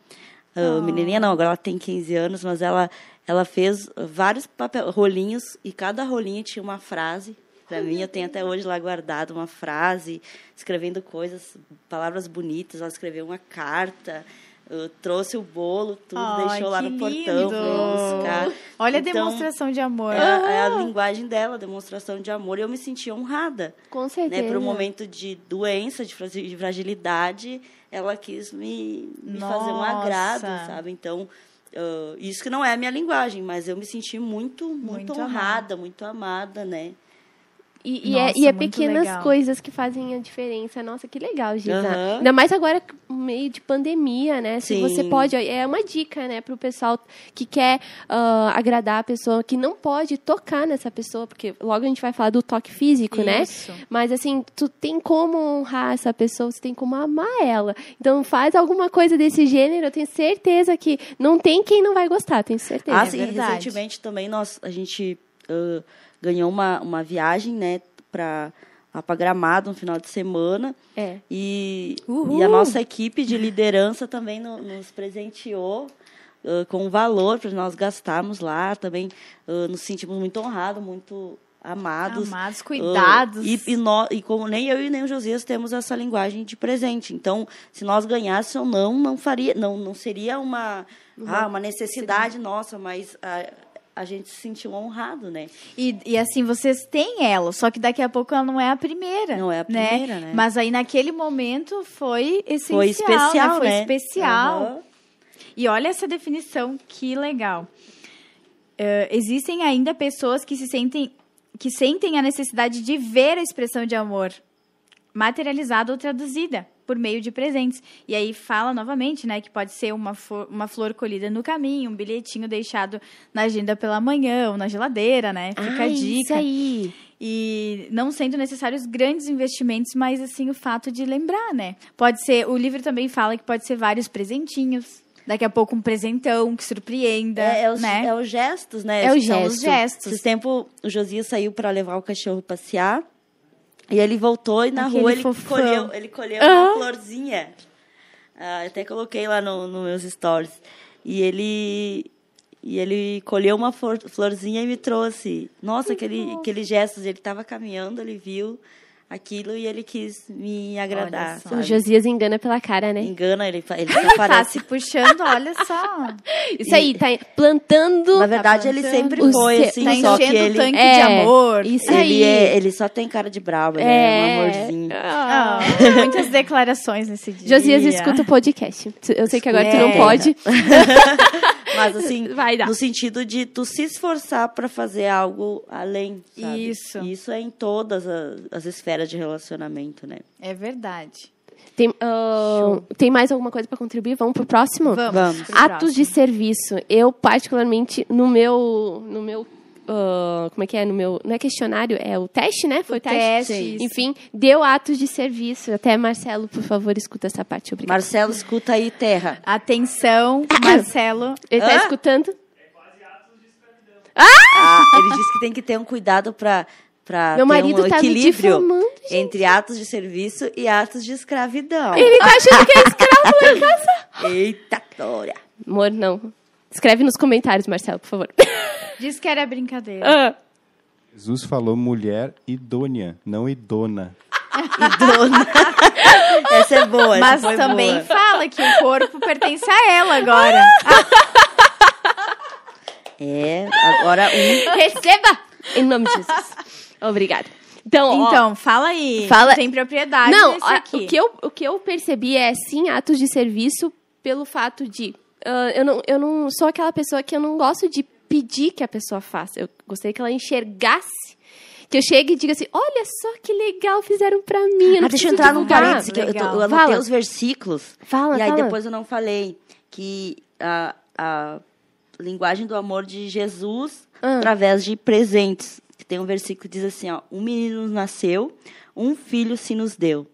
Speaker 2: ah, menininha não, agora ela tem 15 anos, mas ela ela fez vários papel, rolinhos e cada rolinho tinha uma frase. Para mim, eu tenho até hoje lá guardado uma frase, escrevendo coisas, palavras bonitas. Ela escreveu uma carta, ah, trouxe o bolo, tudo,
Speaker 3: Ai,
Speaker 2: deixou lá no portão
Speaker 3: lindo.
Speaker 2: buscar.
Speaker 3: Olha a
Speaker 2: Então,
Speaker 3: demonstração de amor.
Speaker 2: É, a- é a linguagem dela, a demonstração de amor. E eu me senti honrada
Speaker 1: Com certeza.
Speaker 2: né, para um momento de doença, de fragi- de fragilidade, ela quis me, me fazer um agrado, sabe? Então, ah, isso que não é a minha linguagem, mas eu me senti muito, muito,
Speaker 3: Muito
Speaker 2: honrada, muito amada, né?
Speaker 1: E, e é,
Speaker 3: Nossa,
Speaker 1: e é pequenas
Speaker 3: legal.
Speaker 1: coisas que fazem a diferença. Nossa, que legal, Giza.
Speaker 2: Aham.
Speaker 1: Ainda mais agora, no meio de pandemia, né? Se
Speaker 2: Sim.
Speaker 1: você pode. É uma dica, né, pro pessoal que quer ah, agradar a pessoa, que não pode tocar nessa pessoa, porque logo a gente vai falar do toque físico, né?
Speaker 3: Isso.
Speaker 1: Mas assim, tu tem como honrar essa pessoa, você tem como amar ela. Então faz alguma coisa desse gênero, eu tenho certeza que não tem quem não vai gostar, tenho certeza.
Speaker 2: Ah,
Speaker 3: é
Speaker 2: sim, recentemente também nós, a gente ah, ganhou uma, uma viagem, né, para para Gramado no final de semana.
Speaker 1: É.
Speaker 2: E,
Speaker 3: Uhul!
Speaker 2: e a nossa equipe de liderança também no- nos presenteou ah, com valor para nós gastarmos lá. Também ah, nos sentimos muito honrados, muito amados.
Speaker 3: Amados,
Speaker 2: Ah,
Speaker 3: cuidados.
Speaker 2: e, e, nó- e como nem eu e nem o Josias temos essa linguagem de presente. Então, se nós ganhássemos ou não, não faria, não, não seria uma, ah, uma necessidade nossa, mas a, a gente se sentiu honrado, né?
Speaker 3: E, e assim, vocês têm ela, só que daqui a pouco ela não é a primeira.
Speaker 2: Não é a primeira, né?
Speaker 3: Mas aí naquele momento foi essencial.
Speaker 2: Foi especial,
Speaker 3: né? Foi
Speaker 2: né?
Speaker 3: especial.
Speaker 2: Aham.
Speaker 3: E olha essa definição, que legal. Eh, existem ainda pessoas que se sentem que sentem a necessidade de ver a expressão de amor materializada ou traduzida por meio de presentes. E aí fala novamente, né, que pode ser uma, fo- uma flor colhida no caminho, um bilhetinho deixado na agenda pela manhã ou na geladeira, né? Fica
Speaker 1: Ah,
Speaker 3: a
Speaker 1: Isso
Speaker 3: dica.
Speaker 1: aí.
Speaker 3: E não sendo necessários grandes investimentos, mas assim o fato de lembrar, né? Pode ser, o livro também fala que pode ser vários presentinhos. Daqui a pouco um presentão que surpreenda,
Speaker 2: É, é os,
Speaker 3: né?
Speaker 2: é os gestos, né?
Speaker 1: É
Speaker 3: os gestos.
Speaker 2: Esse tempo, o Josias saiu para levar o cachorro passear. E ele voltou e na
Speaker 3: Aquele
Speaker 2: rua ele
Speaker 3: fofão.
Speaker 2: colheu, ele colheu
Speaker 1: Ah.
Speaker 2: uma florzinha. Ah, até coloquei lá no, no meus stories. E ele e ele colheu uma flor- florzinha e me trouxe. Nossa, aquele, aquele gesto, ele estava caminhando, ele viu aquilo e ele quis me agradar.
Speaker 3: só.
Speaker 1: O? Josias engana pela cara, né?
Speaker 2: Engana, ele, ele, *laughs*
Speaker 3: Ele tá se puxando, olha só. *laughs*
Speaker 1: Isso aí, tá plantando.
Speaker 2: Na verdade, ele
Speaker 3: plantando.
Speaker 2: sempre
Speaker 1: O
Speaker 2: foi assim,
Speaker 3: tá
Speaker 2: só que ele,
Speaker 3: tanque de
Speaker 1: É,
Speaker 3: amor.
Speaker 1: Isso
Speaker 2: ele,
Speaker 1: aí.
Speaker 2: é, ele só tem cara de brabo, ele é, um amorzinho.
Speaker 1: Ah,
Speaker 3: muitas declarações nesse dia.
Speaker 1: Josias escuta o podcast. Eu sei que agora tu não
Speaker 3: É.
Speaker 1: pode. *laughs*
Speaker 2: Mas assim, *laughs*
Speaker 1: Vai dar.
Speaker 2: no sentido de tu se esforçar para fazer algo além, sabe?
Speaker 3: Isso.
Speaker 2: E Isso é em todas as, as esferas de relacionamento, né?
Speaker 3: É verdade.
Speaker 1: Tem, ah, tem mais alguma coisa para contribuir? Vamos pro próximo?
Speaker 3: Vamos.
Speaker 2: Vamos.
Speaker 1: Atos de serviço. Eu, particularmente, no meu. No meu ah, como é que é? No meu. Não é questionário, é o teste, né? Foi o teste.
Speaker 3: teste.
Speaker 1: Enfim, deu atos de serviço. Até Marcelo, por favor, escuta essa parte. Obrigada.
Speaker 2: Marcelo, escuta aí, terra.
Speaker 3: Atenção, *coughs* Marcelo.
Speaker 1: Ele tá
Speaker 2: Hã?
Speaker 1: escutando?
Speaker 2: Ah, ele disse que tem que ter um cuidado para para
Speaker 1: Meu
Speaker 2: ter
Speaker 1: marido
Speaker 2: um
Speaker 1: tá
Speaker 2: equilíbrio entre atos de serviço e atos de escravidão.
Speaker 1: Ele tá achando que é escravo em casa. *laughs*
Speaker 2: Eita, Tória.
Speaker 1: Amor, não. Escreve nos comentários, Marcelo, por favor. *laughs*
Speaker 3: Diz que era brincadeira.
Speaker 1: Ah.
Speaker 5: Jesus falou mulher idônea, não idona.
Speaker 2: Idona. *laughs* Essa é boa, essa
Speaker 3: Mas também
Speaker 2: boa.
Speaker 3: fala que o corpo pertence a ela agora. *laughs*
Speaker 2: É, agora um
Speaker 1: Receba! Em nome de Jesus. Obrigada. Então, ó,
Speaker 3: Então, fala aí.
Speaker 1: Fala-
Speaker 3: Tem propriedade
Speaker 1: não, o que, eu, o que eu percebi é sim atos de serviço pelo fato de ah, eu, não, eu não sou aquela pessoa que eu não gosto de pedir que a pessoa faça. Eu gostaria que ela enxergasse. Que eu chegue e diga assim: olha só que legal fizeram pra mim. Eu
Speaker 2: Ah, deixa eu entrar num parênteses, que eu, eu, tô- eu anotei
Speaker 1: Fala.
Speaker 2: os versículos.
Speaker 1: Fala,
Speaker 2: e aí
Speaker 1: fala.
Speaker 2: depois eu não falei que a, a linguagem do amor de Jesus
Speaker 1: Ah.
Speaker 2: através de presentes. Que Tem um versículo que diz assim, ó, um menino nasceu, um filho se nos deu.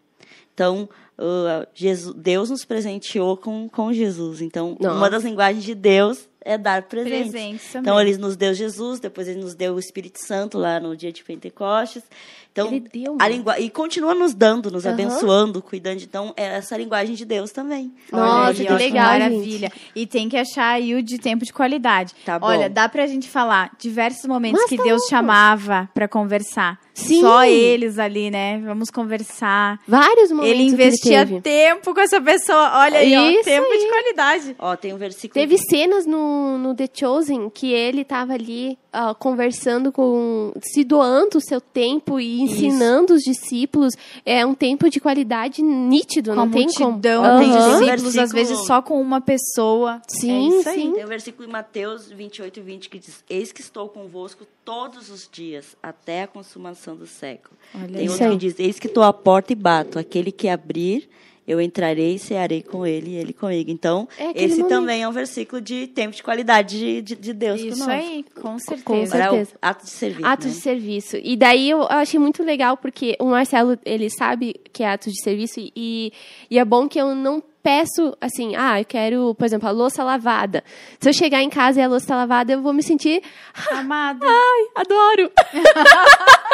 Speaker 2: Então, uh, Jesus, Deus nos presenteou com, com Jesus. Então,
Speaker 1: Nossa.
Speaker 2: uma das linguagens de Deus é dar presentes.
Speaker 3: Presentes também.
Speaker 2: Então, ele nos deu Jesus, depois ele nos deu o Espírito Santo lá no dia de Pentecostes. Então,
Speaker 1: Ele deu,
Speaker 2: a
Speaker 1: mano.
Speaker 2: lingua... E continua nos dando, nos
Speaker 1: Aham.
Speaker 2: abençoando, cuidando. Então, é essa linguagem de Deus também.
Speaker 1: Nossa,
Speaker 3: aí,
Speaker 1: que legal,
Speaker 3: maravilha. E tem que achar aí o de tempo de qualidade.
Speaker 2: Tá bom.
Speaker 3: Olha, dá pra gente falar diversos momentos
Speaker 1: Mas
Speaker 3: que
Speaker 1: tá
Speaker 3: Deus
Speaker 1: louco.
Speaker 3: chamava pra conversar.
Speaker 1: Sim.
Speaker 3: Só eles ali, né? Vamos conversar.
Speaker 1: Vários momentos
Speaker 3: Ele
Speaker 1: que
Speaker 3: investia
Speaker 1: teve.
Speaker 3: tempo com essa pessoa. Olha aí, ó, tempo
Speaker 1: aí.
Speaker 3: de qualidade.
Speaker 2: Ó, tem um versículo...
Speaker 1: Teve cenas no, no The Chosen que ele tava ali ah, conversando com. se doando o seu tempo e ensinando os discípulos. É um tempo de qualidade nítido,
Speaker 3: Com
Speaker 1: não tem como.
Speaker 3: de
Speaker 2: Tem
Speaker 3: discípulos,
Speaker 2: versículo-
Speaker 3: às vezes só com uma pessoa.
Speaker 1: Sim,
Speaker 3: é isso aí.
Speaker 1: sim.
Speaker 2: Tem um versículo em Mateus 28, 20 que diz: Eis que estou convosco todos os dias, até a consumação do século.
Speaker 3: Olha
Speaker 2: Tem
Speaker 1: isso
Speaker 2: outro
Speaker 1: aí.
Speaker 2: que diz: Eis que estou à porta e bato. Aquele que abrir, eu entrarei e cearei com ele e ele comigo. Então,
Speaker 1: É
Speaker 2: esse
Speaker 1: momento.
Speaker 2: também é um versículo de tempo de qualidade de, de, de Deus
Speaker 3: Isso
Speaker 2: conosco.
Speaker 3: aí, com
Speaker 1: Com
Speaker 3: certeza.
Speaker 2: É o
Speaker 1: certeza.
Speaker 2: ato de serviço.
Speaker 1: Atos
Speaker 2: né?
Speaker 1: de serviço. E daí eu achei muito legal, porque o Marcelo, ele sabe que é atos de serviço, e, e é bom que eu não peço, assim, ah, eu quero, por exemplo, a louça lavada. Se eu chegar em casa e a louça tá lavada, eu vou me sentir,
Speaker 3: Amada.
Speaker 1: ai, adoro. *laughs*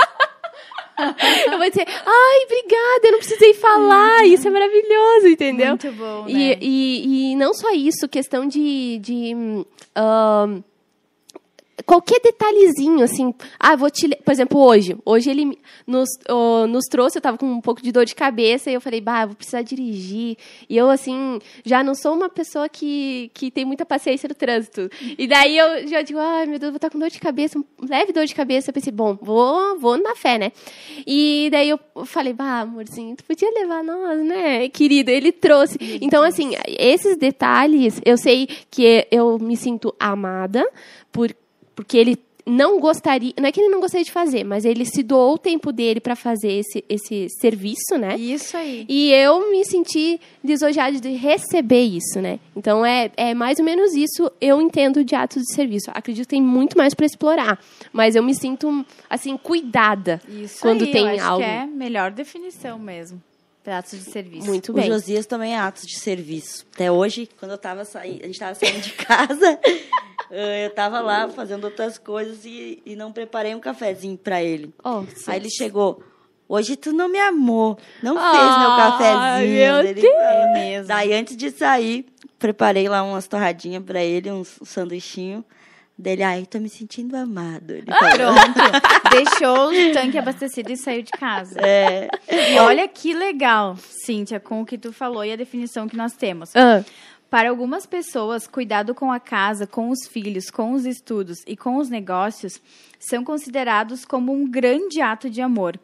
Speaker 1: eu vou dizer, ai, obrigada, eu não precisei falar, isso é maravilhoso, entendeu?
Speaker 3: Muito bom, né?
Speaker 1: E, e, e não só isso, questão de. de ahn, qualquer detalhezinho, assim. Ah, vou te. Por exemplo, hoje. Hoje ele nos, ó, nos trouxe, eu tava com um pouco de dor de cabeça, e eu falei, bah, vou precisar dirigir. E eu, assim, já não sou uma pessoa que, que tem muita paciência no trânsito. E daí eu já digo, ai, meu Deus, eu vou estar com dor de cabeça, um leve dor de cabeça. Eu pensei, bom, vou, vou na fé, né? E daí eu falei, bah, amorzinho, tu podia levar nós, né, querido? Ele trouxe. Então, assim, esses detalhes, eu sei que eu me sinto amada por porque ele, não gostaria, não é que ele não gostaria de fazer, mas ele se doou o tempo dele para fazer esse, esse serviço, né?
Speaker 3: Isso aí.
Speaker 1: E eu me senti desojada de receber isso, né? Então é, é mais ou menos isso eu entendo de atos de serviço. Acredito que tem muito mais para explorar, mas eu me sinto assim cuidada
Speaker 3: Isso
Speaker 1: quando
Speaker 3: aí,
Speaker 1: tem
Speaker 3: eu acho
Speaker 1: algo.
Speaker 3: que é melhor definição mesmo. Pratos de serviço.
Speaker 1: Muito
Speaker 2: O
Speaker 1: bem.
Speaker 2: Josias também é atos de serviço. Até hoje, quando eu tava saindo, a gente tava saindo de *laughs* casa, eu tava lá fazendo outras coisas e, e não preparei um cafezinho pra ele.
Speaker 1: Oh,
Speaker 2: Aí ele chegou. Hoje tu não me amou, não fez meu cafezinho.
Speaker 1: meu
Speaker 2: Ele
Speaker 1: Deus.
Speaker 3: É mesmo.
Speaker 2: Daí antes de sair, preparei lá umas torradinhas pra ele, um sanduichinho. Dele, ai, tô me sentindo amado. Ele falou.
Speaker 3: Pronto. *laughs* Deixou o tanque abastecido e saiu de casa.
Speaker 2: É,
Speaker 3: E olha que legal, Cíntia, com o que tu falou e a definição que nós temos.
Speaker 1: Ah,
Speaker 3: Para algumas pessoas, cuidado com a casa, com os filhos, com os estudos e com os negócios são considerados como um grande ato de amor.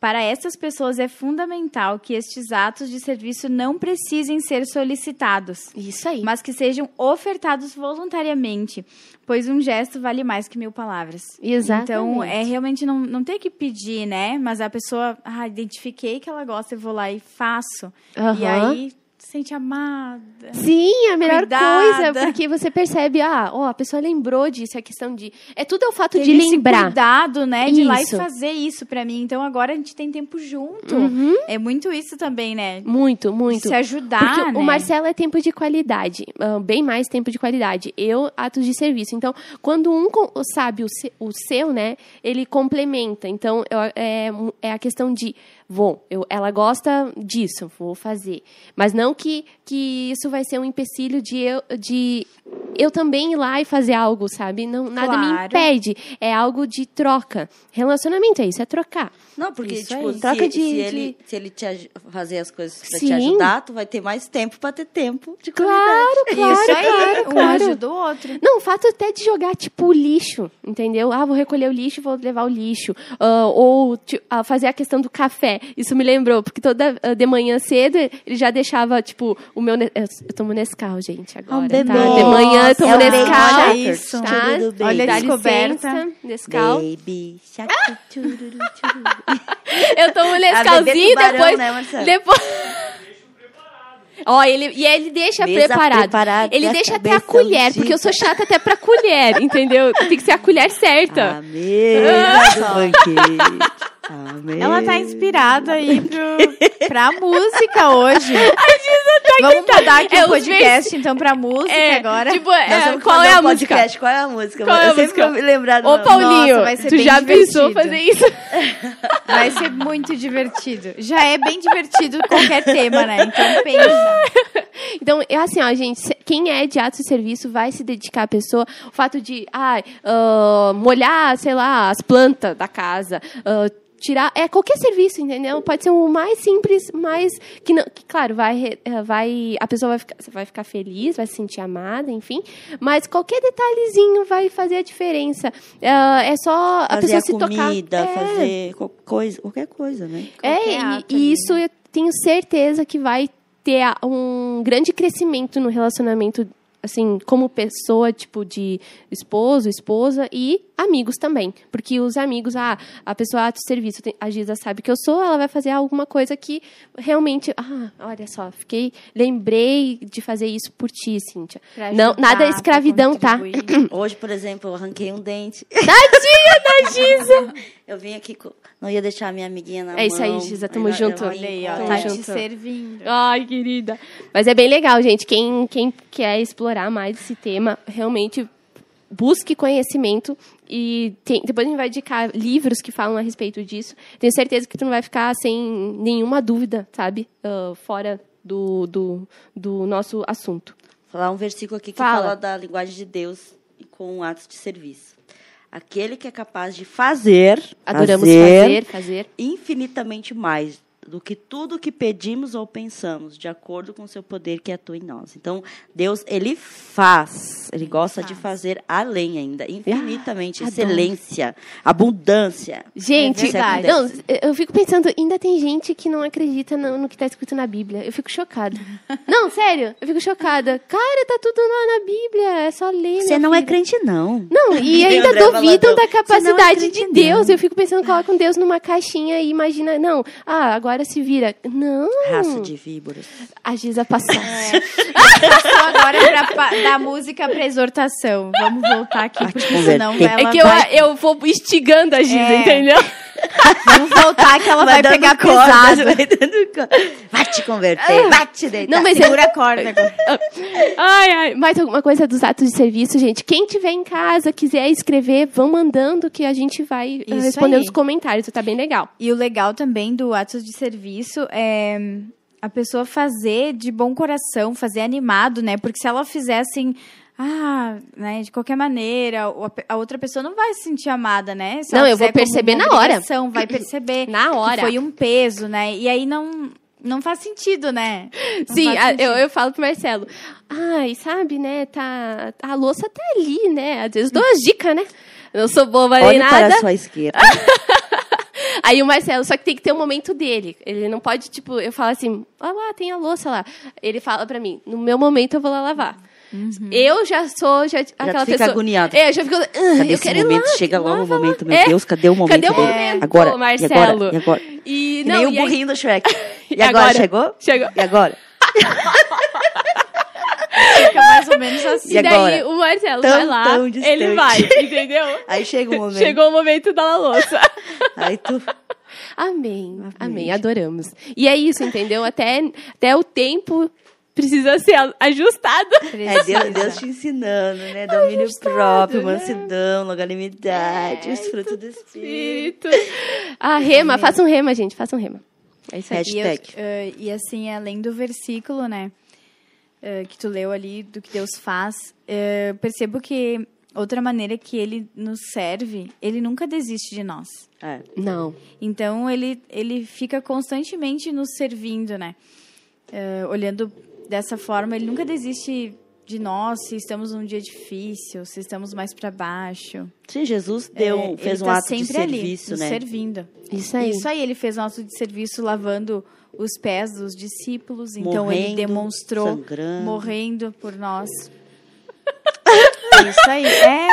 Speaker 3: Para essas pessoas é fundamental que estes atos de serviço não precisem ser solicitados,
Speaker 1: isso aí.
Speaker 3: mas que sejam ofertados voluntariamente, pois um gesto vale mais que mil palavras.
Speaker 1: Exatamente.
Speaker 3: Então, é realmente não, não ter que pedir, né? Mas a pessoa, ah, identifiquei que ela gosta, eu vou lá e faço. E
Speaker 1: Aham.
Speaker 3: aí, se sente amada.
Speaker 1: Sim, a melhor
Speaker 3: Cuidada.
Speaker 1: coisa, porque você percebe, ah, ó, a pessoa lembrou disso, é questão de. É tudo é o fato de
Speaker 3: esse
Speaker 1: lembrar.
Speaker 3: cuidado, né? De ir lá e
Speaker 1: Isso.
Speaker 3: fazer isso pra mim. Então, agora a gente tem tempo junto.
Speaker 1: Uhum.
Speaker 3: É muito isso também, né?
Speaker 1: Muito,
Speaker 3: De
Speaker 1: muito.
Speaker 3: se ajudar,
Speaker 1: Porque
Speaker 3: né?
Speaker 1: o Marcelo é tempo de qualidade, ah, bem mais tempo de qualidade. Eu, atos de serviço. Então, quando um sabe o, se- o seu, né, ele complementa. Então, é, é a questão de, vou, eu, ela gosta disso, vou fazer. Mas não que, que isso vai ser um empecilho de eu, de eu também ir lá e fazer algo, sabe? Não, nada me
Speaker 3: Claro.
Speaker 1: impede. É algo de troca. Relacionamento é isso, é trocar.
Speaker 2: Não, porque,
Speaker 1: Isso
Speaker 2: tipo,
Speaker 1: aí.
Speaker 2: se,
Speaker 1: Troca de-
Speaker 2: se
Speaker 1: de-
Speaker 2: ele, se ele te fazer as coisas pra
Speaker 1: Sim.
Speaker 2: te ajudar, tu vai ter mais tempo pra ter tempo de
Speaker 1: Claro,
Speaker 2: qualidade.
Speaker 1: claro,
Speaker 3: Isso aí,
Speaker 1: claro,
Speaker 3: um
Speaker 1: claro.
Speaker 3: ajuda o outro.
Speaker 1: Não, o fato até de jogar, tipo, lixo, entendeu? Ah, vou recolher o lixo, vou levar o lixo. Ah, ou ti- ah, fazer a questão do café. Isso me lembrou, porque toda ah, de manhã cedo ele já deixava, tipo, o meu... Eu, eu tomo Nescau, gente, agora,
Speaker 2: Um
Speaker 1: tá? De manhã eu tomo
Speaker 2: É um
Speaker 1: Nescau.
Speaker 3: Olha isso.
Speaker 1: Tá?
Speaker 2: Tudo bem.
Speaker 3: Olha a descoberta.
Speaker 1: licença, Nescau.
Speaker 2: Baby tchururu. *laughs*
Speaker 1: Eu tomo
Speaker 2: A
Speaker 1: Nescauzinho depois...
Speaker 2: né, Marcelo?
Speaker 1: depois... Ó, ele, e ele deixa
Speaker 2: Mesa
Speaker 1: preparado. Ele deixa até a colher, porque eu sou chata até pra colher, entendeu? Tem que ser a colher certa.
Speaker 2: A mesa *laughs*
Speaker 3: Ela tá inspirada aí pro, pra música hoje. *laughs* Vamos mudar aqui
Speaker 1: É,
Speaker 3: o podcast, então, pra música
Speaker 1: É,
Speaker 3: agora.
Speaker 1: Tipo, é, qual é a
Speaker 2: um
Speaker 1: música?
Speaker 2: podcast. Qual é a música?
Speaker 1: Qual é a
Speaker 2: eu sempre
Speaker 1: música?
Speaker 2: vou me lembrar do
Speaker 1: Ô. Paulinho,
Speaker 3: Nossa, vai ser
Speaker 1: tu
Speaker 3: bem
Speaker 1: já pensou
Speaker 3: divertido.
Speaker 1: fazer isso? *laughs*
Speaker 3: Vai ser muito divertido. Já é bem divertido qualquer tema, né? Então pensa.
Speaker 1: Então, é assim, ó, gente, quem é de ato e serviço vai se dedicar à pessoa. O fato de, ai, ah, molhar, sei lá, as plantas da casa, ah, tirar, é qualquer serviço, entendeu? Pode ser o mais simples, mas que, não, que claro, vai, eh, vai, a pessoa vai ficar, vai ficar feliz, vai se sentir amada, enfim, mas qualquer detalhezinho vai fazer a diferença. Ah, é só a
Speaker 2: Fazer
Speaker 1: pessoa
Speaker 2: a
Speaker 1: se tocar.
Speaker 2: comida,
Speaker 1: É.
Speaker 2: fazer qual- coisa, qualquer coisa, né?
Speaker 1: É,
Speaker 3: Qualquer
Speaker 1: e,
Speaker 3: ato
Speaker 1: e
Speaker 3: ali,
Speaker 1: isso eu tenho certeza que vai ter um grande crescimento no relacionamento, assim, como pessoa, tipo, de esposo, esposa e amigos também. Porque os amigos, ah, a pessoa ato serviço, tem- a Giza sabe que eu sou, ela vai fazer alguma coisa que realmente, ah, olha só, fiquei, lembrei de fazer isso por ti, Cíntia.
Speaker 3: Pra
Speaker 1: Não,
Speaker 3: ajudar,
Speaker 1: nada
Speaker 3: pra
Speaker 1: escravidão, tá? *coughs*
Speaker 2: Hoje, por exemplo, eu arranquei um dente.
Speaker 1: Tadinha da *laughs* Giza!
Speaker 2: Eu vim aqui, com- não ia deixar a minha amiguinha na
Speaker 1: É
Speaker 2: mão.
Speaker 1: isso aí, Giza, tamo
Speaker 2: eu- eu
Speaker 1: junto.
Speaker 3: Olha aí,
Speaker 2: com-
Speaker 3: ó. Tá
Speaker 1: junto.
Speaker 3: te servindo.
Speaker 1: Ai, querida. Mas é bem legal, gente. Quem, quem quer explorar mais esse tema, realmente busque conhecimento e tem- depois a gente vai indicar livros que falam a respeito disso. Tenho certeza que tu não vai ficar sem nenhuma dúvida, sabe? Ah, fora do, do, do nosso assunto.
Speaker 2: falar um versículo aqui que
Speaker 1: Fala.
Speaker 2: fala da linguagem de Deus com atos de serviço. Aquele que é capaz de fazer,
Speaker 1: Adoramos fazer, fazer.
Speaker 2: infinitamente mais do que tudo que pedimos ou pensamos, de acordo com o seu poder que atua em nós. Então, Deus, ele faz. Ele gosta de fazer além ainda, infinitamente,
Speaker 1: adoro.
Speaker 2: excelência, abundância.
Speaker 1: Gente,
Speaker 3: É
Speaker 1: não, eu fico pensando, ainda tem gente que não acredita no, no que está escrito na Bíblia. Eu fico chocada. *laughs* não, sério, eu fico chocada. Cara, tá tudo lá na Bíblia, é só ler.
Speaker 2: Você não é
Speaker 1: filha.
Speaker 2: crente, não.
Speaker 1: Não, e *laughs* ainda duvidam da
Speaker 2: "Você não é
Speaker 1: capacidade de
Speaker 2: crente,
Speaker 1: Deus.
Speaker 2: não."
Speaker 1: Eu fico pensando, colocam Deus numa caixinha e imagina, não, ah, agora se vira. Não,
Speaker 2: Raça de víboras.
Speaker 1: a Giza passou. *laughs*
Speaker 3: Passou agora pra, da música pra exortação. Vamos voltar aqui,
Speaker 2: Vai te
Speaker 3: porque senão
Speaker 2: converter.
Speaker 3: ela
Speaker 1: É que eu,
Speaker 3: vai...
Speaker 1: eu vou instigando a Giza,
Speaker 3: É.
Speaker 1: entendeu?
Speaker 3: Vamos voltar que ela vai,
Speaker 2: dando
Speaker 3: pegar
Speaker 2: corda,
Speaker 3: pesado.
Speaker 2: Vai, dando vai te converter, vai te deitar.
Speaker 1: Não, mas é-
Speaker 3: Segura a corda agora. *laughs*
Speaker 1: Ai, ai. Mais alguma coisa dos atos de serviço, gente? Quem tiver em casa, quiser escrever, vão mandando que a gente vai eh,
Speaker 3: Isso
Speaker 1: respondendo
Speaker 3: aí.
Speaker 1: os comentários. Tá bem legal.
Speaker 3: E o legal também do atos de serviço é a pessoa fazer de bom coração, fazer animado, né? Porque se ela fizer assim, ah, né, de qualquer maneira, a outra pessoa não vai se sentir amada, né? Se
Speaker 1: Não, eu vou perceber na hora.
Speaker 3: Vai *clears throat* perceber
Speaker 1: Na
Speaker 3: que
Speaker 1: hora.
Speaker 3: foi um peso, né? E aí não, não faz sentido, né? Não
Speaker 1: Sim,
Speaker 3: sentido.
Speaker 1: eu, eu falo pro Marcelo. Ai, sabe, né? Tá, a louça tá ali, né? Às vezes dou as dicas, né? Eu não sou boba nem nada.
Speaker 2: para a sua esquerda. *laughs*
Speaker 1: Aí o Marcelo, só que tem que ter um momento dele. Ele não pode, tipo, eu falo assim, ó lá, tem a louça lá. Ele fala pra mim, no meu momento eu vou lá lavar. Eu já sou já, aquela
Speaker 2: fica
Speaker 1: pessoa.
Speaker 2: agoniado.
Speaker 1: É, eu já fico. "Ah,
Speaker 2: Cadê
Speaker 1: eu
Speaker 2: esse
Speaker 1: quero ir
Speaker 2: momento?
Speaker 1: lá,
Speaker 2: Chega logo o
Speaker 1: lá."
Speaker 2: momento, meu
Speaker 1: É.
Speaker 2: Deus, cadê o momento?
Speaker 1: Cadê o momento,
Speaker 2: agora,
Speaker 1: Marcelo?
Speaker 2: E agora? E agora?
Speaker 1: E, não,
Speaker 2: nem o
Speaker 1: e aí-
Speaker 2: burrinho do Shrek. E, *laughs*
Speaker 1: E
Speaker 2: agora?
Speaker 1: agora?
Speaker 2: Chegou?
Speaker 1: Chegou.
Speaker 2: E agora? *laughs*
Speaker 3: Fica mais ou menos assim.
Speaker 1: E
Speaker 2: E
Speaker 1: daí
Speaker 2: agora?
Speaker 1: o Marcelo
Speaker 2: Tão,
Speaker 1: vai lá, ele vai, entendeu?
Speaker 2: Aí chega o momento.
Speaker 1: Chegou o momento da louça. *laughs*
Speaker 2: Aí tu...
Speaker 1: Amém, amém,
Speaker 2: Amém.
Speaker 1: adoramos. E é isso, entendeu? Até, até o tempo precisa ser ajustado.
Speaker 2: É Deus, Deus te ensinando, né? Domínio próprio, mansidão, longanimidade, os frutos do Espírito.
Speaker 1: Espírito. Ah, rema, faça um rema, gente, faça um rema. É isso aí.
Speaker 3: E, eu-
Speaker 2: Hashtag.
Speaker 3: eh, e assim, além do versículo, né, eh, que tu leu ali, do que Deus faz, eh, percebo que outra maneira que ele nos serve, ele nunca desiste de nós.
Speaker 2: É.
Speaker 1: Não.
Speaker 3: Então, ele, ele fica constantemente nos servindo, né? Eh, olhando dessa forma, ele nunca desiste de nós se estamos num dia difícil, se estamos mais para baixo.
Speaker 2: Sim, Jesus deu,
Speaker 3: Eh,
Speaker 2: fez
Speaker 3: ele
Speaker 2: um
Speaker 3: tá
Speaker 2: ato de
Speaker 3: ali,
Speaker 2: serviço, né?
Speaker 3: servindo.
Speaker 1: Isso aí.
Speaker 3: Isso aí, ele fez um ato de serviço lavando os pés dos discípulos. Então ele
Speaker 2: Morrendo,
Speaker 3: demonstrou
Speaker 2: sangrando.
Speaker 3: morrendo por nós. *laughs* Isso aí. É.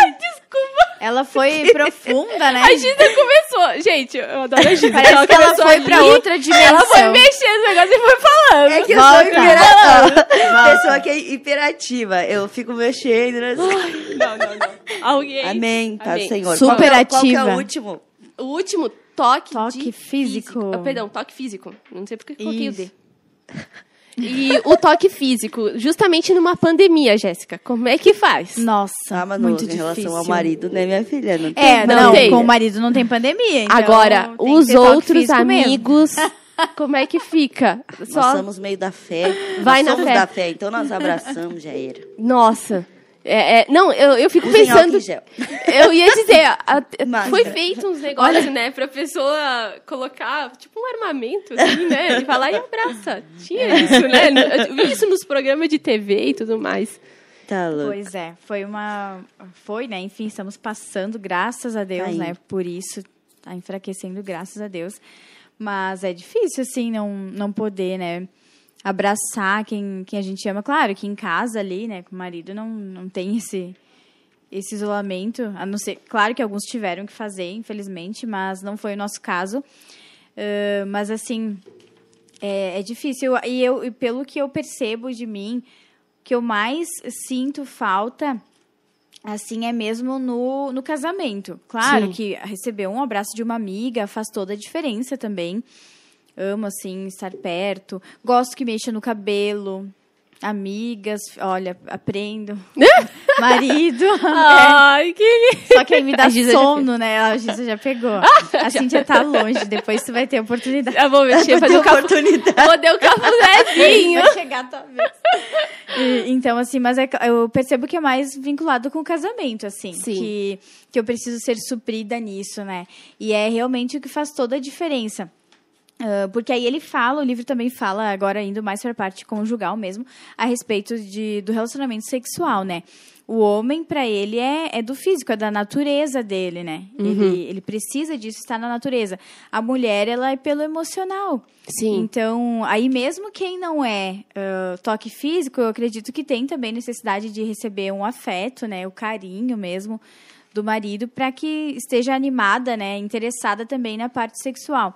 Speaker 3: Desculpa. Ela foi *laughs* profunda, né?
Speaker 1: A Giza começou. Gente, eu adoro a Giza.
Speaker 3: Parece que ela foi pra outra dimensão.
Speaker 1: Ela foi mexendo no negócio e foi falando.
Speaker 2: É que eu
Speaker 3: Volta.
Speaker 2: sou imperativa. Pessoa que é imperativa. Eu fico mexendo. né?
Speaker 1: Não, não, não. Alguém.
Speaker 2: Amém, tá,
Speaker 1: Amém.
Speaker 2: Senhor.
Speaker 3: Super
Speaker 2: qual, que é- qual que é o último?
Speaker 1: O último, toque,
Speaker 3: Toque
Speaker 1: de
Speaker 3: físico.
Speaker 1: Ah, perdão, toque físico. Não sei porque eu coloquei
Speaker 3: Isso.
Speaker 1: o D. E o toque físico, justamente numa pandemia, Jéssica. Como é que faz?
Speaker 3: Nossa,
Speaker 2: Ah, Manu,
Speaker 3: muito
Speaker 2: em relação
Speaker 3: difícil.
Speaker 2: ao marido, né, minha filha? Não tem
Speaker 3: É,
Speaker 1: Não
Speaker 3: não,
Speaker 1: tem.
Speaker 3: com o marido não tem pandemia. então
Speaker 1: Agora, os outros amigos, *laughs* como é que fica?
Speaker 2: Nós
Speaker 1: Só...
Speaker 2: somos meio da fé.
Speaker 1: Vai
Speaker 2: nós
Speaker 1: na
Speaker 2: somos
Speaker 1: fé.
Speaker 2: da fé, então nós abraçamos, já era.
Speaker 1: Nossa. É, é, não, eu, eu fico
Speaker 2: Usem
Speaker 1: pensando. *laughs* Eu ia dizer, a- a- foi feito uns negócios, né, pra pessoa colocar, tipo, um armamento, assim, né? E falar e abraça. Tinha isso, né? Eu vi isso nos programas de TV e tudo mais.
Speaker 2: Tá louco.
Speaker 3: Pois é, foi uma. Foi, né? Enfim, estamos passando, graças a Deus,
Speaker 2: Tá
Speaker 3: né? Por isso, tá enfraquecendo, graças a Deus. Mas é difícil, assim, não, não poder, né? Abraçar quem, quem a gente ama. Claro que em casa ali, né, com o marido, não, não tem esse, esse isolamento. A não ser. Claro que alguns tiveram que fazer, infelizmente, mas não foi o nosso caso. Ah, mas, assim, é, é difícil. E eu, e pelo que eu percebo de mim, que eu mais sinto falta, assim, é mesmo no, no casamento. Claro
Speaker 1: Sim.
Speaker 3: que receber um abraço de uma amiga faz toda a diferença também. Amo, assim, estar perto. Gosto que mexa no cabelo. Amigas, olha, aprendo. *laughs* Marido.
Speaker 1: Ai, que lindo.
Speaker 3: Só que aí me dá sono, né? A Giza já pegou. A Cintia tá longe, depois tu vai ter oportunidade.
Speaker 1: Eu vou mexer, fazer
Speaker 2: oportunidade.
Speaker 1: Vou dar o cafunézinho.
Speaker 3: Vai chegar a tua vez. E, então, assim, mas é eu percebo que é mais vinculado com o casamento, assim.
Speaker 1: Sim.
Speaker 3: Que, que eu preciso ser suprida nisso, né? E é realmente o que faz toda a diferença. Uh, porque aí ele fala, o livro também fala, agora indo mais para a parte conjugal mesmo, a respeito de, do relacionamento sexual, né? O homem, para ele, é, é do físico, é da natureza dele, né?
Speaker 1: Uhum.
Speaker 3: Ele, ele precisa disso, está na natureza. A mulher, ela é pelo emocional.
Speaker 1: Sim.
Speaker 3: Então, aí mesmo quem não é uh, toque físico, eu acredito que tem também necessidade de receber um afeto, né? O carinho mesmo do marido, para que esteja animada, né? Interessada também na parte sexual.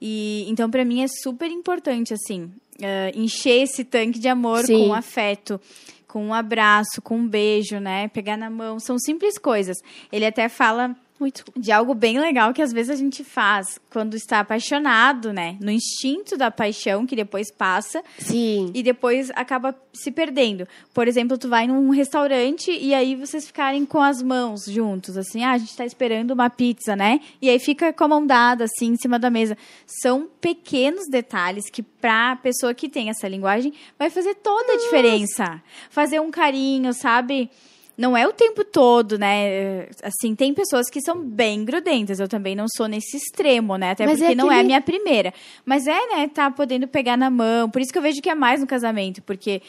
Speaker 3: E então para mim é super importante assim uh, encher esse tanque de amor
Speaker 1: Sim.
Speaker 3: com afeto, com um abraço, com um beijo, né? Pegar na mão, são simples coisas. Ele até fala
Speaker 1: Muito.
Speaker 3: de algo bem legal que às vezes a gente faz quando está apaixonado, né? No instinto da paixão que depois passa
Speaker 1: Sim.
Speaker 3: e depois acaba se perdendo. Por exemplo, tu vai num restaurante e aí vocês ficarem com as mãos juntos, assim, ah, a gente tá esperando uma pizza, né? E aí fica com a mão dada, assim, em cima da mesa. São pequenos detalhes que pra pessoa que tem essa linguagem vai fazer toda a diferença. Fazer um carinho, sabe? Não é o tempo todo, né? Assim, tem pessoas que são bem grudentas. Eu também não sou nesse extremo, né? Até
Speaker 1: Mas é
Speaker 3: porque não é a minha primeira. Mas é, né? Tá podendo pegar na mão. Por isso que eu vejo que é mais no casamento. Porque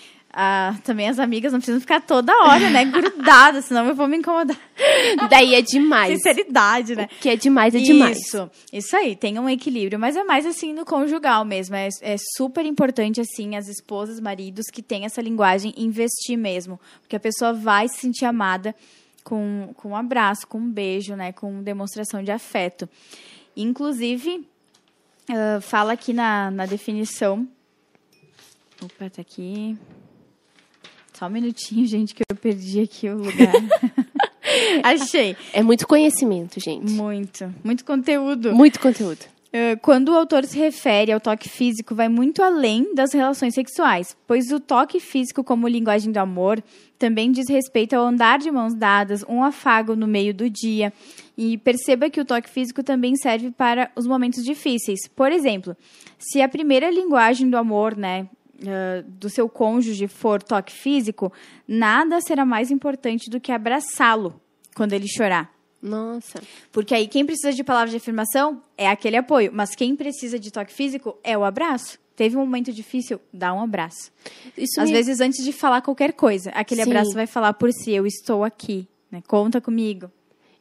Speaker 3: ah, também as amigas não precisam ficar toda hora, né? Grudadas, senão eu vou me incomodar.
Speaker 1: Daí é demais.
Speaker 3: Sinceridade, né?
Speaker 1: O que é demais é demais.
Speaker 3: Isso, isso aí, tem um equilíbrio, mas é mais assim no conjugal mesmo. É, é super importante, assim, as esposas, maridos que têm essa linguagem investir mesmo. Porque a pessoa vai se sentir amada com, com um abraço, com um beijo, né? Com demonstração de afeto. Inclusive, ah, fala aqui na, na definição. Opa, tá aqui. Só um minutinho, gente, que eu perdi aqui o lugar. *laughs* Achei.
Speaker 1: É muito conhecimento, gente.
Speaker 3: Muito, muito conteúdo.
Speaker 1: Muito conteúdo.
Speaker 3: Eh, Quando o autor se refere ao toque físico, vai muito além das relações sexuais, pois o toque físico, como linguagem do amor, também diz respeito ao andar de mãos dadas, um afago no meio do dia. E perceba que o toque físico também serve para os momentos difíceis. Por exemplo, se a primeira linguagem do amor, né, eh, do seu cônjuge for toque físico, nada será mais importante do que abraçá-lo quando ele chorar.
Speaker 1: Nossa.
Speaker 3: Porque aí quem precisa de palavras de afirmação é aquele apoio, mas quem precisa de toque físico é o abraço. Teve um momento difícil, dá um abraço.
Speaker 1: Isso
Speaker 3: Às
Speaker 1: me-
Speaker 3: vezes antes de falar qualquer coisa, aquele
Speaker 1: Sim.
Speaker 3: abraço vai falar por si, eu estou aqui, né? Conta comigo.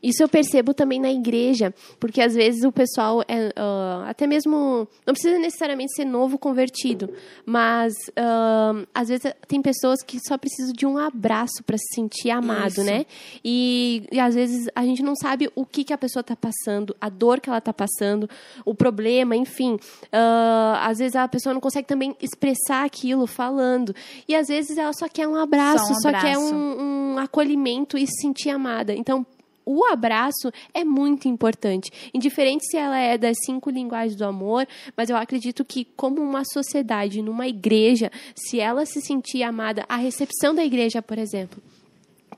Speaker 1: Isso eu percebo também na igreja, porque às vezes o pessoal, é, ah, até mesmo, não precisa necessariamente ser novo convertido, mas ah, às vezes tem pessoas que só precisam de um abraço para se sentir amado,
Speaker 3: Isso.
Speaker 1: né? E, e às vezes a gente não sabe o que, que a pessoa está passando, a dor que ela está passando, o problema, enfim. Ah, às vezes a pessoa não consegue também expressar aquilo falando. E às vezes ela só quer um abraço,
Speaker 3: Só um
Speaker 1: só quer
Speaker 3: abraço.
Speaker 1: um, um acolhimento e se sentir amada. Então, o abraço é muito importante. Indiferente se ela é das cinco linguagens do amor, mas eu acredito que, como uma sociedade, numa igreja, se ela se sentir amada, a recepção da igreja, por exemplo.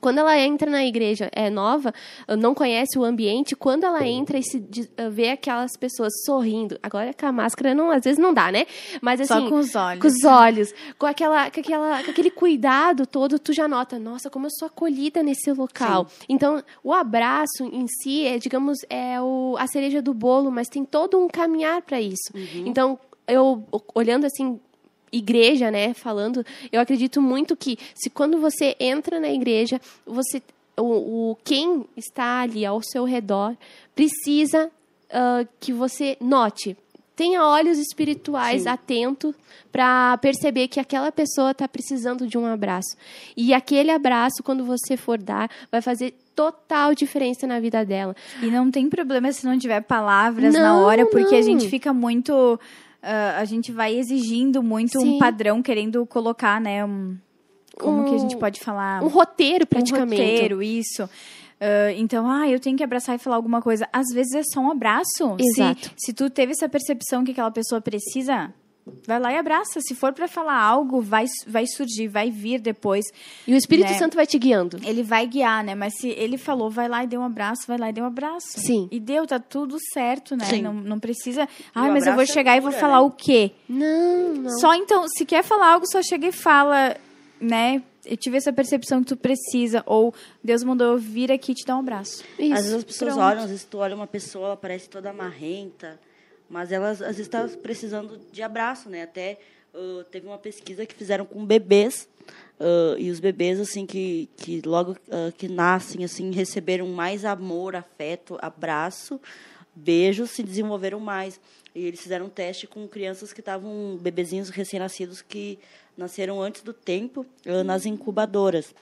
Speaker 1: Quando ela entra na igreja, é nova, não conhece o ambiente, quando ela entra e se de- vê aquelas pessoas sorrindo, agora com a máscara não, às vezes não dá, né? Mas assim,
Speaker 3: Só com os olhos.
Speaker 1: com os olhos, com, aquela, com, aquela, com aquele cuidado todo, tu já nota, nossa, como eu sou acolhida nesse local. Então, o abraço em si é, digamos, é o, a cereja do bolo, mas tem todo um caminhar para isso. Então, eu olhando assim igreja, né, falando, eu acredito muito que se quando você entra na igreja, você o, o quem está ali ao seu redor precisa ah, que você note. Tenha olhos espirituais atentos para perceber que aquela pessoa está precisando de um abraço. E aquele abraço, quando você for dar, vai fazer total diferença na vida dela.
Speaker 3: E não tem problema se não tiver palavras na
Speaker 1: Não,
Speaker 3: hora, porque a
Speaker 1: não.
Speaker 3: gente fica muito. Ah, a gente vai exigindo muito
Speaker 1: Sim.
Speaker 3: um padrão, querendo colocar, né? Um, como que a gente
Speaker 1: Um-
Speaker 3: pode falar?
Speaker 1: Um roteiro, praticamente.
Speaker 3: Um roteiro, isso. Ah, então, ah, eu tenho que abraçar e falar alguma coisa. Às vezes é só um abraço.
Speaker 1: Exato.
Speaker 3: Se, se tu teve essa percepção que aquela pessoa precisa, vai lá e abraça. Se for pra falar algo, vai, vai surgir, vai vir depois.
Speaker 1: E o Espírito
Speaker 3: Né?
Speaker 1: Santo vai te guiando.
Speaker 3: Ele vai guiar, né? Mas se ele falou, vai lá e dê um abraço, vai lá e dê um abraço.
Speaker 1: Sim.
Speaker 3: E deu, tá tudo certo, né?
Speaker 2: Sim.
Speaker 3: Não, não precisa.
Speaker 2: o
Speaker 3: Ah, mas eu vou
Speaker 2: é
Speaker 3: chegar e vou
Speaker 2: cura,
Speaker 3: falar
Speaker 2: né?
Speaker 3: o quê?
Speaker 1: Não, não.
Speaker 3: Só então, se quer falar algo, só chega e fala, né? Eu tive essa percepção que tu precisa. Ou Deus mandou eu vir aqui e te dar um abraço.
Speaker 1: Isso.
Speaker 2: Às vezes as pessoas
Speaker 3: Pronto.
Speaker 2: olham, às vezes tu olha uma pessoa, ela parece toda marrenta, mas elas às vezes estão precisando de abraço, né? Até uh, teve uma pesquisa que fizeram com bebês uh, e os bebês assim que, que logo uh, que nascem assim receberam mais amor, afeto, abraço, beijos, se desenvolveram mais. E eles fizeram um teste com crianças que estavam bebezinhos recém-nascidos que nasceram antes do tempo nas incubadoras.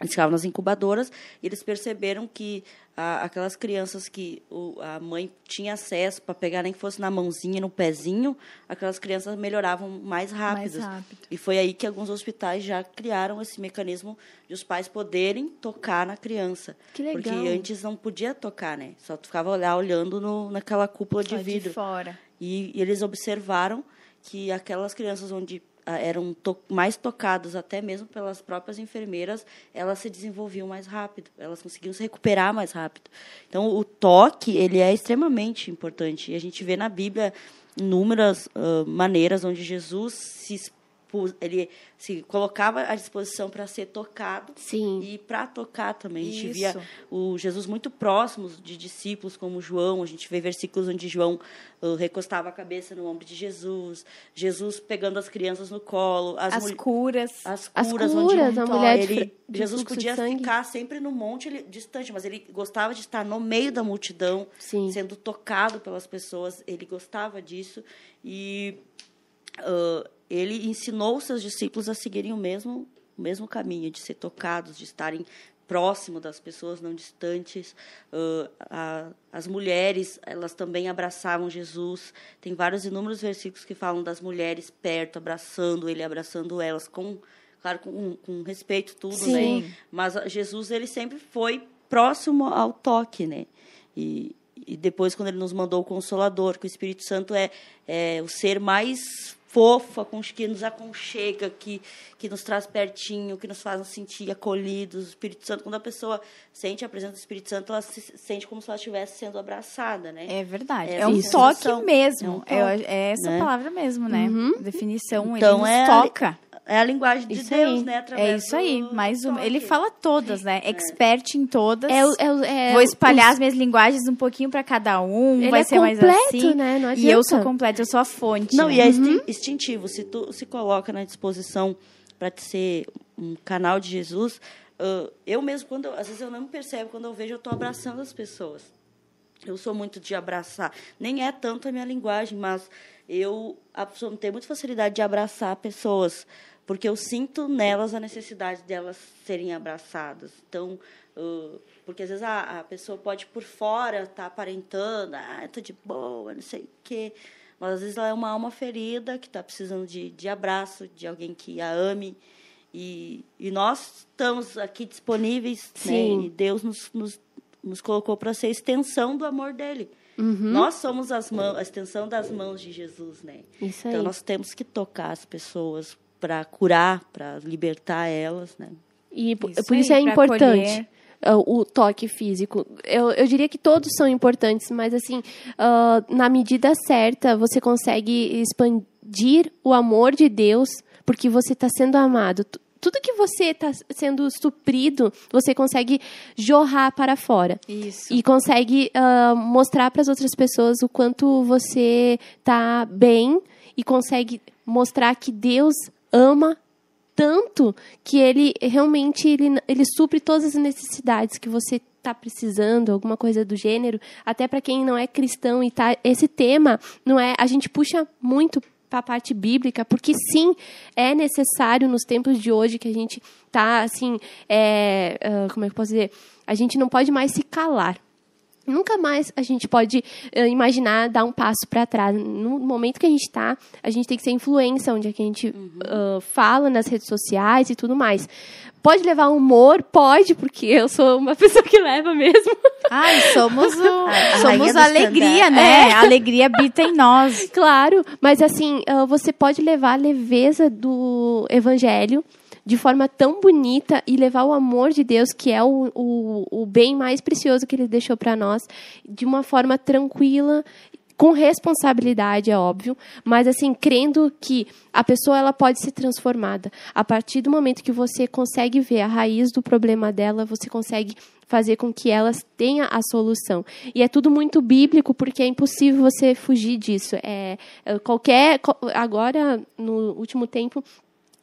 Speaker 2: Eles ficavam nas incubadoras e eles perceberam que a, aquelas crianças que o, a mãe tinha acesso para pegar, nem que fosse na mãozinha, no pezinho, aquelas crianças melhoravam mais rápido.
Speaker 3: Mais rápido.
Speaker 2: E foi aí que alguns hospitais já criaram esse mecanismo de os pais poderem tocar na criança.
Speaker 1: Que legal.
Speaker 2: Porque antes não podia tocar, né? Só ficava lá olhando no, naquela cúpula
Speaker 3: Só
Speaker 2: de vidro.
Speaker 3: fora.
Speaker 2: E, e eles observaram que aquelas crianças onde eram to mais tocadas até mesmo pelas próprias enfermeiras, elas se desenvolviam mais rápido, elas conseguiam se recuperar mais rápido. Então, o toque ele é extremamente importante. E a gente vê na Bíblia inúmeras uh, maneiras onde Jesus se ele se colocava à disposição para ser tocado
Speaker 1: Sim.
Speaker 2: e para tocar também. A gente
Speaker 3: Isso.
Speaker 2: via o Jesus muito próximo de discípulos como João. A gente vê versículos onde João uh, recostava a cabeça no ombro de Jesus. Jesus pegando as crianças no colo. As,
Speaker 3: As curas.
Speaker 2: as
Speaker 1: As
Speaker 2: curas,
Speaker 1: curas,
Speaker 2: onde
Speaker 1: a mulher
Speaker 2: ele,
Speaker 1: de
Speaker 2: Jesus
Speaker 1: de
Speaker 2: podia ficar sempre no monte ele, distante, mas ele gostava de estar no meio da multidão,
Speaker 1: Sim.
Speaker 2: sendo tocado pelas pessoas. Ele gostava disso e ele ensinou os seus discípulos a seguirem o mesmo o mesmo caminho, de ser tocados, de estarem próximo das pessoas, não distantes. Ah, a- as mulheres, elas também abraçavam Jesus. Tem vários inúmeros versículos que falam das mulheres perto, abraçando ele, abraçando elas, com, claro, com, com respeito, tudo,
Speaker 1: Sim.
Speaker 2: né? Mas Jesus, ele sempre foi próximo ao toque, né? E, e depois, quando ele nos mandou o Consolador, que o Espírito Santo é, é o ser mais fofo, acon- que nos aconchega, que, que nos traz pertinho, que nos faz sentir acolhidos. O Espírito Santo, quando a pessoa sente a presença do Espírito Santo, ela se sente como se ela estivesse sendo abraçada, né?
Speaker 3: É verdade.
Speaker 2: É
Speaker 3: É, um toque mesmo.
Speaker 2: É um toque,
Speaker 3: É, é essa
Speaker 2: né?
Speaker 3: palavra mesmo, né? Definição.
Speaker 2: Então,
Speaker 3: ele
Speaker 2: é
Speaker 3: nos
Speaker 2: a-
Speaker 3: toca.
Speaker 2: É a linguagem de
Speaker 1: Isso
Speaker 2: Deus,
Speaker 1: aí.
Speaker 2: né? Através
Speaker 3: É isso aí. Mais uma. Ele fala todas, né? Expert em todas.
Speaker 1: É, é, é
Speaker 3: Vou espalhar
Speaker 1: os-
Speaker 3: as minhas linguagens um pouquinho para cada um.
Speaker 1: Ele
Speaker 3: vai
Speaker 1: é
Speaker 3: ser mais
Speaker 1: completo,
Speaker 3: assim.
Speaker 1: né? Não
Speaker 3: e eu sou completa, eu sou a fonte.
Speaker 2: Não,
Speaker 3: né?
Speaker 2: e é instin- instintivo. Se tu se coloca na disposição para ser um canal de Jesus, ah, eu mesmo, quando eu- às vezes eu não me percebo, quando eu vejo, eu estou abraçando as pessoas. Eu sou muito de abraçar. Nem é tanto a minha linguagem, mas eu tenho muita facilidade de abraçar pessoas, porque eu sinto nelas a necessidade delas serem abraçadas. Então, ah, porque às vezes a, a pessoa pode por fora estar aparentando, ah, tô de boa, não sei o quê. Mas às vezes ela é uma alma ferida que está precisando de, de abraço, de alguém que a ame. E, e nós estamos aqui disponíveis,
Speaker 1: Sim.
Speaker 2: né? E Deus nos, nos, nos colocou para ser extensão do amor dele.
Speaker 1: Uhum.
Speaker 2: Nós somos as mãos, a extensão das mãos de Jesus, né?
Speaker 1: Isso aí.
Speaker 2: Então nós temos que tocar as pessoas para curar, para libertar elas, né?
Speaker 1: E por
Speaker 3: Isso
Speaker 1: por isso
Speaker 3: aí,
Speaker 1: é importante ah, o toque físico. Eu, eu diria que todos são importantes, mas assim, ah, na medida certa, você consegue expandir o amor de Deus porque você está sendo amado. Tu- Tudo que você está sendo suprido, você consegue jorrar para fora.
Speaker 3: Isso.
Speaker 1: E consegue ah, mostrar para as outras pessoas o quanto você tá bem e consegue mostrar que Deus ama tanto que ele realmente ele, ele supre todas as necessidades que você está precisando, alguma coisa do gênero, até para quem não é cristão e tá esse tema não é, a gente puxa muito para a parte bíblica, porque sim, é necessário nos tempos de hoje que a gente tá assim, é, ah, como é que eu posso dizer? A gente não pode mais se calar. Nunca mais a gente pode eh, imaginar dar um passo para trás. No momento que a gente está, a gente tem que ser influência, onde é que a gente ah, fala nas redes sociais e tudo mais. Pode levar humor? Pode, porque eu sou uma *laughs* pessoa que leva mesmo.
Speaker 3: Ai, somos, o, *laughs*
Speaker 2: a
Speaker 3: somos a alegria, né? A alegria habita em nós. *laughs*
Speaker 1: claro, mas assim, ah, você pode levar a leveza do evangelho de forma tão bonita e levar o amor de Deus, que é o, o, o bem mais precioso que ele deixou para nós, de uma forma tranquila, com responsabilidade, é óbvio, mas assim, crendo que a pessoa ela pode ser transformada. A partir do momento que você consegue ver a raiz do problema dela, você consegue fazer com que elas tenham a solução. E é tudo muito bíblico, porque é impossível você fugir disso. É qualquer agora no último tempo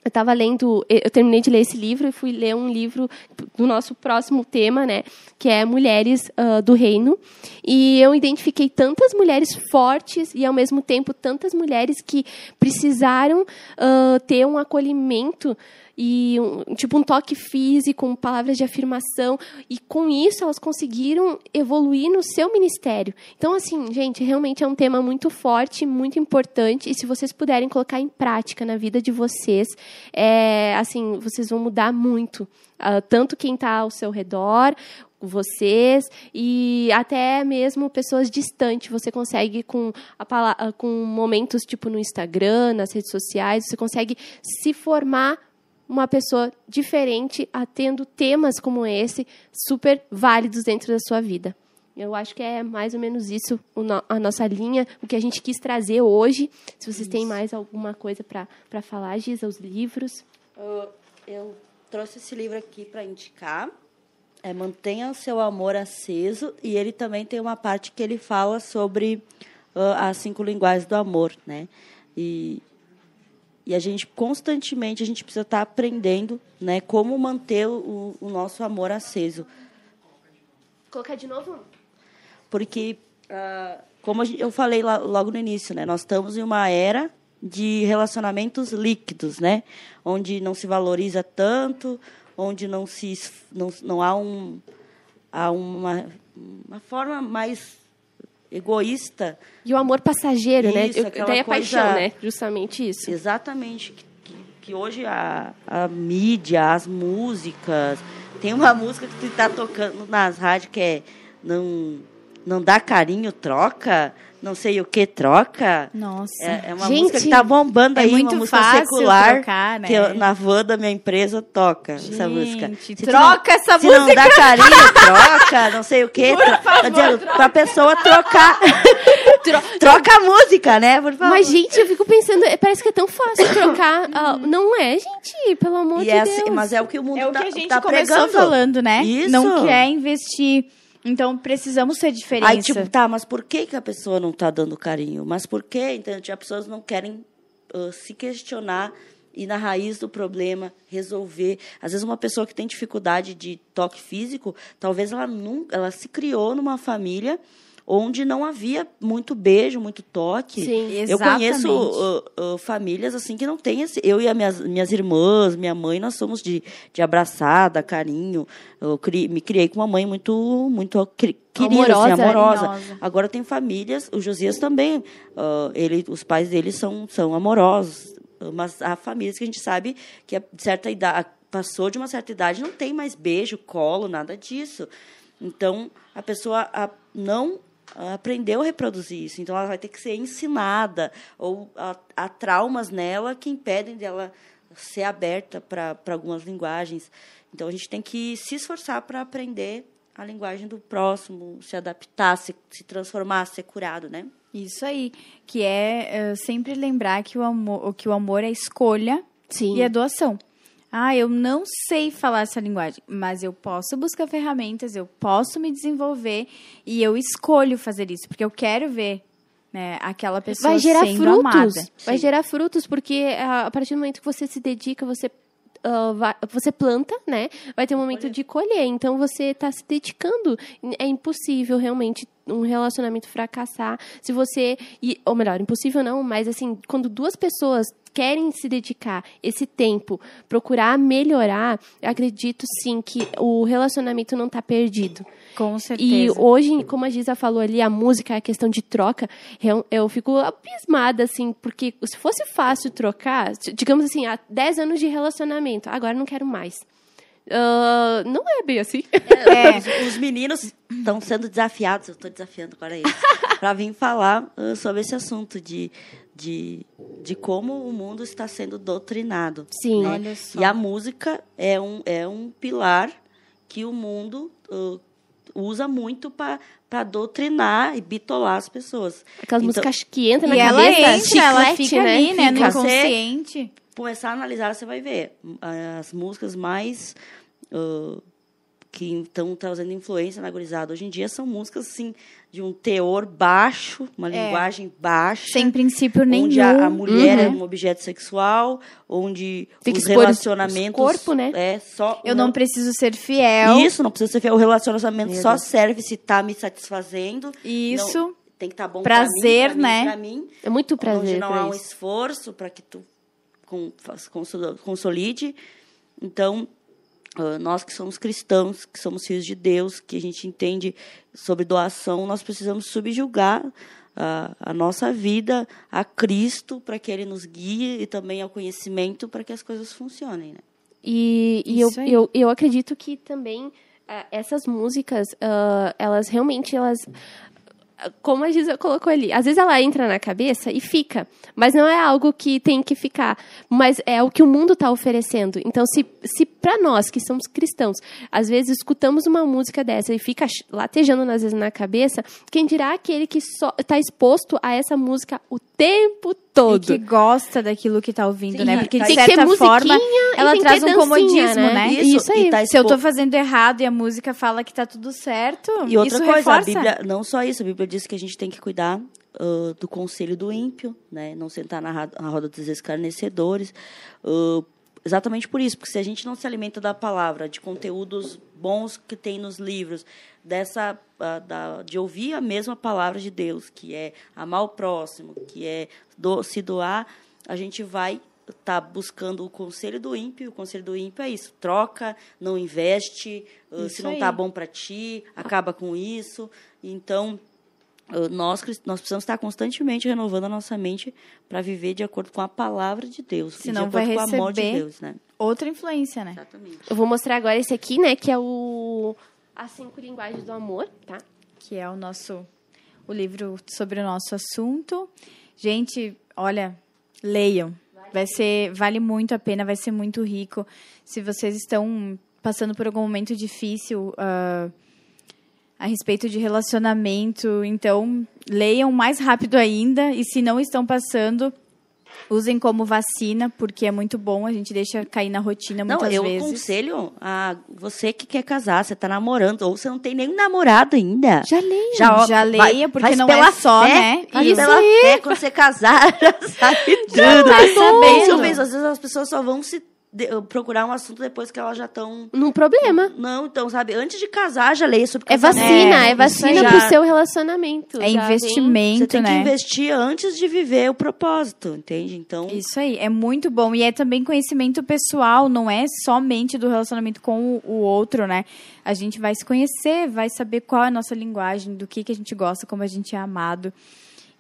Speaker 1: eu estava lendo, eu terminei de ler esse livro e fui ler um livro do nosso próximo tema, né, que é Mulheres uh, do Reino. E eu identifiquei tantas mulheres fortes e, ao mesmo tempo, tantas mulheres que precisaram uh, ter um acolhimento e um, tipo um toque físico, palavras de afirmação e com isso elas conseguiram evoluir no seu ministério. Então assim, gente, realmente é um tema muito forte, muito importante e se vocês puderem colocar em prática na vida de vocês, é, assim, vocês vão mudar muito, uh, tanto quem está ao seu redor, vocês e até mesmo pessoas distantes. Você consegue com a, com momentos tipo no Instagram, nas redes sociais, você consegue se formar uma pessoa diferente, atendo temas como esse, super válidos dentro da sua vida. Eu acho que é mais ou menos isso a nossa linha, o que a gente quis trazer hoje. Se vocês isso. têm mais alguma coisa para falar, Giza, os livros.
Speaker 2: Eu, eu trouxe esse livro aqui para indicar. É Mantenha o seu amor aceso. E ele também tem uma parte que ele fala sobre uh, as cinco linguagens do amor, né? E e a gente constantemente a gente precisa estar aprendendo, né, como manter o, o nosso amor aceso.
Speaker 1: Colocar de novo?
Speaker 2: Porque, uh, como eu falei lá, logo no início, né, nós estamos em uma era de relacionamentos líquidos, né, onde não se valoriza tanto, onde não se não, não há um há uma, uma forma mais egoísta.
Speaker 1: E o amor passageiro, né? isso, né? Daí a paixão, né? Justamente isso.
Speaker 2: Exatamente. Que, que, hoje a, a mídia, as músicas. Tem uma *laughs* música que está tocando nas rádios que é Não, não dá carinho, troca não sei o que troca.
Speaker 3: Nossa.
Speaker 2: É, é uma Gente, música que tá bombando é aí, uma música secular
Speaker 3: trocar, né?
Speaker 2: que eu, na van da minha empresa toca Gente, essa música.
Speaker 3: Se troca
Speaker 2: não,
Speaker 3: essa
Speaker 2: se
Speaker 3: música.
Speaker 2: Se não dá carinho, troca, não sei o que. Por favor, dizendo, troca. pra pessoa trocar. *laughs* troca a música, né? Por favor.
Speaker 1: Mas, gente, eu fico pensando, é, parece que é tão fácil trocar. Uh, *laughs* não é, gente, pelo amor
Speaker 2: e
Speaker 1: de
Speaker 2: é
Speaker 1: Deus.
Speaker 2: Assim, mas é o que o mundo
Speaker 3: é
Speaker 2: tá,
Speaker 3: o que a gente
Speaker 2: tá
Speaker 3: começou
Speaker 2: pregando.
Speaker 3: falando, né?
Speaker 2: Isso.
Speaker 3: Não quer investir então, precisamos ser diferença.
Speaker 2: Aí, tipo, tá, mas por que, que a pessoa não está dando carinho? Mas por que? Então, as pessoas não querem uh, se questionar ir na raiz do problema, resolver. Às vezes uma pessoa que tem dificuldade de toque físico, talvez ela nunca, ela se criou numa família onde não havia muito beijo, muito toque.
Speaker 1: Sim,
Speaker 2: exatamente. Eu conheço uh, uh, famílias assim que não tem esse. Eu e as minhas, minhas irmãs, minha mãe, nós somos de, de abraçada, carinho. Eu cri, me criei com uma mãe muito, muito querida,
Speaker 1: amorosa,
Speaker 2: assim, amorosa. Agora tem famílias, o Josias também, uh, ele, os pais dele são, são amorosos. Mas há famílias que a gente sabe que a certa idade passou de uma certa idade não tem mais beijo, colo, nada disso. Então a pessoa a, não aprendeu a reproduzir isso. Então, ela vai ter que ser ensinada, ou há, traumas nela que impedem dela ser aberta para algumas linguagens. Então, a gente tem que se esforçar para aprender a linguagem do próximo, se adaptar, se, se transformar, ser curado, né?
Speaker 3: Isso aí, que é uh, sempre lembrar que o amor, que o amor é escolha
Speaker 1: Sim.
Speaker 3: e é doação. Ah, eu não sei falar essa linguagem, mas eu posso buscar ferramentas, eu posso me desenvolver e eu escolho fazer isso, porque eu quero ver né, aquela pessoa
Speaker 1: vai gerar
Speaker 3: sendo
Speaker 1: frutos,
Speaker 3: amada.
Speaker 1: Vai Sim. gerar frutos, porque ah, a partir do momento que você se dedica, você Uh, vai, você planta, né? Vai ter um momento de colher. Então você está se dedicando. É impossível realmente um relacionamento fracassar se você. Ou melhor, impossível não, mas assim, quando duas pessoas querem se dedicar esse tempo, procurar melhorar, eu acredito sim que o relacionamento não está perdido.
Speaker 3: Com certeza.
Speaker 1: E hoje, como a Giza falou ali, a música, a questão de troca, eu, eu fico abismada, assim, porque se fosse fácil trocar, digamos assim, há 10 anos de relacionamento, agora não quero mais. Uh, não é bem assim.
Speaker 2: É, os, os, meninos estão sendo desafiados, eu estou desafiando agora eles, para vir falar uh, sobre esse assunto de de, de como o mundo está sendo doutrinado.
Speaker 1: Sim,
Speaker 2: né?
Speaker 1: olha só.
Speaker 2: E a música é um, é um pilar que o mundo uh, usa muito para doutrinar e bitolar as pessoas.
Speaker 1: Aquelas
Speaker 2: Então,
Speaker 1: músicas que entram na
Speaker 3: E ela
Speaker 1: cabeça,
Speaker 3: entra, ela
Speaker 1: chiclete,
Speaker 3: fica
Speaker 1: né?
Speaker 3: ali, né, no
Speaker 2: Fica.
Speaker 3: inconsciente.
Speaker 2: Começar a analisar, você vai ver as músicas mais ah, que estão trazendo influência na gurizada hoje em dia são músicas assim de um teor baixo, uma
Speaker 3: É.
Speaker 2: linguagem baixa,
Speaker 3: Sem princípio nenhum.
Speaker 2: onde a, a mulher é
Speaker 1: Uhum.
Speaker 2: um objeto sexual, onde
Speaker 1: Tem
Speaker 2: os relacionamentos
Speaker 1: corpo, né?
Speaker 2: é só
Speaker 3: Eu não preciso ser fiel.
Speaker 2: isso, não precisa ser fiel. O relacionamento só serve se tá me satisfazendo.
Speaker 3: Isso.
Speaker 2: Não- tem que estar bom
Speaker 3: Prazer,
Speaker 2: pra mim,
Speaker 3: né?
Speaker 2: Pra mim,
Speaker 1: É muito
Speaker 2: pra
Speaker 1: prazer
Speaker 2: onde não
Speaker 1: pra
Speaker 2: há um
Speaker 1: isso.
Speaker 2: esforço para que tu consolide. Então, ah, nós que somos cristãos, que somos filhos de Deus, que a gente entende sobre doação, nós precisamos subjugar a, a nossa vida a Cristo para que Ele nos guie e também ao conhecimento para que as coisas funcionem, né?
Speaker 1: E, e eu, eu, eu acredito que também ah, essas músicas, ah, elas realmente, elas... Como a Giza colocou ali, às vezes ela entra na cabeça e fica, mas não é algo que tem que ficar, mas é o que o mundo está oferecendo. Então, se, se para nós que somos cristãos, às vezes escutamos uma música dessa e fica latejando às vezes na cabeça, quem dirá aquele que só está exposto a essa música o tempo
Speaker 3: E
Speaker 1: todo?
Speaker 3: que gosta daquilo que tá ouvindo,
Speaker 2: Sim,
Speaker 3: né? Porque de
Speaker 2: tem
Speaker 1: que ter
Speaker 3: certa forma
Speaker 1: e
Speaker 3: ela
Speaker 1: tem que
Speaker 3: traz
Speaker 1: ter
Speaker 3: um comodismo,
Speaker 1: né?
Speaker 3: né?
Speaker 1: Isso, Isso aí.
Speaker 2: e tá
Speaker 3: Se eu tô
Speaker 2: expo-
Speaker 3: fazendo errado e a música fala que tá tudo certo,
Speaker 2: E outra
Speaker 3: isso
Speaker 2: coisa, a
Speaker 3: reforça.
Speaker 2: Bíblia, não só isso, a Bíblia diz que a gente tem que cuidar ah, do conselho do ímpio, né? Não sentar na, na roda dos escarnecedores. ah, exatamente por isso, porque se a gente não se alimenta da palavra, de conteúdos bons que tem nos livros, dessa ah, da- de ouvir a mesma palavra de Deus, que é amar o próximo, que é do- se doar, a gente vai estar buscando o conselho do ímpio. O conselho do ímpio é isso: troca, não investe,
Speaker 3: Isso
Speaker 2: se não
Speaker 3: aí.
Speaker 2: está bom para ti, acaba com isso. Então, nós, cris- nós precisamos estar constantemente renovando a nossa mente para viver de acordo com a palavra de Deus,
Speaker 3: Senão
Speaker 2: de
Speaker 3: vai
Speaker 2: com o amor de
Speaker 3: receber-
Speaker 2: Deus, né?
Speaker 3: Outra influência, né?
Speaker 2: Exatamente.
Speaker 1: Eu vou mostrar agora esse aqui, né? Que é o As Cinco Linguagens do Amor, tá?
Speaker 3: Que é o nosso o livro sobre o nosso assunto. Gente, olha, leiam. Vai ser vale muito a pena, vai ser muito rico. Se vocês estão passando por algum momento difícil ah, a respeito de relacionamento, então leiam mais rápido ainda e se não estão passando, usem como vacina, porque é muito bom, a gente deixa cair na rotina
Speaker 2: Não,
Speaker 3: muitas
Speaker 2: eu
Speaker 3: vezes.
Speaker 2: aconselho a você que quer casar, você está namorando, ou você não tem nem namorado ainda.
Speaker 1: Já leio.
Speaker 2: Já,
Speaker 3: Já
Speaker 2: vai-
Speaker 3: leia, porque
Speaker 2: faz
Speaker 3: não
Speaker 2: pela
Speaker 3: é só,
Speaker 2: fé,
Speaker 3: né?
Speaker 2: Faz
Speaker 1: Isso
Speaker 2: pela
Speaker 1: aí.
Speaker 2: fé, quando você casar, *laughs* já sabe tudo.
Speaker 3: tá sabendo.
Speaker 2: Às vezes as pessoas só vão se de- procurar um assunto depois que elas já estão...
Speaker 1: No problema.
Speaker 2: Não, então, sabe, antes de casar, já leia sobre
Speaker 1: É
Speaker 2: casamento.
Speaker 1: vacina, é,
Speaker 3: isso
Speaker 1: vacina pro
Speaker 2: Já-
Speaker 1: seu relacionamento.
Speaker 3: É investimento,
Speaker 2: Você tem
Speaker 3: né?
Speaker 2: que investir antes de viver o propósito, entende? Então,
Speaker 3: Isso aí, é muito bom. E é também conhecimento pessoal, não é somente do relacionamento com o, o outro, né? A gente vai se conhecer, vai saber qual é a nossa linguagem, do que, que a gente gosta, como a gente é amado.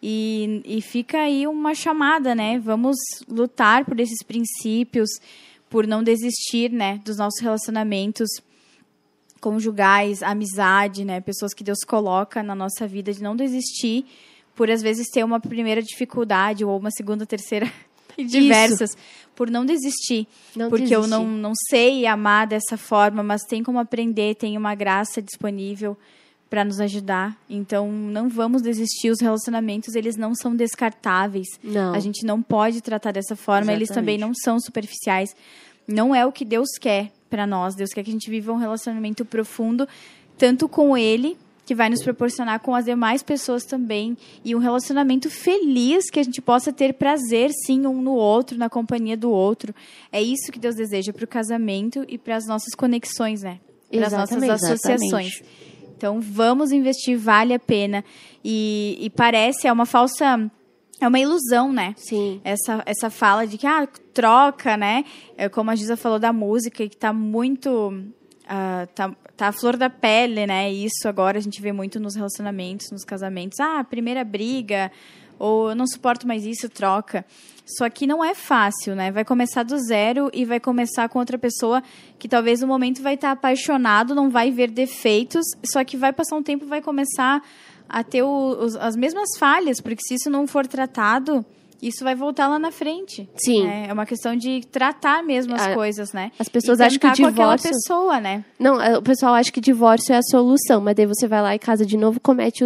Speaker 3: E, e fica aí uma chamada, né? Vamos lutar por esses princípios, por não desistir, né? Dos nossos relacionamentos conjugais, amizade, né? Pessoas que Deus coloca na nossa vida, de não desistir por às vezes ter uma primeira dificuldade ou uma segunda, terceira *laughs* e diversas, por não desistir,
Speaker 1: Não
Speaker 3: porque eu
Speaker 1: desistir.
Speaker 3: não, não sei amar dessa forma, mas tem como aprender, tem uma graça disponível para nos ajudar. Então, não vamos desistir. Os relacionamentos, eles não são descartáveis.
Speaker 1: Não.
Speaker 3: A gente não pode tratar dessa forma. Eles também
Speaker 2: Exatamente.
Speaker 3: não são superficiais. Não é o que Deus quer para nós. Deus quer que a gente viva um relacionamento profundo, tanto com Ele, que vai nos proporcionar com as demais pessoas também, e um relacionamento feliz, que a gente possa ter prazer, sim, um no outro, na companhia do outro. É isso que Deus deseja para o casamento e para as nossas conexões, né? Para as nossas
Speaker 1: Exatamente.
Speaker 3: Então, vamos investir, vale a pena. E, e parece, é uma falsa. É uma ilusão, né?
Speaker 1: Sim.
Speaker 3: essa, essa fala de que ah, troca, né? É como a Giza falou da música, que tá muito. ah, tá, tá a flor da pele, né? Isso agora a gente vê muito nos relacionamentos, nos casamentos. Ah, primeira briga, ou eu não suporto mais isso, troca. Só que não é fácil, né? Vai começar do zero e vai começar com outra pessoa que talvez no momento vai estar apaixonado, não vai ver defeitos, só que vai passar um tempo vai começar a ter o- os- as mesmas falhas, porque se isso não for tratado, isso vai voltar lá na frente.
Speaker 1: Sim.
Speaker 3: né? É uma questão de tratar mesmo as
Speaker 1: Ah,
Speaker 3: coisas, né?
Speaker 1: As pessoas
Speaker 3: E
Speaker 1: acham que o
Speaker 3: tentar com aquela
Speaker 1: divórcio.
Speaker 3: pessoa, né?
Speaker 1: Não, é, o pessoal acha que divórcio é a solução, mas daí você vai lá e casa de novo, comete.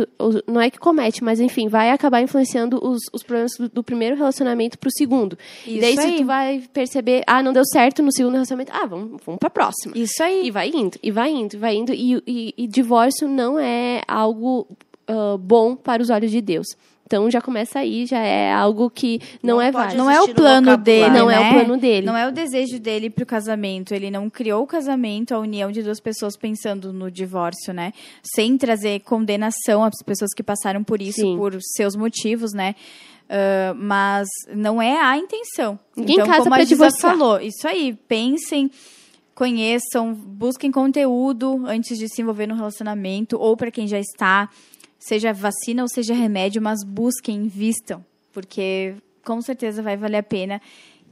Speaker 1: não é que comete, mas enfim, vai acabar influenciando os, os problemas do, do primeiro relacionamento pro segundo. e
Speaker 3: Isso
Speaker 1: daí, se
Speaker 3: aí.
Speaker 1: tu vai perceber, ah, não deu certo no segundo relacionamento, ah, vamos, vamos pra próxima.
Speaker 3: Isso aí.
Speaker 1: E vai indo, e vai indo, e vai indo. E, e- e divórcio não é algo ah, bom para os olhos de Deus. Então já começa aí, já é algo que não,
Speaker 2: Não
Speaker 1: é válido.
Speaker 3: Não é o plano dele,
Speaker 1: Não é o
Speaker 3: né?
Speaker 1: plano dele.
Speaker 3: Não é o desejo dele pro casamento. Ele não criou o casamento, a união de duas pessoas pensando no divórcio, né? Sem trazer condenação às pessoas que passaram por isso,
Speaker 1: Sim.
Speaker 3: por seus motivos, né? Ah, mas não é a intenção.
Speaker 1: Ninguém
Speaker 3: então,
Speaker 1: casa
Speaker 3: como a Giza
Speaker 1: divorciar.
Speaker 3: falou, isso aí, pensem, conheçam, busquem conteúdo antes de se envolver no relacionamento, ou para quem já está, seja vacina ou seja remédio, mas busquem, invistam, porque com certeza vai valer a pena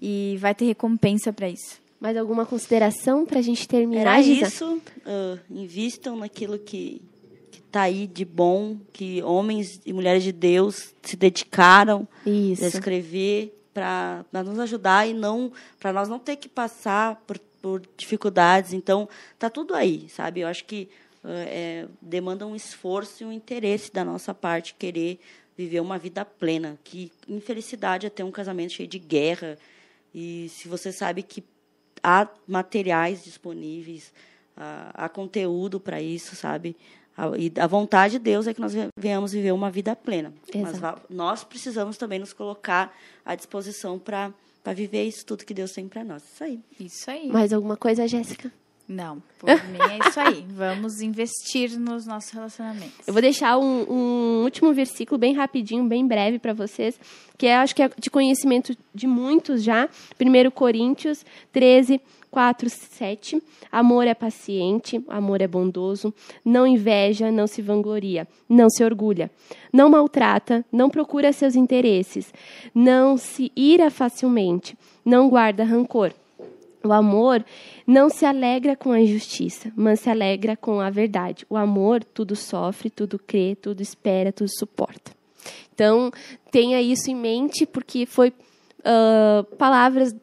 Speaker 3: e vai ter recompensa para isso.
Speaker 1: Mais alguma consideração pra gente terminar,
Speaker 2: Era
Speaker 1: Giza?
Speaker 2: isso. ah, invistam naquilo que está aí de bom, que homens e mulheres de Deus se dedicaram
Speaker 1: Isso.
Speaker 2: a escrever para nos ajudar e não para nós não ter que passar por, por dificuldades. Então, tá tudo aí, sabe? Eu acho que é, demanda um esforço e um interesse da nossa parte querer viver uma vida plena. Que infelicidade é ter um casamento cheio de guerra. E se você sabe que há materiais disponíveis, há, há conteúdo para isso, sabe? A- E a vontade de Deus é que nós ve- venhamos viver uma vida plena. Mas
Speaker 1: Exato.
Speaker 2: va- nós precisamos também nos colocar à disposição para viver isso tudo que Deus tem para nós. Isso aí.
Speaker 3: Isso aí.
Speaker 1: Mais alguma coisa, Jéssica?
Speaker 3: Não, por mim é isso aí. *laughs* Vamos investir nos nossos relacionamentos.
Speaker 1: Eu vou deixar um, um último versículo bem rapidinho, bem breve para vocês, que é, acho que é de conhecimento de muitos já. 1 Coríntios 13, 4, 7. Amor é paciente, amor é bondoso, não inveja, não se vangloria, não se orgulha, não maltrata, não procura seus interesses, não se ira facilmente, não guarda rancor. O amor não se alegra com a injustiça, mas se alegra com a verdade. O amor tudo sofre, tudo crê, tudo espera, tudo suporta. Então, tenha isso em mente, porque foi ah, palavras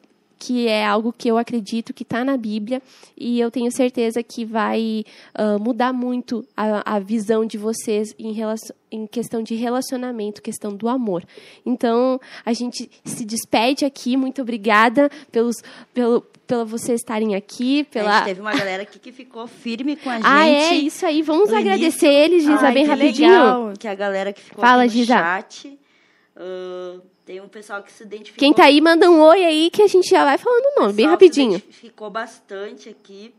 Speaker 1: que é algo que eu acredito que está na Bíblia e eu tenho certeza que vai ah, mudar muito a, a visão de vocês em, relação, em questão de relacionamento, questão do amor. Então, a gente se despede aqui. Muito obrigada pelos, pelo, pela vocês estarem aqui.
Speaker 2: A
Speaker 1: Pela...
Speaker 2: gente teve uma galera aqui que ficou firme com a gente. *laughs*
Speaker 1: Ah, é isso aí. Vamos agradecer eles, Giza,
Speaker 3: Ai,
Speaker 1: bem
Speaker 3: que
Speaker 1: rapidinho.
Speaker 3: legal.
Speaker 2: Que a galera que ficou
Speaker 1: Fala,
Speaker 2: no
Speaker 1: Giza.
Speaker 2: chat. Tem um pessoal que se identificou.
Speaker 1: Quem tá aí, manda um oi aí que a gente já vai falando o nome, bem
Speaker 2: que
Speaker 1: rapidinho.
Speaker 2: identificou bastante aqui.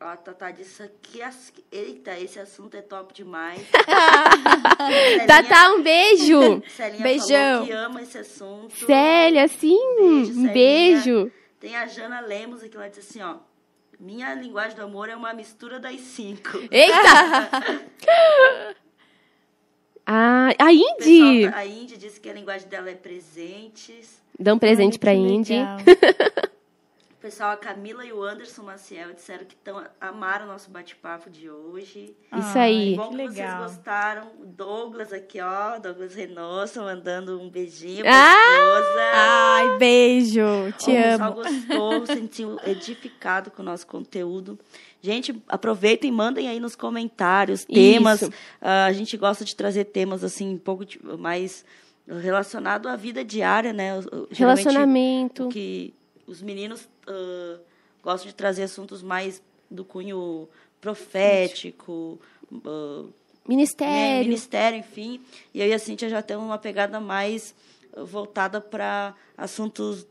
Speaker 2: Ó, a Tatá disse aqui. as- Eita, esse assunto é top demais. *laughs* Celinha-
Speaker 1: Tatá, um beijo.
Speaker 2: Celinha
Speaker 3: Beijão.
Speaker 2: que ama esse assunto.
Speaker 1: Célia, sim.
Speaker 2: Beijo,
Speaker 1: Um beijo.
Speaker 2: Tem a Jana Lemos aqui, ela disse assim, ó. Minha linguagem do amor é uma mistura das cinco.
Speaker 1: Eita! *laughs* Ah, a Indy.
Speaker 2: Pessoal, a Indy disse que a linguagem dela é presentes.
Speaker 1: Dá um presente
Speaker 3: Olha
Speaker 1: pra Indy.
Speaker 2: O pessoal, a Camila e o Anderson Maciel disseram que tão, amaram o nosso bate-papo de hoje.
Speaker 1: Isso aí.
Speaker 2: Bom
Speaker 3: que
Speaker 2: que, vocês
Speaker 3: legal.
Speaker 2: gostaram. O Douglas aqui, ó. Douglas Renossa mandando um beijinho pra
Speaker 1: Ah!
Speaker 2: esposa.
Speaker 3: Ai, beijo. Te
Speaker 2: o pessoal
Speaker 3: amo.
Speaker 2: gostou, sentiu edificado com o nosso conteúdo. Gente, aproveitem, mandem aí nos comentários temas. Ah, a gente gosta de trazer temas assim, um pouco de- mais relacionado à vida diária, né?
Speaker 1: Relacionamento.
Speaker 2: que os meninos ah, gostam de trazer assuntos mais do cunho profético, ah, né,
Speaker 1: Ministério.
Speaker 2: ministério, enfim. E eu e a Cíntia já temos uma pegada mais uh, voltada para assuntos uh,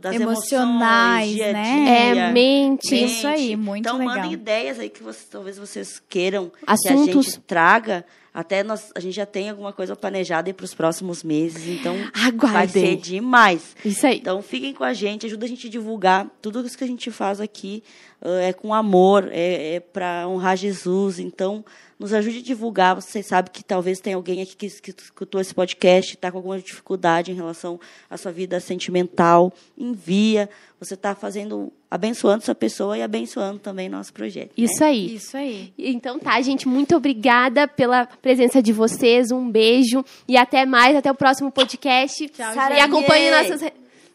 Speaker 2: das
Speaker 3: Emocionais,
Speaker 2: emoções, dia
Speaker 3: né?
Speaker 2: dia.
Speaker 1: É, mente.
Speaker 3: Isso aí, muito
Speaker 2: então,
Speaker 3: legal.
Speaker 2: mandem ideias aí que vocês, talvez vocês queiram que
Speaker 1: Assuntos.
Speaker 2: a gente traga. Até nós, a gente já tem alguma coisa planejada para os próximos meses, então vai ser demais.
Speaker 1: Isso aí.
Speaker 2: Então fiquem com a gente, ajuda a gente a divulgar. Tudo isso que a gente faz aqui uh, é com amor, é, é para honrar Jesus. Então, nos ajude a divulgar. Você sabe que talvez tenha alguém aqui que, que escutou esse podcast e está com alguma dificuldade em relação à sua vida sentimental. Envia. Você está fazendo abençoando sua pessoa e abençoando também nosso projeto. né?
Speaker 1: Isso aí.
Speaker 3: Isso aí.
Speaker 1: Então tá, gente, muito obrigada pela presença de vocês. Um beijo e até mais, até o próximo podcast.
Speaker 3: Tchau,
Speaker 1: E
Speaker 2: gente.
Speaker 1: acompanhe nossas.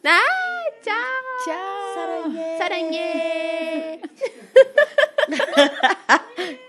Speaker 1: Ah, tchau!
Speaker 3: Tchau.
Speaker 1: Saranhê! *laughs*